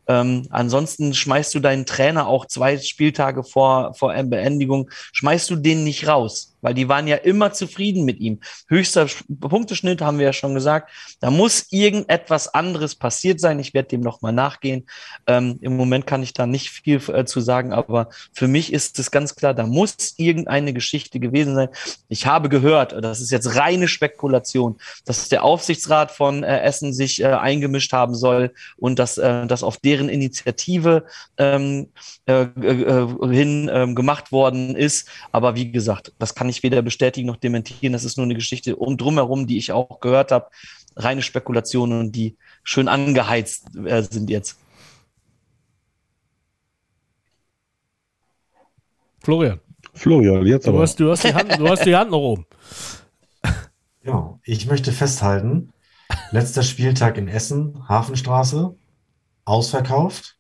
Ähm, ansonsten schmeißt du deinen Trainer auch zwei Spieltage vor, vor Beendigung, schmeißt du den nicht raus weil die waren ja immer zufrieden mit ihm. Höchster Punkteschnitt haben wir ja schon gesagt. Da muss irgendetwas anderes passiert sein. Ich werde dem nochmal nachgehen. Ähm, Im Moment kann ich da nicht viel äh, zu sagen, aber für mich ist es ganz klar, da muss irgendeine Geschichte gewesen sein. Ich habe gehört, das ist jetzt reine Spekulation, dass der Aufsichtsrat von äh, Essen sich äh, eingemischt haben soll und dass äh, das auf deren Initiative ähm, äh, äh, hin ähm, gemacht worden ist. Aber wie gesagt, das kann kann ich weder bestätigen noch dementieren. Das ist nur eine Geschichte um drumherum, die ich auch gehört habe. Reine Spekulationen und die schön angeheizt äh, sind jetzt. Florian. Florian, jetzt du aber. Hast, du, hast die Hand, du hast die Hand noch oben. Ja, ich möchte festhalten, letzter Spieltag in Essen, Hafenstraße, ausverkauft.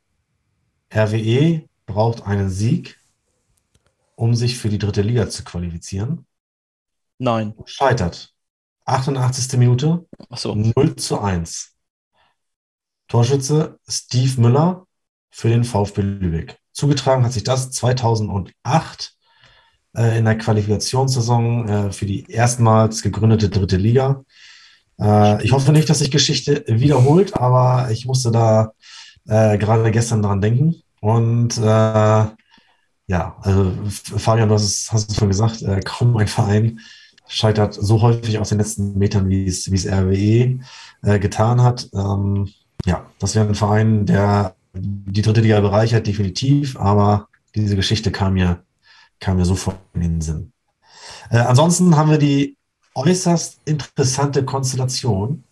RWE braucht einen Sieg um sich für die dritte Liga zu qualifizieren. Nein. Scheitert. 88. Minute. Ach so. 0 zu 1. Torschütze Steve Müller für den VfB Lübeck. Zugetragen hat sich das 2008 äh, in der Qualifikationssaison äh, für die erstmals gegründete dritte Liga. Äh, ich hoffe nicht, dass sich Geschichte wiederholt, aber ich musste da äh, gerade gestern dran denken. Und äh, ja, also Fabian, du hast es, hast es schon gesagt, äh, kaum ein Verein scheitert so häufig aus den letzten Metern, wie es, wie es RWE äh, getan hat. Ähm, ja, das wäre ein Verein, der die dritte Liga bereichert, definitiv, aber diese Geschichte kam mir, kam mir sofort in den Sinn. Äh, ansonsten haben wir die äußerst interessante Konstellation,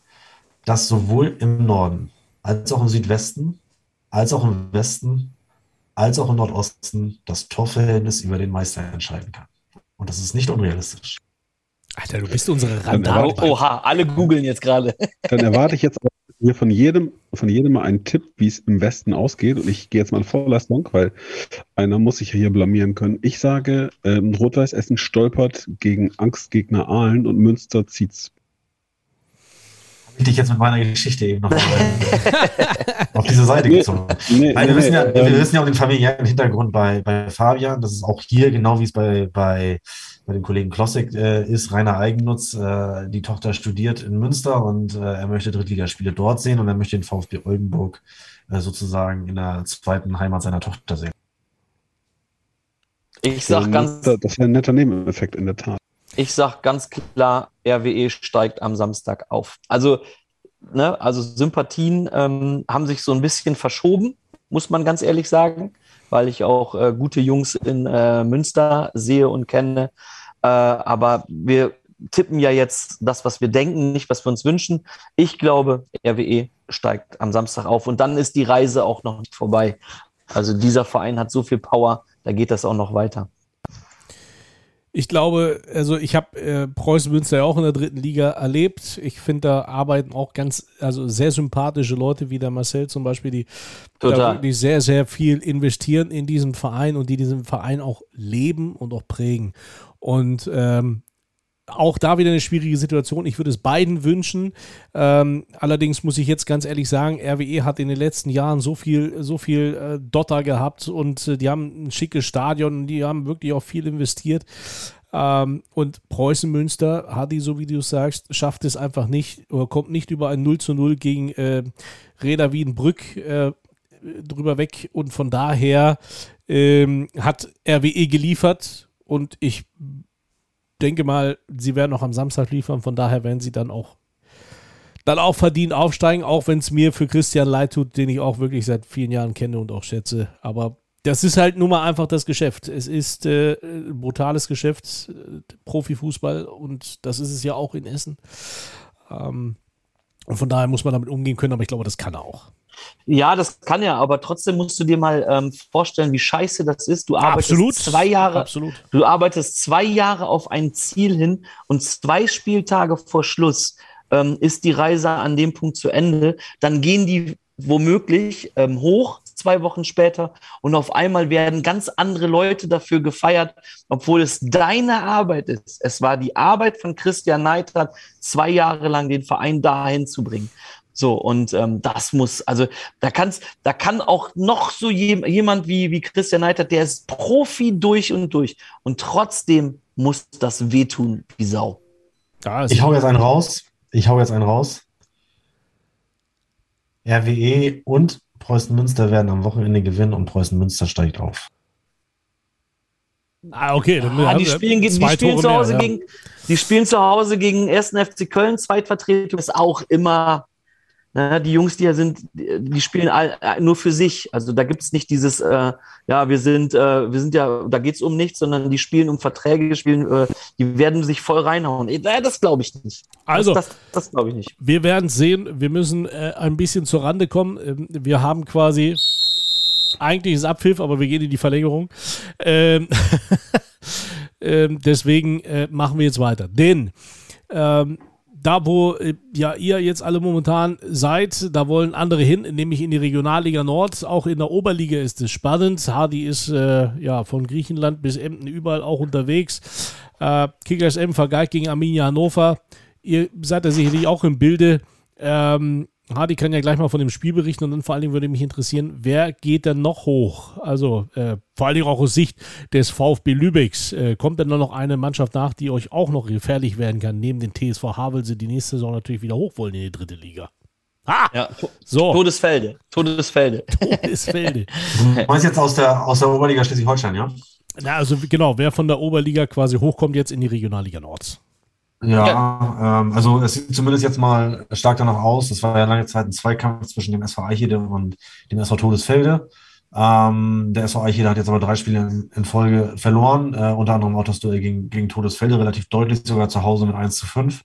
dass sowohl im Norden als auch im Südwesten als auch im Westen als auch im Nordosten das Torverhältnis über den Meister entscheiden kann. Und das ist nicht unrealistisch. Alter, du bist unsere Randale. Oha, alle googeln jetzt gerade. Dann erwarte ich jetzt hier von jedem, von jedem mal einen Tipp, wie es im Westen ausgeht. Und ich gehe jetzt mal in Vorleistung, weil einer muss sich ja hier blamieren können. Ich sage, ähm, Rot-Weiß Essen stolpert gegen Angstgegner Aalen und Münster zieht's dich jetzt mit meiner Geschichte eben noch auf diese Seite gezogen. Nee, Nein, wir, nee, wissen ja, wir ähm, wissen ja auch den familiären Hintergrund bei, bei Fabian. Das ist auch hier, genau wie es bei, bei, bei dem Kollegen Klossek äh, ist, reiner Eigennutz. Äh, die Tochter studiert in Münster und äh, er möchte Drittligaspiele dort sehen und er möchte den VfB Oldenburg äh, sozusagen in der zweiten Heimat seiner Tochter sehen. Ich sag ganz. Das ist ein netter Nebeneffekt in der Tat. Ich sage ganz klar, RWE steigt am Samstag auf. Also, ne, also Sympathien ähm, haben sich so ein bisschen verschoben, muss man ganz ehrlich sagen, weil ich auch äh, gute Jungs in äh, Münster sehe und kenne. Äh, aber wir tippen ja jetzt das, was wir denken, nicht was wir uns wünschen. Ich glaube, RWE steigt am Samstag auf und dann ist die Reise auch noch nicht vorbei. Also dieser Verein hat so viel Power, da geht das auch noch weiter. Ich glaube, also ich habe äh, Preußen Münster ja auch in der dritten Liga erlebt. Ich finde, da arbeiten auch ganz, also sehr sympathische Leute wie der Marcel zum Beispiel, die Total. da wirklich sehr, sehr viel investieren in diesen Verein und die diesen Verein auch leben und auch prägen. Und ähm, auch da wieder eine schwierige Situation. Ich würde es beiden wünschen. Ähm, allerdings muss ich jetzt ganz ehrlich sagen, RWE hat in den letzten Jahren so viel, so viel äh, Dotter gehabt und äh, die haben ein schickes Stadion und die haben wirklich auch viel investiert. Ähm, und Preußen Münster, Hadi, so wie du sagst, schafft es einfach nicht oder kommt nicht über ein 0 zu 0 gegen äh, Reda Wiedenbrück äh, drüber weg. Und von daher ähm, hat RWE geliefert und ich denke mal, sie werden auch am Samstag liefern. Von daher werden sie dann auch dann auch verdient aufsteigen, auch wenn es mir für Christian leid tut, den ich auch wirklich seit vielen Jahren kenne und auch schätze. Aber das ist halt nun mal einfach das Geschäft. Es ist äh, ein brutales Geschäft, äh, Profifußball und das ist es ja auch in Essen. Ähm, und von daher muss man damit umgehen können, aber ich glaube, das kann er auch. Ja, das kann er, aber trotzdem musst du dir mal ähm, vorstellen, wie scheiße das ist. Du arbeitest Absolut. zwei Jahre, Absolut. du arbeitest zwei Jahre auf ein Ziel hin und zwei Spieltage vor Schluss ähm, ist die Reise an dem Punkt zu Ende. Dann gehen die womöglich ähm, hoch zwei Wochen später und auf einmal werden ganz andere Leute dafür gefeiert, obwohl es deine Arbeit ist. Es war die Arbeit von Christian Neidhardt, zwei Jahre lang den Verein dahin zu bringen. So, und ähm, das muss, also da kann's, da kann auch noch so je, jemand wie, wie Christian Neidhardt, der ist Profi durch und durch. Und trotzdem muss das wehtun wie Sau. Da ist Ich hau jetzt einen raus. Ich hau jetzt einen raus. RWE und Preußen Münster werden am Wochenende gewinnen und Preußen Münster steigt auf. ah, okay. Dann Ah, die wir spielen, die, spielen zu mehr, Hause ja. gegen, die spielen zu Hause gegen 1. FC Köln, Zweitvertretung ist auch immer, ne, die Jungs, die hier sind, die spielen all, nur für sich. Also da gibt es nicht dieses, äh, ja, wir sind, äh, wir sind ja, da geht es um nichts, sondern die spielen um Verträge, spielen, äh, die werden sich voll reinhauen. Äh, das glaube ich nicht. Also- das, das, das glaube ich nicht. Wir werden sehen. Wir müssen äh, ein bisschen zur Rande kommen. Ähm, wir haben quasi eigentlich ist Abpfiff, aber wir gehen in die Verlängerung. Ähm, ähm, deswegen äh, machen wir jetzt weiter. Denn ähm, da, wo äh, ja ihr jetzt alle momentan seid, da wollen andere hin, nämlich in die Regionalliga Nord. Auch in der Oberliga ist es spannend. Hardy ist äh, ja von Griechenland bis Emden überall auch unterwegs. Äh, Kickers M vergeigt gegen Arminia Hannover. Ihr seid ja sicherlich auch im Bilde. Ähm, Hardy kann ja gleich mal von dem Spiel berichten und dann vor allen Dingen würde mich interessieren, wer geht denn noch hoch? Also äh, vor allen Dingen auch aus Sicht des VfB Lübecks. Äh, kommt denn da noch eine Mannschaft nach, die euch auch noch gefährlich werden kann, neben den TSV Havelse, die nächste Saison natürlich wieder hoch wollen in die dritte Liga? Ha! Ja. So, Todesfelde. Todesfelde. ist Felde. Du meinst jetzt aus der, aus der Oberliga Schleswig-Holstein, ja? Na, also genau, wer von der Oberliga quasi hochkommt jetzt in die Regionalliga Nord. Ja, Ähm, also es sieht zumindest jetzt mal stark danach aus. Das war ja lange Zeit ein Zweikampf zwischen dem SV Eichede und dem SV Todesfelde. Ähm, der SV Eichede hat jetzt aber drei Spiele in, Folge verloren, äh, unter anderem auch das Duell gegen, gegen Todesfelde, relativ deutlich, sogar zu Hause mit 1 zu 5.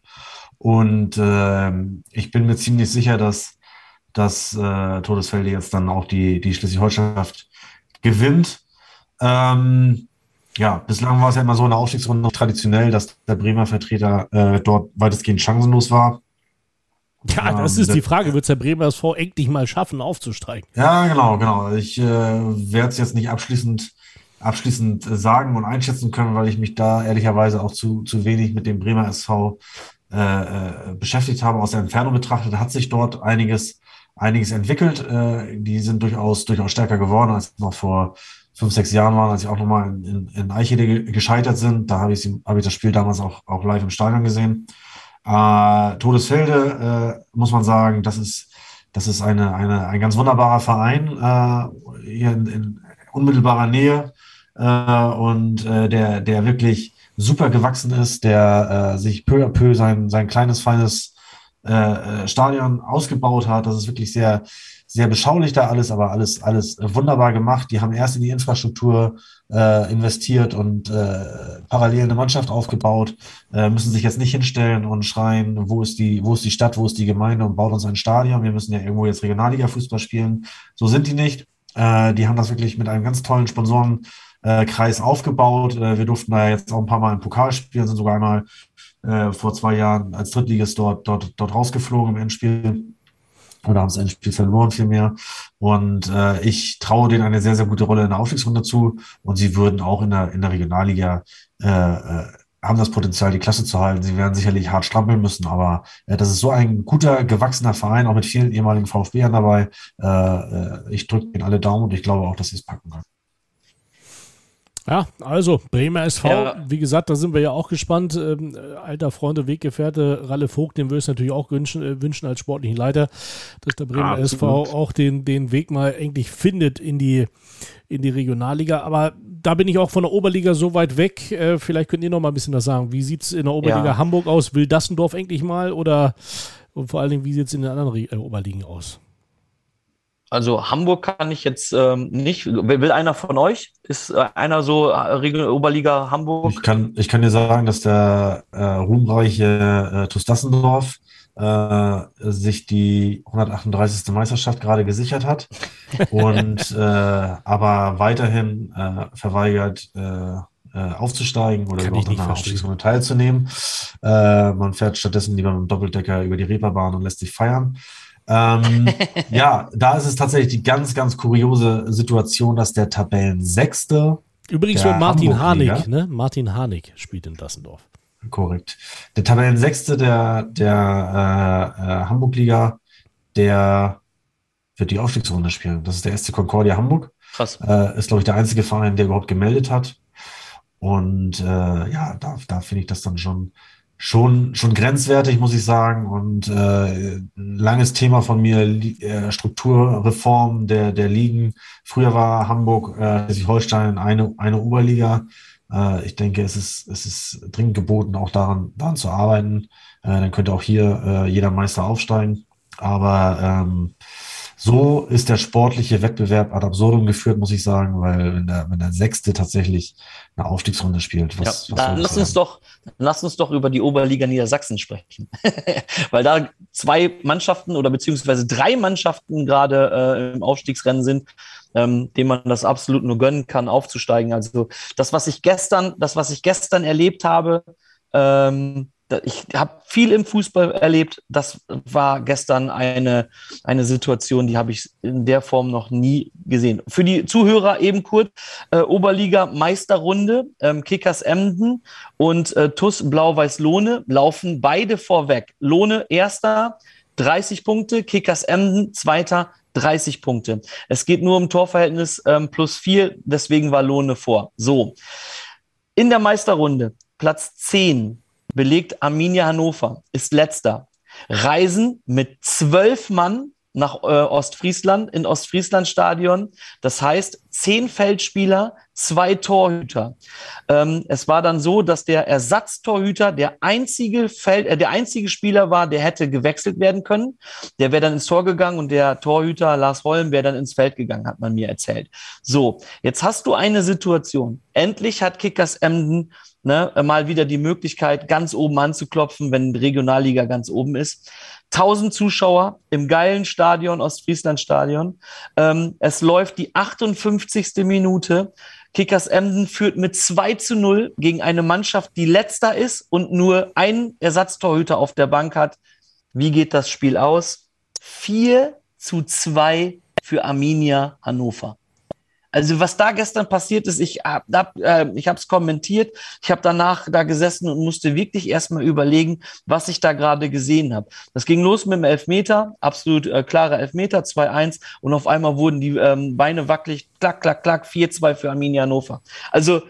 Und ähm, ich bin mir ziemlich sicher, dass, dass äh, Todesfelde jetzt dann auch die, die Schleswig-Holstein-Schaft gewinnt. Ähm, ja, bislang war es ja immer so in der Aufstiegsrunde noch traditionell, dass der Bremer Vertreter äh, dort weitestgehend chancenlos war. Ja, das Ähm, ist die Frage. Wird es der Bremer SV endlich mal schaffen, aufzusteigen? Ja, genau, genau. Ich äh, werde es jetzt nicht abschließend, abschließend sagen und einschätzen können, weil ich mich da ehrlicherweise auch zu, zu wenig mit dem Bremer SV äh, äh, beschäftigt habe. Aus der Entfernung betrachtet hat sich dort einiges, einiges entwickelt. Äh, die sind durchaus, durchaus stärker geworden, als noch vor fünf, sechs Jahren waren, als sie auch nochmal in, in, in Eichede ge- gescheitert sind. Da habe ich, habe ich das Spiel damals auch, auch live im Stadion gesehen. Äh, Todesfelde, äh, muss man sagen, das ist, das ist eine, eine, ein ganz wunderbarer Verein äh, hier in, in unmittelbarer Nähe äh, und äh, der, der wirklich super gewachsen ist, der äh, sich peu à peu sein, sein kleines, feines Stadion ausgebaut hat. Das ist wirklich sehr, sehr beschaulich da alles, aber alles, alles wunderbar gemacht. Die haben erst in die Infrastruktur äh, investiert und äh, parallel eine Mannschaft aufgebaut, äh, müssen sich jetzt nicht hinstellen und schreien, wo ist die, wo ist die Stadt, wo ist die Gemeinde und baut uns ein Stadion. Wir müssen ja irgendwo jetzt Regionalliga-Fußball spielen. So sind die nicht. Äh, die haben das wirklich mit einem ganz tollen Sponsorenkreis aufgebaut. Äh, wir durften da jetzt auch ein paar Mal im Pokal spielen, sind sogar einmal äh, vor zwei Jahren als Drittligist dort, dort, dort rausgeflogen im Endspiel oder haben das Endspiel verloren vielmehr. Und äh, ich traue denen eine sehr, sehr gute Rolle in der Aufstiegsrunde zu. Und sie würden auch in der, in der Regionalliga äh, äh, haben das Potenzial, die Klasse zu halten. Sie werden sicherlich hart strampeln müssen, aber äh, das ist so ein guter, gewachsener Verein, auch mit vielen ehemaligen VfB-ern dabei. Äh, äh, ich drücke ihnen alle Daumen und ich glaube auch, dass sie es packen können. Ja, also Bremer SV, ja. wie gesagt, da sind wir ja auch gespannt. Ähm, alter Freund und Weggefährte Ralle Vogt, den würde es natürlich auch wünschen, äh, wünschen als sportlichen Leiter, dass der Bremer Absolut. SV auch den, den Weg mal eigentlich findet in die, in die Regionalliga. Aber da bin ich auch von der Oberliga so weit weg. Äh, vielleicht könnt ihr noch mal ein bisschen was sagen. Wie sieht es in der Oberliga ja. Hamburg aus? Will Dassendorf endlich mal? Oder und vor allen Dingen, wie sieht es in den anderen Re äh, Oberligen aus? Also Hamburg kann ich jetzt ähm, nicht. Will einer von euch? Ist äh, einer so äh, Oberliga Hamburg? Ich kann, ich kann dir sagen, dass der äh, ruhmreiche äh, TuS Dassendorf äh, sich die 138. Meisterschaft gerade gesichert hat und äh, aber weiterhin äh, verweigert äh, äh aufzusteigen oder überhaupt an einer Aufstiegsrunde teilzunehmen. Äh, man fährt stattdessen lieber mit dem Doppeldecker über die Reeperbahn und lässt sich feiern. Ähm, ja, da ist es tatsächlich die ganz, ganz kuriose Situation, dass der Tabellensechste. Übrigens für Martin Harnik, ne? Martin Harnik spielt in Dassendorf. Korrekt. Der Tabellensechste der, der äh, äh, Hamburg-Liga, der wird die Aufstiegsrunde spielen. Das ist der SC Concordia Hamburg. Krass. Äh, ist, glaube ich, der einzige Verein, der überhaupt gemeldet hat. Und äh, ja, da, da finde ich das dann schon schon, schon grenzwertig, muss ich sagen. Und äh, langes Thema von mir, äh, Strukturreform der, der Ligen. Früher war Hamburg, äh, Schleswig-Holstein eine, eine Oberliga. Äh, ich denke, es ist, es ist dringend geboten, auch daran, daran zu arbeiten. Äh, dann könnte auch hier äh, jeder Meister aufsteigen. Aber ähm, so ist der sportliche Wettbewerb ad absurdum geführt, muss ich sagen, weil wenn der, wenn der Sechste tatsächlich eine Aufstiegsrunde spielt, was, ja, was dann lass uns doch, lass uns doch über die Oberliga Niedersachsen sprechen, weil da zwei Mannschaften oder beziehungsweise drei Mannschaften gerade äh, im Aufstiegsrennen sind, ähm, dem man das absolut nur gönnen kann, aufzusteigen. Also das, was ich gestern, das, was ich gestern erlebt habe, ähm, ich habe viel im Fußball erlebt. Das war gestern eine, eine Situation, die habe ich in der Form noch nie gesehen. Für die Zuhörer eben kurz, äh, Oberliga Meisterrunde, ähm, Kickers Emden und äh, TUS Blau-Weiß-Lohne laufen beide vorweg. Lohne erster, 30 Punkte, Kickers Emden zweiter, 30 Punkte. Es geht nur um Torverhältnis ähm, plus vier, deswegen war Lohne vor. So. In der Meisterrunde Platz 10 belegt Arminia Hannover, ist letzter. Reisen mit zwölf Mann nach äh, Ostfriesland, in Ostfriesland Stadion. Das heißt, zehn Feldspieler, zwei Torhüter. Ähm, es war dann so, dass der Ersatztorhüter der einzige Feld, äh, der einzige Spieler war, der hätte gewechselt werden können. Der wäre dann ins Tor gegangen und der Torhüter Lars Holm wäre dann ins Feld gegangen, hat man mir erzählt. So, jetzt hast du eine Situation. Endlich hat Kickers Emden ne, mal wieder die Möglichkeit, ganz oben anzuklopfen, wenn Regionalliga ganz oben ist. 1000 Zuschauer im geilen Stadion, Ostfriesland Stadion. Ähm, es läuft die 58. Minute. Kickers Emden führt mit 2 zu 0 gegen eine Mannschaft, die letzter ist und nur einen Ersatztorhüter auf der Bank hat. Wie geht das Spiel aus? 4 zu 2 für Arminia Hannover. Also was da gestern passiert ist, ich habe äh, ich habe es kommentiert, ich habe danach da gesessen und musste wirklich erstmal überlegen, was ich da gerade gesehen habe. Das ging los mit dem Elfmeter, absolut äh, klarer Elfmeter, 2-1 und auf einmal wurden die ähm, Beine wackelig, klack, klack, klack, 4-2 für Arminia Hannover. Also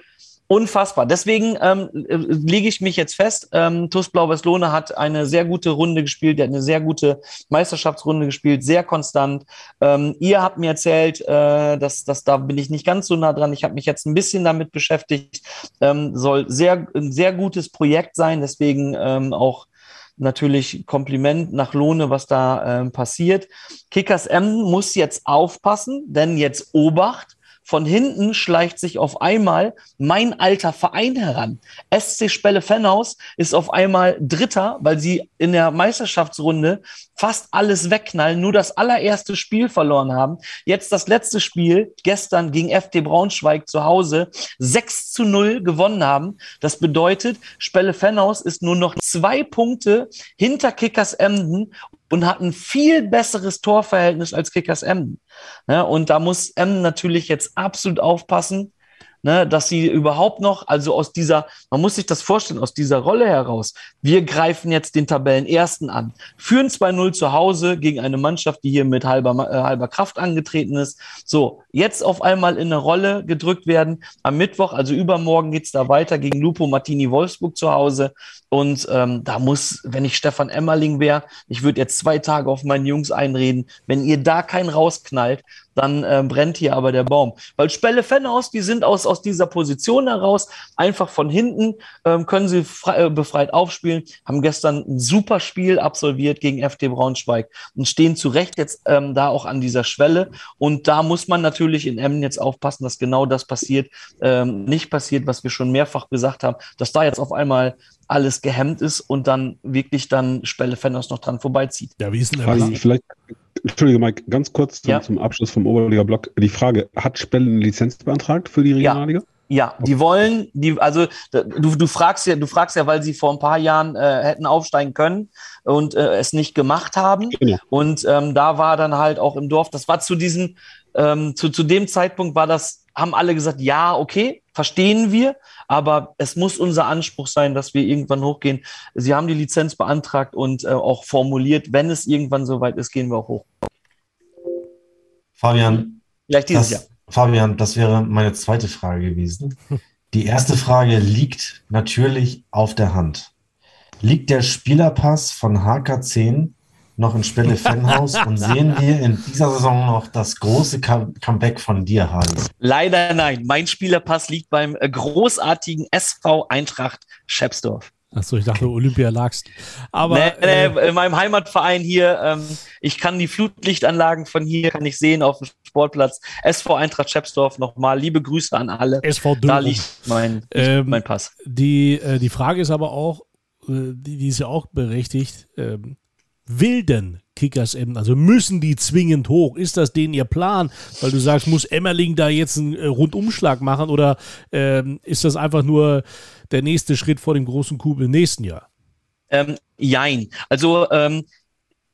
Unfassbar. Deswegen ähm, äh, lege ich mich jetzt fest. Ähm, TuS Blau-Weiß-Lohne hat eine sehr gute Runde gespielt, der hat eine sehr gute Meisterschaftsrunde gespielt, sehr konstant. Ähm, ihr habt mir erzählt, äh, dass, dass da bin ich nicht ganz so nah dran. Ich habe mich jetzt ein bisschen damit beschäftigt. Ähm, soll sehr ein sehr gutes Projekt sein. Deswegen ähm, auch natürlich Kompliment nach Lohne, was da ähm, passiert. Kickers Emden muss jetzt aufpassen, denn jetzt Obacht. Von hinten schleicht sich auf einmal mein alter Verein heran. SC Spelle Fenhaus ist auf einmal Dritter, weil sie in der Meisterschaftsrunde fast alles wegknallen, nur das allererste Spiel verloren haben. Jetzt das letzte Spiel, gestern gegen FD Braunschweig zu Hause, 6 zu 0 gewonnen haben. Das bedeutet, Spelle Fenhaus ist nur noch zwei Punkte hinter Kickers Emden und hat ein viel besseres Torverhältnis als Kickers Emden. Ja, und da muss Emden natürlich jetzt absolut aufpassen, ne, dass sie überhaupt noch, also aus dieser, man muss sich das vorstellen, aus dieser Rolle heraus, wir greifen jetzt den Tabellenersten an, führen 2-0 zu Hause gegen eine Mannschaft, die hier mit halber, äh, halber Kraft angetreten ist. So, jetzt auf einmal in eine Rolle gedrückt werden. Am Mittwoch, also übermorgen, geht's da weiter gegen Lupo Martini Wolfsburg zu Hause. Und ähm, da muss, wenn ich Stefan Emmerling wäre, ich würde jetzt zwei Tage auf meinen Jungs einreden, wenn ihr da keinen rausknallt, dann äh, brennt hier aber der Baum. Weil Spelle Fenhaus, die sind aus, aus dieser Position heraus, einfach von hinten ähm, können sie frei, äh, befreit aufspielen, haben gestern ein super Spiel absolviert gegen FD Braunschweig und stehen zu Recht jetzt ähm, da auch an dieser Schwelle. Und da muss man natürlich in Emmen jetzt aufpassen, dass genau das passiert, ähm, nicht passiert, was wir schon mehrfach gesagt haben, dass da jetzt auf einmal alles gehemmt ist und dann wirklich dann Spelle Fenhaus noch dran vorbeizieht. Ja, wie ist denn der Frage, Plan? vielleicht, Entschuldige, Mike, ganz kurz zum, Ja. zum Abschluss vom Oberliga-Block. Die Frage, hat Spelle eine Lizenz beantragt für die Regionalliga? Ja, die wollen, die, also du, du fragst ja, du fragst ja, weil sie vor ein paar Jahren äh, hätten aufsteigen können und äh, es nicht gemacht haben. Genau. Und ähm, da war dann halt auch im Dorf, das war zu diesem, ähm, zu, zu dem Zeitpunkt war das, haben alle gesagt, ja, okay, verstehen wir, aber es muss unser Anspruch sein, dass wir irgendwann hochgehen. Sie haben die Lizenz beantragt und äh, auch formuliert, wenn es irgendwann soweit ist, gehen wir auch hoch. Fabian, Vielleicht dieses das, Jahr. Fabian, das wäre meine zweite Frage gewesen. Die erste Frage liegt natürlich auf der Hand. Liegt der Spielerpass von HK10 noch in Spelle Fanhaus und sehen wir in dieser Saison noch das große Come- Comeback von dir, Hardy? Leider nein. Mein Spielerpass liegt beim äh, großartigen SV Eintracht Schepsdorf. Achso, ich dachte, Olympia lagst. Aber nee, äh, nee, in meinem Heimatverein hier, ähm, ich kann die Flutlichtanlagen von hier, kann ich sehen auf dem Sportplatz. SV Eintracht Schepsdorf nochmal. Liebe Grüße an alle. SV Da Dürrum. liegt mein, Ähm, mein Pass. Die, äh, die Frage ist aber auch, äh, die, die ist ja auch berechtigt, ähm, will denn Kickers Emden, also müssen die zwingend hoch? Ist das denen ihr Plan? Weil du sagst, muss Emmerling da jetzt einen äh, Rundumschlag machen oder ähm, ist das einfach nur der nächste Schritt vor dem großen Kubel im nächsten Jahr? Ähm, jein. Also ähm,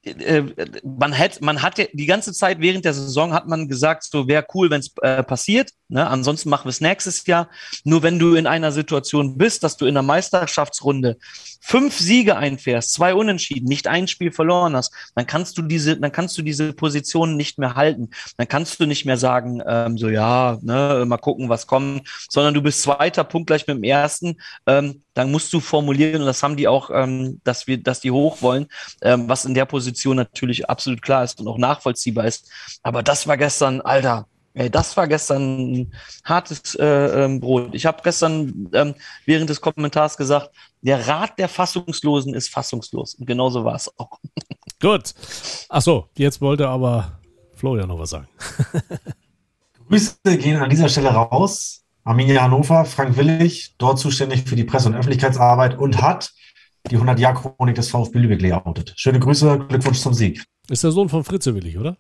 äh, man hat, man hat die ganze Zeit während der Saison hat man gesagt, so wäre cool, wenn es äh, passiert. Ne? Ansonsten machen wir es nächstes Jahr. Nur wenn du in einer Situation bist, dass du in der Meisterschaftsrunde fünf Siege einfährst, zwei Unentschieden, nicht ein Spiel verloren hast, dann kannst du diese, dann kannst du diese Position nicht mehr halten. Dann kannst du nicht mehr sagen, ähm, so ja, ne, mal gucken, was kommt, sondern du bist zweiter Punkt gleich mit dem ersten. Ähm, dann musst du formulieren, und das haben die auch, ähm, dass wir, dass die hoch wollen, ähm, was in der Position natürlich absolut klar ist und auch nachvollziehbar ist. Aber das war gestern, Alter, ey, das war gestern ein hartes äh, ähm, Brot. Ich habe gestern ähm, während des Kommentars gesagt, der Rat der Fassungslosen ist fassungslos. Und genauso war es auch. Gut. Achso, jetzt wollte aber Florian noch was sagen. Grüße gehen an dieser Stelle raus. Arminia Hannover, Frank Willig, dort zuständig für die Presse- und Öffentlichkeitsarbeit und hat die 100-Jahr-Chronik des VfB Lübeck layoutet. Schöne Grüße, Glückwunsch zum Sieg. Ist der Sohn von Fritze Willig, oder?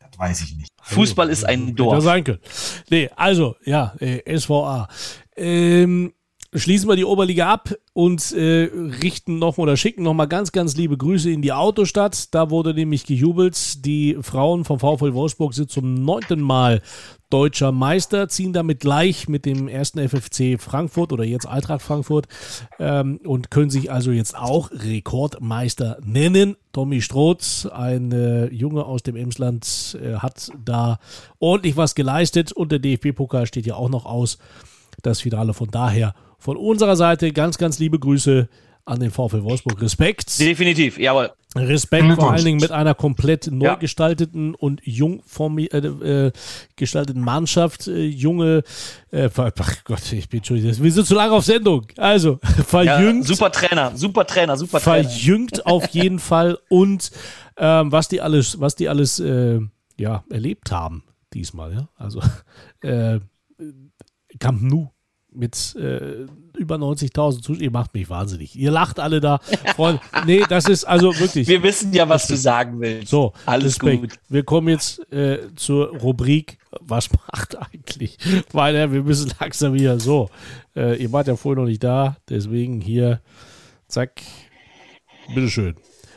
Das weiß ich nicht. Fußball ist ein Dorf. sein können. Nee, also, ja, äh, SVA. Ähm, schließen wir die Oberliga ab und äh, richten noch oder schicken noch mal ganz, ganz liebe Grüße in die Autostadt. Da wurde nämlich gejubelt. Die Frauen vom VfL Wolfsburg sind zum neunten Mal deutscher Meister, ziehen damit gleich mit dem ersten FFC Frankfurt oder jetzt Eintracht Frankfurt ähm, und können sich also jetzt auch Rekordmeister nennen. Tommy Stroth, ein äh, Junge aus dem Emsland, äh, hat da ordentlich was geleistet und der DFB-Pokal steht ja auch noch aus. Das Finale von daher von unserer Seite ganz, ganz liebe Grüße an den VfL Wolfsburg. Respekt. Definitiv, jawohl. Respekt vor allen Dingen mit einer komplett neu gestalteten und jung äh, äh, gestalteten Mannschaft. Äh, junge, äh, ach Gott, ich bin schon, wir sind zu lange auf Sendung. Also, Ja, verjüngt, super Trainer, super Trainer, super Trainer. verjüngt auf jeden Fall und ähm, was die alles, was die alles äh, ja, erlebt haben diesmal, ja. Also äh, Camp Nou mit äh, über 90.000 Zuschauern, ihr macht mich wahnsinnig. Ihr lacht alle da. Freunde. Nee, das ist also wirklich. Wir wissen ja, was du sagen willst. So, Alles Respekt. gut. Wir kommen jetzt äh, zur Rubrik, was macht eigentlich? Weil äh, wir müssen langsam wieder so. Äh, ihr wart ja vorher noch nicht da, deswegen hier, zack, bitteschön.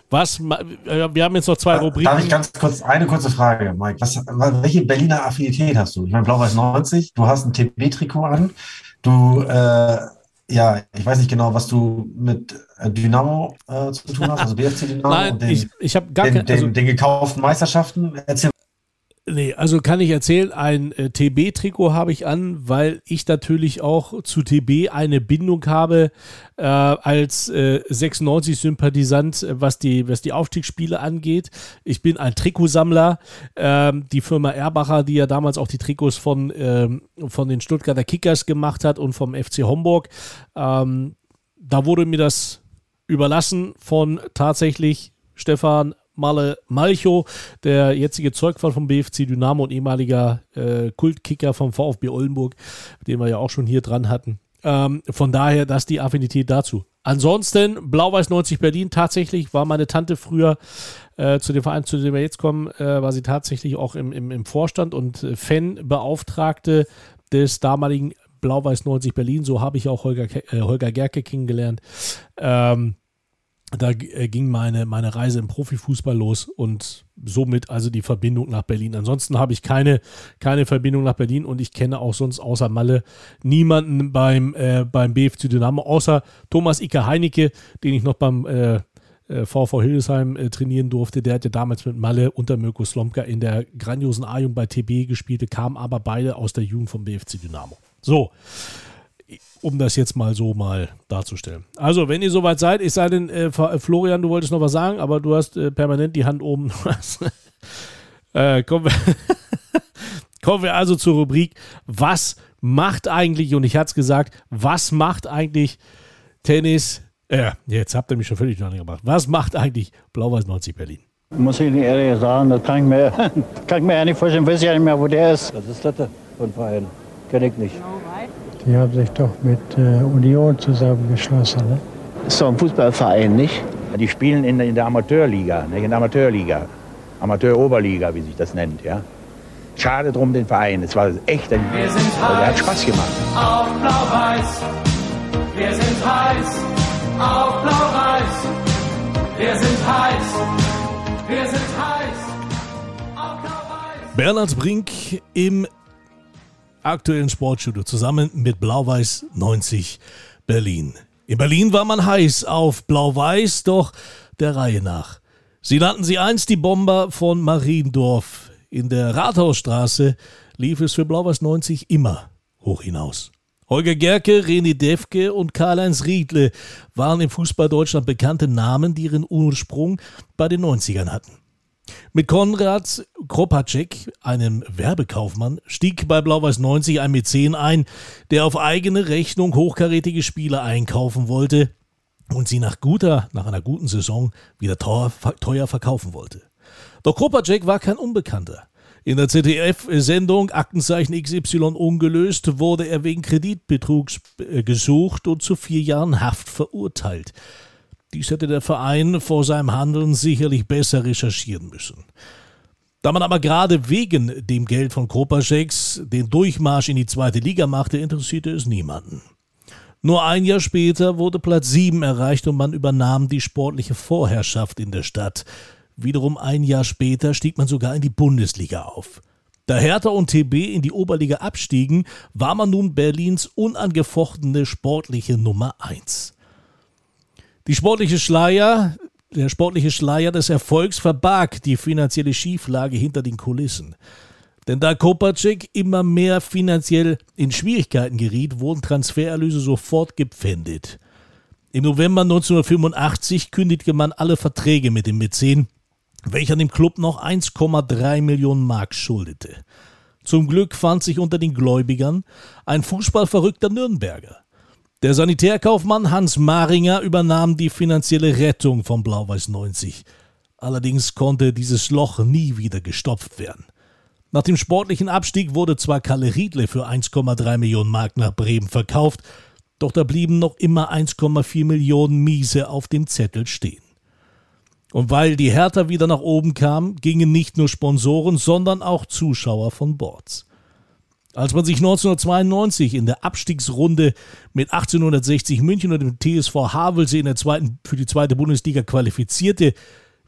Was, äh, wir haben jetzt noch zwei Darf ich Rubriken. ganz kurz eine kurze Frage, Mike? Was, welche Berliner Affinität hast du? Ich meine, Blau-Weiß 90, du hast ein TB-Trikot an. Du, äh, ja, ich weiß nicht genau, was du mit äh, Dynamo äh, zu tun hast, also BFC Dynamo Nein, und den, ich, ich habe gar den, kein, also, den, den gekauften Meisterschaften. Erzähl Nee, also kann ich erzählen, ein äh, TB-Trikot habe ich an, weil ich natürlich auch zu TB eine Bindung habe äh, als äh, 96-Sympathisant, äh, was die, was die Aufstiegsspiele angeht. Ich bin ein Trikotsammler. Ähm, die Firma Erbacher, die ja damals auch die Trikots von, ähm, von den Stuttgarter Kickers gemacht hat und vom FC Homburg, ähm, da wurde mir das überlassen von tatsächlich Stefan Malle Malcho, der jetzige Zeugwart vom BFC Dynamo und ehemaliger äh, Kultkicker vom VfB Oldenburg, den wir ja auch schon hier dran hatten. Ähm, von daher, das die Affinität dazu. Ansonsten, Blau-Weiß 90 Berlin, tatsächlich war meine Tante früher äh, zu dem Verein, zu dem wir jetzt kommen, äh, war sie tatsächlich auch im, im, im Vorstand und äh, Fanbeauftragte des damaligen Blau-Weiß 90 Berlin. So habe ich auch Holger, äh, Holger Gerke kennengelernt. Ähm, da äh, ging meine, meine Reise im Profifußball los und somit also die Verbindung nach Berlin. Ansonsten habe ich keine, keine Verbindung nach Berlin und ich kenne auch sonst außer Malle niemanden beim, äh, beim BFC Dynamo, außer Thomas Icke Heinecke, den ich noch beim äh, äh, VV Hildesheim äh, trainieren durfte. Der hatte damals mit Malle unter Mirko Slomka in der grandiosen A-Jugend bei TB gespielt, kamen aber beide aus der Jugend vom BFC Dynamo. So, um das jetzt mal so mal darzustellen. Also, wenn ihr soweit seid, ich sei denn, äh, F- Florian, du wolltest noch was sagen, aber du hast äh, permanent die Hand oben. äh, kommen, wir kommen wir also zur Rubrik, was macht eigentlich, und ich hatte es gesagt, was macht eigentlich Tennis, äh, jetzt habt ihr mich schon völlig durcheinander gemacht, was macht eigentlich Blau-Weiß 90 Berlin? Muss ich Ihnen ehrlich sagen, das kann ich mir, kann ich mir ja nicht vorstellen, weiß ja nicht mehr, wo der ist. Was ist das ein Verein? Kenn ich nicht. Die haben sich doch mit äh, Union zusammengeschlossen. Ne? Ist doch ein Fußballverein, nicht? Die spielen in, der- in der Amateurliga, nicht in der Amateurliga. Amateuroberliga, wie sich das nennt, ja. Schade drum den Verein. Es war echt ein, also, der hat Spaß gemacht. auf Blau-Weiß. Wir sind heiß auf Blau-Weiß. Wir sind heiß. Wir sind heiß auf Blau-Weiß. Bernhard Brink im aktuellen Sportstudio zusammen mit Blau-Weiß 90 Berlin. In Berlin war man heiß auf Blau-Weiß, doch der Reihe nach. Sie nannten sie einst die Bomber von Mariendorf. In der Rathausstraße lief es für Blau-Weiß 90 immer hoch hinaus. Holger Gerke, René Defke und Karl-Heinz Riedle waren im Fußball Deutschland bekannte Namen, die ihren Ursprung bei den 90ern hatten. Mit Konrad Kropacek, einem Werbekaufmann, stieg bei Blau-Weiß 90 ein Mäzen ein, der auf eigene Rechnung hochkarätige Spieler einkaufen wollte und sie nach guter, nach einer guten Saison wieder teuer, teuer verkaufen wollte. Doch Kropacek war kein Unbekannter. In der ZDF-Sendung Aktenzeichen XY ungelöst wurde er wegen Kreditbetrugs äh, gesucht und zu vier Jahren Haft verurteilt. Dies hätte der Verein vor seinem Handeln sicherlich besser recherchieren müssen. Da man aber gerade wegen dem Geld von Kopaceks den Durchmarsch in die zweite Liga machte, interessierte es niemanden. Nur ein Jahr später wurde Platz 7 erreicht und man übernahm die sportliche Vorherrschaft in der Stadt. Wiederum ein Jahr später stieg man sogar in die Bundesliga auf. Da Hertha und TB in die Oberliga abstiegen, war man nun Berlins unangefochtene sportliche Nummer 1. Die sportliche Schleier, der sportliche Schleier des Erfolgs verbarg die finanzielle Schieflage hinter den Kulissen. Denn da Kopacek immer mehr finanziell in Schwierigkeiten geriet, wurden Transfererlöse sofort gepfändet. Im November 1985 kündigte man alle Verträge mit dem Mäzen, welcher dem Club noch 1,3 Millionen Mark schuldete. Zum Glück fand sich unter den Gläubigern ein fußballverrückter Nürnberger. Der Sanitärkaufmann Hans Maringer übernahm die finanzielle Rettung von Blau-Weiß 90. Allerdings konnte dieses Loch nie wieder gestopft werden. Nach dem sportlichen Abstieg wurde zwar Kalle Riedle für 1,3 Millionen Mark nach Bremen verkauft, doch da blieben noch immer 1,4 Millionen Miese auf dem Zettel stehen. Und weil die Hertha wieder nach oben kam, gingen nicht nur Sponsoren, sondern auch Zuschauer von Bord. Als man sich 1992 in der Abstiegsrunde mit 1860 München und dem TSV Havelse in der zweiten, für die zweite Bundesliga qualifizierte,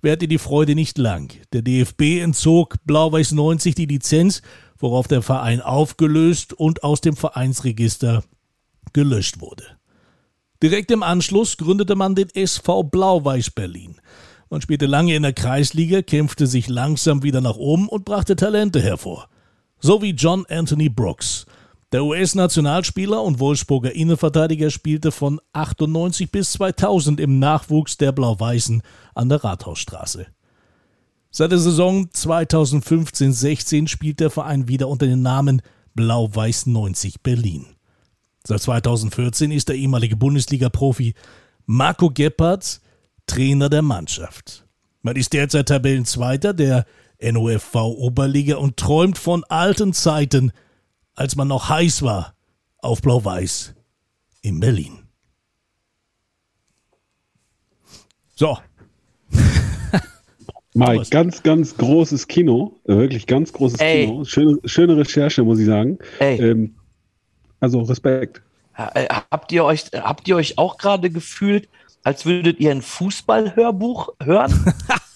währte die Freude nicht lang. Der DFB entzog Blau-Weiß 90 die Lizenz, worauf der Verein aufgelöst und aus dem Vereinsregister gelöscht wurde. Direkt im Anschluss gründete man den SV Blau-Weiß Berlin. Man spielte lange in der Kreisliga, kämpfte sich langsam wieder nach oben und brachte Talente hervor so wie John Anthony Brooks. Der US-Nationalspieler und Wolfsburger Innenverteidiger spielte von 98 bis 2000 im Nachwuchs der Blau-Weißen an der Rathausstraße. Seit der Saison 2015-16 spielt der Verein wieder unter dem Namen Blau-Weiß 90 Berlin. Seit 2014 ist der ehemalige Bundesliga-Profi Marco Gebhardt Trainer der Mannschaft. Man ist derzeit Tabellenzweiter der NOFV Oberliga und träumt von alten Zeiten, als man noch heiß war auf Blau-Weiß in Berlin. So. Mike, ganz, ganz großes Kino, äh, wirklich ganz großes Ey. Kino. Schöne, schöne Recherche, muss ich sagen. Ey. Ähm, also Respekt. Äh, Habt ihr euch, habt ihr euch auch gerade gefühlt, als würdet ihr ein Fußballhörbuch hören?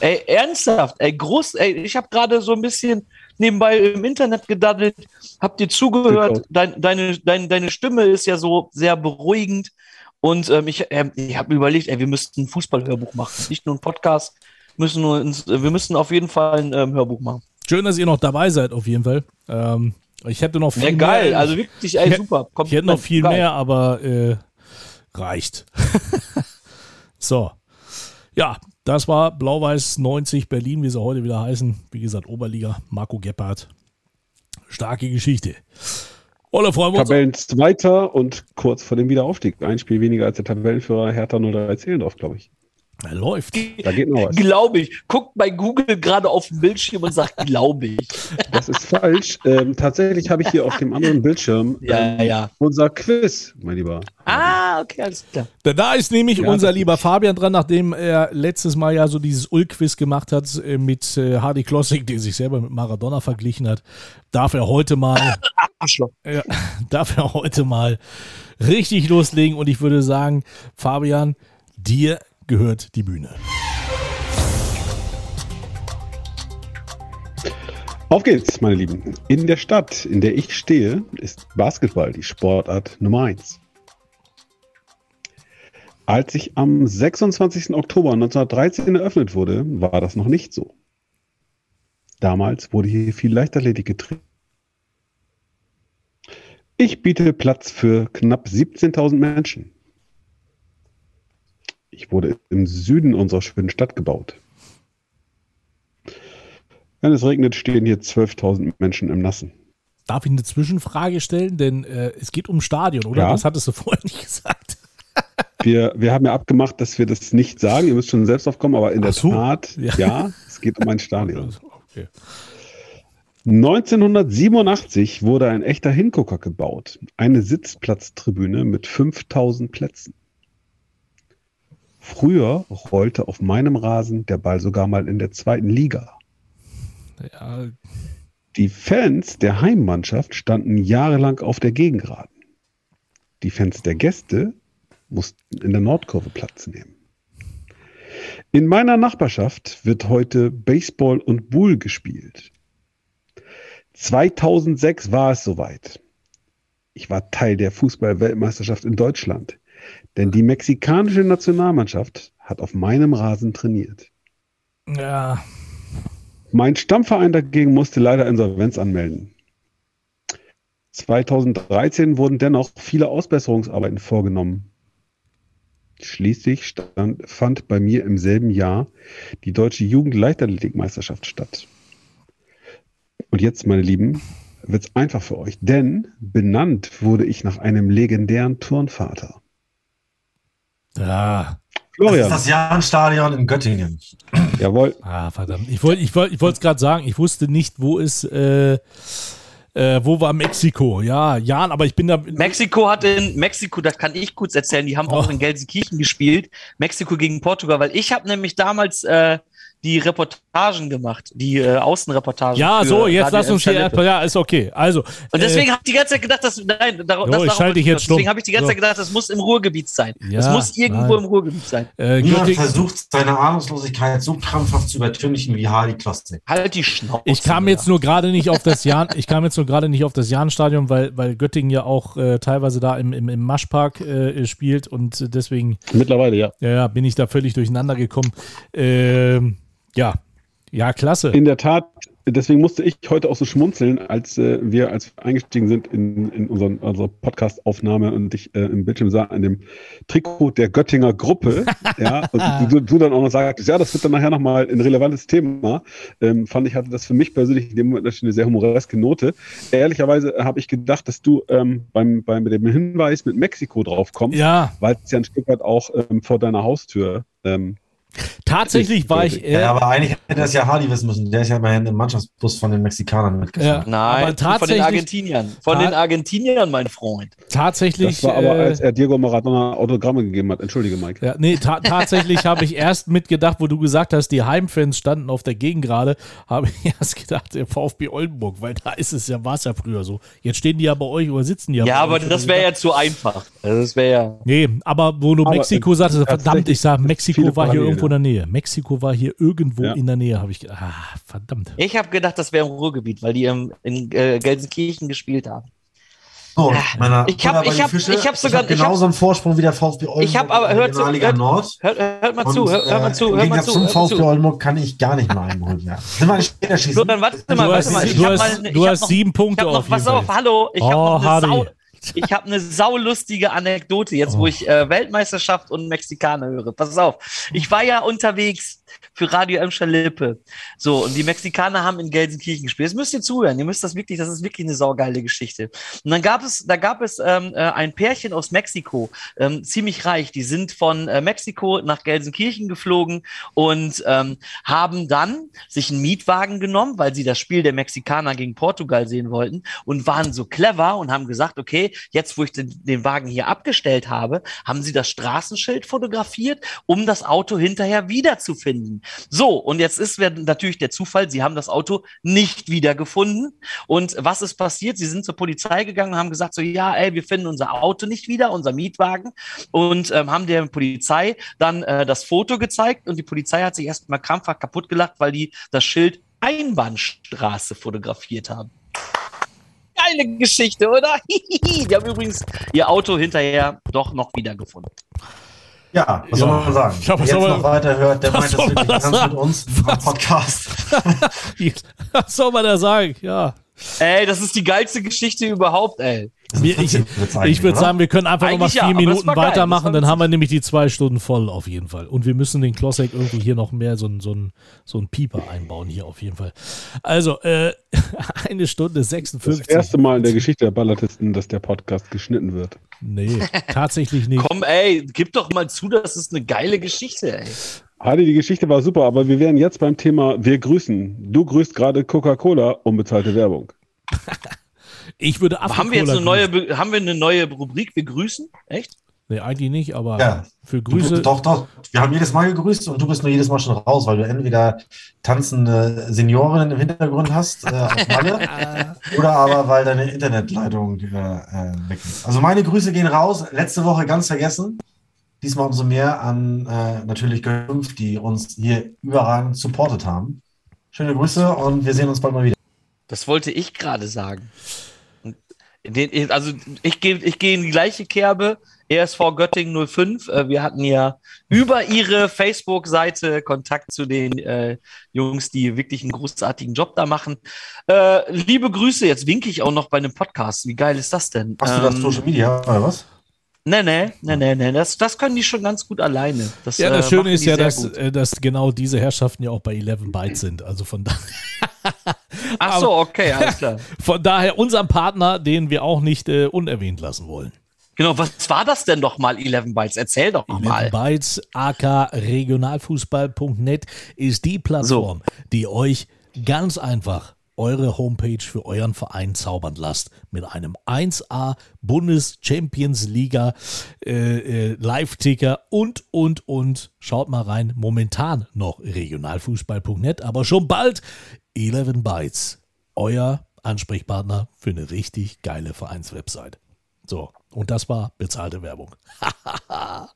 ey, ernsthaft, ey, groß, ey, ich habe gerade so ein bisschen nebenbei im Internet gedaddelt. Habt ihr zugehört? Dein, deine, dein, deine Stimme ist ja so sehr beruhigend. Und ähm, ich, ähm, ich habe mir überlegt, ey, wir müssten ein Fußballhörbuch machen. Nicht nur ein Podcast, müssen nur ins, wir müssen auf jeden Fall ein ähm, Hörbuch machen. Schön, dass ihr noch dabei seid, auf jeden Fall. Ähm, ich hätte noch viel Ja, geil, mehr. also wirklich, ey, super. Kommt ich hätte noch viel geil. mehr, aber äh, reicht. so. Ja, das war Blau-Weiß 90 Berlin, wie sie heute wieder heißen. Wie gesagt, Oberliga, Marco Gebhardt. Starke Geschichte. Olle, freuen wir uns. Tabellenzweiter und kurz vor dem Wiederaufstieg. Ein Spiel weniger als der Tabellenführer Hertha 03 Zehlendorf, glaube ich. Er läuft. Da geht noch was. Glaube ich. Guckt bei Google gerade auf den Bildschirm und sagt, glaube ich. Das ist falsch. Ähm, tatsächlich habe ich hier auf dem anderen Bildschirm Ja, ähm, ja. unser Quiz, mein Lieber. Ah, okay, alles klar. Da ist nämlich Ja, unser lieber Fabian dran, nachdem er letztes Mal ja so dieses Ul-Quiz gemacht hat äh, mit äh, Hardy Klossig, der sich selber mit Maradona verglichen hat, darf er heute mal, Arschloch. ja, darf er heute mal richtig loslegen. Und ich würde sagen, Fabian, dir gehört die Bühne. Auf geht's, meine Lieben. In der Stadt, in der ich stehe, ist Basketball die Sportart Nummer 1. Als ich am 26. Oktober 1913 eröffnet wurde, war das noch nicht so. Damals wurde hier viel Leichtathletik getrieben. Ich biete Platz für knapp 17.000 Menschen. Ich wurde im Süden unserer schönen Stadt gebaut. Wenn es regnet, stehen hier 12.000 Menschen im Nassen. Darf ich eine Zwischenfrage stellen? Denn äh, es geht um Stadion, oder? Ja. Das hattest du vorher nicht gesagt. Wir, wir haben ja abgemacht, dass wir das nicht sagen. Ihr müsst schon selbst aufkommen, aber in Ach der so. Tat, Ja. ja. es geht um ein Stadion. Okay. 1987 wurde ein echter Hingucker gebaut. Eine Sitzplatztribüne mit 5000 Plätzen. Früher rollte auf meinem Rasen der Ball sogar mal in der zweiten Liga. Ja, Die Fans der Heimmannschaft standen jahrelang auf der Gegengraden. Die Fans der Gäste mussten in der Nordkurve Platz nehmen. In meiner Nachbarschaft wird heute Baseball und Bull gespielt. 2006 war es soweit. Ich war Teil der Fußball-Weltmeisterschaft in Deutschland, denn die mexikanische Nationalmannschaft hat auf meinem Rasen trainiert. ja, Mein Stammverein dagegen musste leider Insolvenz anmelden. 2013 wurden dennoch viele Ausbesserungsarbeiten vorgenommen. Schließlich stand, fand bei mir im selben Jahr die deutsche Jugendleichtathletikmeisterschaft statt. Und jetzt, meine Lieben, wird es einfach für euch, denn benannt wurde ich nach einem legendären Turnvater. Ja. Das ist Florian, das Jahnstadion in Göttingen. jawohl. Ah, verdammt. Ich wollte ich wollt, ich es gerade sagen, ich wusste nicht, wo ist, äh, äh, wo war Mexiko? Ja, Jan, aber ich bin da. Mexiko hat in Mexiko, das kann ich kurz erzählen, die haben auch Oh. in Gelsenkirchen gespielt. Mexiko gegen Portugal, weil ich habe nämlich damals äh, die Reportagen gemacht, die äh, Außenreportagen. Ja, für so, jetzt Radio lass uns hier. Emscher-Lippe. Ja, ist okay. Also. Und deswegen habe ich die ganze Zeit gedacht, dass nein, dar Jo, das ich schalte dich jetzt stumm. Deswegen habe ich die ganze. Zeit gedacht, das muss im Ruhrgebiet sein. Ja, das muss irgendwo nein. im Ruhrgebiet sein. Äh, Niemand Göttingen, versucht, seine Ahnungslosigkeit so krampfhaft zu übertünchen wie Hardy Klotzek. Halt die Schnauze. ich kam jetzt nur gerade nicht auf das Jan, ich kam jetzt nur gerade nicht auf das Jahnstadion, weil, weil Göttingen ja auch äh, teilweise da im, im, im Maschpark äh, spielt und äh, deswegen Mittlerweile, ja. ja, ja, bin ich da völlig durcheinander gekommen. Ähm, ja, ja, klasse. In der Tat, deswegen musste ich heute auch so schmunzeln, als äh, wir, als wir eingestiegen sind in, in unseren, unsere Podcast-Aufnahme und ich äh, im Bildschirm sah, an dem Trikot der Göttinger Gruppe, ja, und du, du dann auch noch sagtest, ja, das wird dann nachher nochmal ein relevantes Thema, ähm, fand ich, hatte das für mich persönlich in dem Moment natürlich eine sehr humoreske Note. Ehrlicherweise habe ich gedacht, dass du ähm, beim, beim dem Hinweis mit Mexiko drauf kommst, Ja, weil es ja ein Stück weit auch ähm, vor deiner Haustür ähm, tatsächlich war ich. Äh, Ja, aber eigentlich hätte das ja Hardy wissen müssen. Der ist ja immerhin im Mannschaftsbus von den Mexikanern ja, mitgefahren. Nein, aber von den tatsächlich, Argentiniern. Von den Argentiniern, mein Freund. tatsächlich. Das war aber, äh, als er Diego Maradona Autogramme gegeben hat. Entschuldige, Mike. Ja, nee, ta tatsächlich habe ich erst mitgedacht, wo du gesagt hast, die Heimfans standen auf der Gegengrade, habe ich erst gedacht, der VfB Oldenburg, weil da ist es ja, war es ja früher so. Jetzt stehen die ja bei euch oder sitzen die ja, Ja, aber euch. das wäre ja zu einfach. Also das wäre ja. Nee, aber wo du Aber, Mexiko äh, sagtest, verdammt, tatsächlich ich sag, Mexiko war hier Parallelen, irgendwo in der Nähe. Mexiko war hier irgendwo Ja. in der Nähe, habe ich gedacht. Ah, verdammt. Ich habe gedacht, das wäre im Ruhrgebiet, weil die im, in äh, Gelsenkirchen gespielt haben. So, meine Ich hab- Butter bei ich hab- Fische. ich hab sogar- ich hab- genauso einen Vorsprung wie der VfB Oldenburg. Ich hab aber- hört zu- hört- Nord. Hört, hört mal Und, zu, hört, hört mal äh, zu, hört mal zu. zum Hört mal VfB zu. Oldenburg kann ich gar nicht mal einholen. Ja. Sind wir nicht später schießen? So, dann warte mal, Du warte hast, mal. Ich du hast, mal du ich hab hast noch- sieben Punkte Ich noch, auf jeden pass auf, Fall. hallo, ich Oh, habe noch eine Sau. Ich habe eine saulustige Anekdote jetzt, wo Oh. ich äh, Weltmeisterschaft und Mexikaner höre. Pass auf. Ich war ja unterwegs für Radio Emscher Lippe. So, und die Mexikaner haben in Gelsenkirchen gespielt. Jetzt müsst ihr zuhören. Ihr müsst das wirklich, das ist wirklich eine saugeile Geschichte. Und dann gab es, da gab es ähm, äh, ein Pärchen aus Mexiko, ähm, ziemlich reich. Die sind von äh, Mexiko nach Gelsenkirchen geflogen und ähm, haben dann sich einen Mietwagen genommen, weil sie das Spiel der Mexikaner gegen Portugal sehen wollten und waren so clever und haben gesagt, okay, jetzt wo ich den, den Wagen hier abgestellt habe, haben sie das Straßenschild fotografiert, um das Auto hinterher wiederzufinden. So, und jetzt ist natürlich der Zufall, sie haben das Auto nicht wiedergefunden. Und was ist passiert? Sie sind zur Polizei gegangen und haben gesagt, so, ja, ey, wir finden unser Auto nicht wieder, unser Mietwagen. Und ähm, haben der Polizei dann äh, das Foto gezeigt und die Polizei hat sich erstmal krampfhaft kaputt gelacht, weil die das Schild Einbahnstraße fotografiert haben. Geile Geschichte, oder? die haben übrigens ihr Auto hinterher doch noch wiedergefunden. Ja, was Ja. soll man sagen? Ja, was Wer jetzt man- noch weiter hört, der was meint das wirklich ernst mit uns am Podcast. Was soll man da sagen? Ja. Ey, das ist die geilste Geschichte überhaupt, ey. Das Wir- ich ich würde sagen, wir können einfach nochmal Eigentlich vier ja, das Minuten das weitermachen, dann haben wir nämlich die zwei Stunden voll auf jeden Fall. Und wir müssen den Klossek irgendwie hier noch mehr so ein, so ein, so ein Pieper einbauen hier auf jeden Fall. Also, äh, eine Stunde Das 56. erste Mal in der Geschichte der Ballatisten, dass der Podcast geschnitten wird. Nee, tatsächlich nicht. Komm, ey, gib doch mal zu, das ist eine geile Geschichte, ey. Hadi, die Geschichte war super, aber wir wären jetzt beim Thema Wir grüßen. Du grüßt gerade Coca-Cola, unbezahlte Werbung. Ich würde Aber haben wir jetzt eine neue, haben wir eine neue Rubrik? Wir grüßen? Echt? Nee, eigentlich nicht, aber Ja. für Du Grüße. Doch, doch. Wir haben jedes Mal gegrüßt und du bist nur jedes Mal schon raus, weil du entweder tanzende Seniorinnen im Hintergrund hast, äh, auf Malle, oder aber weil deine Internetleitung äh, äh, weg ist. Also meine Grüße gehen raus. Letzte Woche ganz vergessen. Diesmal umso mehr an äh, natürlich G5, die uns hier überragend supportet haben. Schöne Grüße und wir sehen uns bald mal wieder. Das wollte ich gerade sagen. Den, also ich gehe ich gehe in die gleiche Kerbe. ESV Göttingen 05. Äh, Wir hatten ja über ihre Facebook-Seite Kontakt zu den äh, Jungs, die wirklich einen großartigen Job da machen. Äh, liebe Grüße, jetzt winke ich auch noch bei einem Podcast. Wie geil ist das denn? Hast du das Ähm, Social Media oder was? Nee, nee, nee, nee, nee. Das, das können die schon ganz gut alleine. Das, Ja, das äh, Schöne ist ja, dass, äh, dass genau diese Herrschaften ja auch bei 11 Bytes sind. Also von daher. Ach so, okay, alles klar. Von daher unserem Partner, den wir auch nicht äh, unerwähnt lassen wollen. Genau, was war das denn doch mal, 11 Bytes? Erzähl doch 11 mal. Bytes, AK Regionalfußball.net ist die Plattform, die euch ganz einfach eure Homepage für euren Verein zaubern lasst. Mit einem 1A Bundes Champions Liga äh, äh, Live-Ticker und, und, und. Schaut mal rein. Momentan noch regionalfußball.net, aber schon bald 11 Bytes. Euer Ansprechpartner für eine richtig geile Vereinswebsite. So, und das war bezahlte Werbung.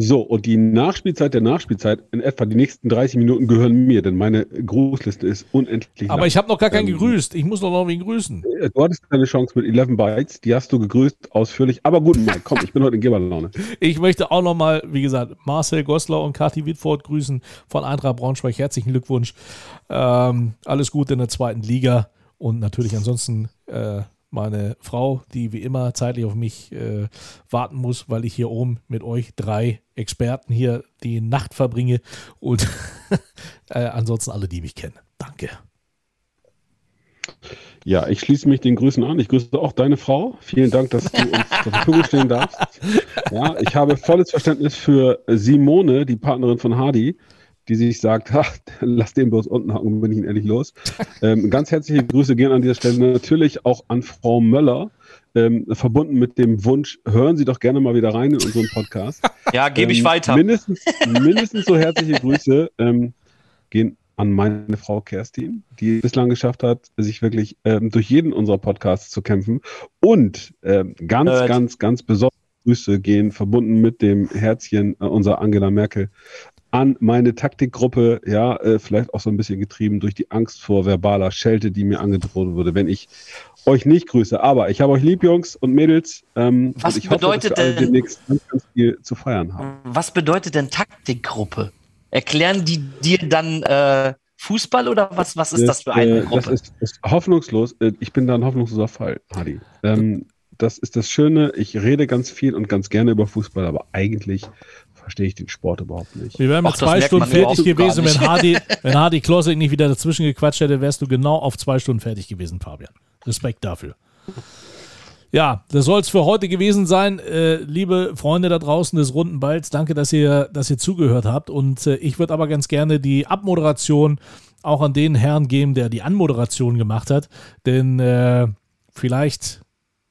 So, und die Nachspielzeit der Nachspielzeit, in etwa die nächsten 30 Minuten gehören mir, denn meine Grußliste ist unendlich Aber lang. ich habe noch gar keinen Ähm, gegrüßt. Ich muss doch noch wen grüßen. Du hattest deine Chance mit 11 Bytes, die hast du gegrüßt, ausführlich. Aber gut, Mike, komm, ich bin heute in Geberlaune. Ich möchte auch noch mal, wie gesagt, Marcel Goslar und Kathi Wittfurt grüßen von Eintracht Braunschweig. Herzlichen Glückwunsch. Ähm, alles Gute in der zweiten Liga und natürlich ansonsten äh, meine Frau, die wie immer zeitlich auf mich äh, warten muss, weil ich hier oben mit euch drei Experten hier die Nacht verbringe und äh, ansonsten alle, die mich kennen. Danke. Ja, ich schließe mich den Grüßen an. Ich grüße auch deine Frau. Vielen Dank, dass du uns zur Verfügung stehen darfst. Ja, ich habe volles Verständnis für Simone, die Partnerin von Hardy, die sich sagt, ach, lass den bloß unten hacken, bin ich ihn ehrlich los. Ähm, ganz herzliche Grüße gehen an dieser Stelle natürlich auch an Frau Möller, ähm, verbunden mit dem Wunsch, hören Sie doch gerne mal wieder rein in unseren Podcast. Ja, gebe ich Ähm, weiter. Mindestens, mindestens so herzliche Grüße ähm, gehen an meine Frau Kerstin, die bislang geschafft hat, sich wirklich ähm, durch jeden unserer Podcasts zu kämpfen. Und ganz, Nerd. ganz, ganz besondere Grüße gehen, verbunden mit dem Herzchen äh, unserer Angela Merkel, an meine Taktikgruppe, ja, äh, vielleicht auch so ein bisschen getrieben durch die Angst vor verbaler Schelte, die mir angedroht wurde, wenn ich euch nicht grüße. Aber ich habe euch lieb, Jungs und Mädels. Ähm, Was und ich hoffe, bedeutet dass wir denn- demnächst ganz, ganz viel zu feiern haben. Was bedeutet denn Taktikgruppe? Erklären die dir dann äh, Fußball oder was, was ist das für eine äh, Gruppe? Das ist, ist hoffnungslos. Äh, Ich bin da ein hoffnungsloser Fall, Hadi. Ähm, das ist das Schöne. Ich rede ganz viel und ganz gerne über Fußball, aber eigentlich verstehe ich den Sport überhaupt nicht. Wir wären mit Ach, zwei Stunden fertig gewesen, wenn Hardy, wenn Hardy Klossek nicht wieder dazwischen gequatscht hätte, wärst du genau auf zwei Stunden fertig gewesen, Fabian. Respekt dafür. Ja, das soll es für heute gewesen sein. Äh, liebe Freunde da draußen des runden Balls, danke, dass ihr, dass ihr zugehört habt. Und äh, ich würde aber ganz gerne die Abmoderation auch an den Herrn geben, der die Anmoderation gemacht hat. Denn äh, vielleicht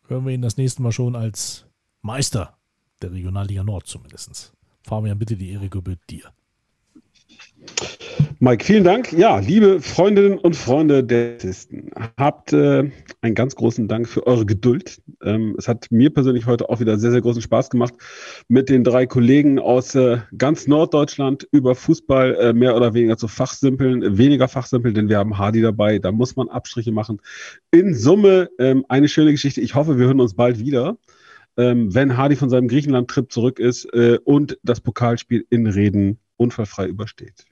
hören wir ihn das nächste Mal schon als Meister der Regionalliga Nord zumindest. Fabian, bitte die Ehre gebührt dir. Mike, vielen Dank. Ja, liebe Freundinnen und Freunde der Artisten, habt äh, einen ganz großen Dank für eure Geduld. Ähm, es hat mir persönlich heute auch wieder sehr, sehr großen Spaß gemacht, mit den drei Kollegen aus äh, ganz Norddeutschland über Fußball äh, mehr oder weniger zu fachsimpeln, weniger fachsimpeln, denn wir haben Hardy dabei, da muss man Abstriche machen. In Summe ähm, eine schöne Geschichte. Ich hoffe, wir hören uns bald wieder. Ähm, wenn Hardy von seinem Griechenland-Trip zurück ist äh, und das Pokalspiel in Reden unfallfrei übersteht.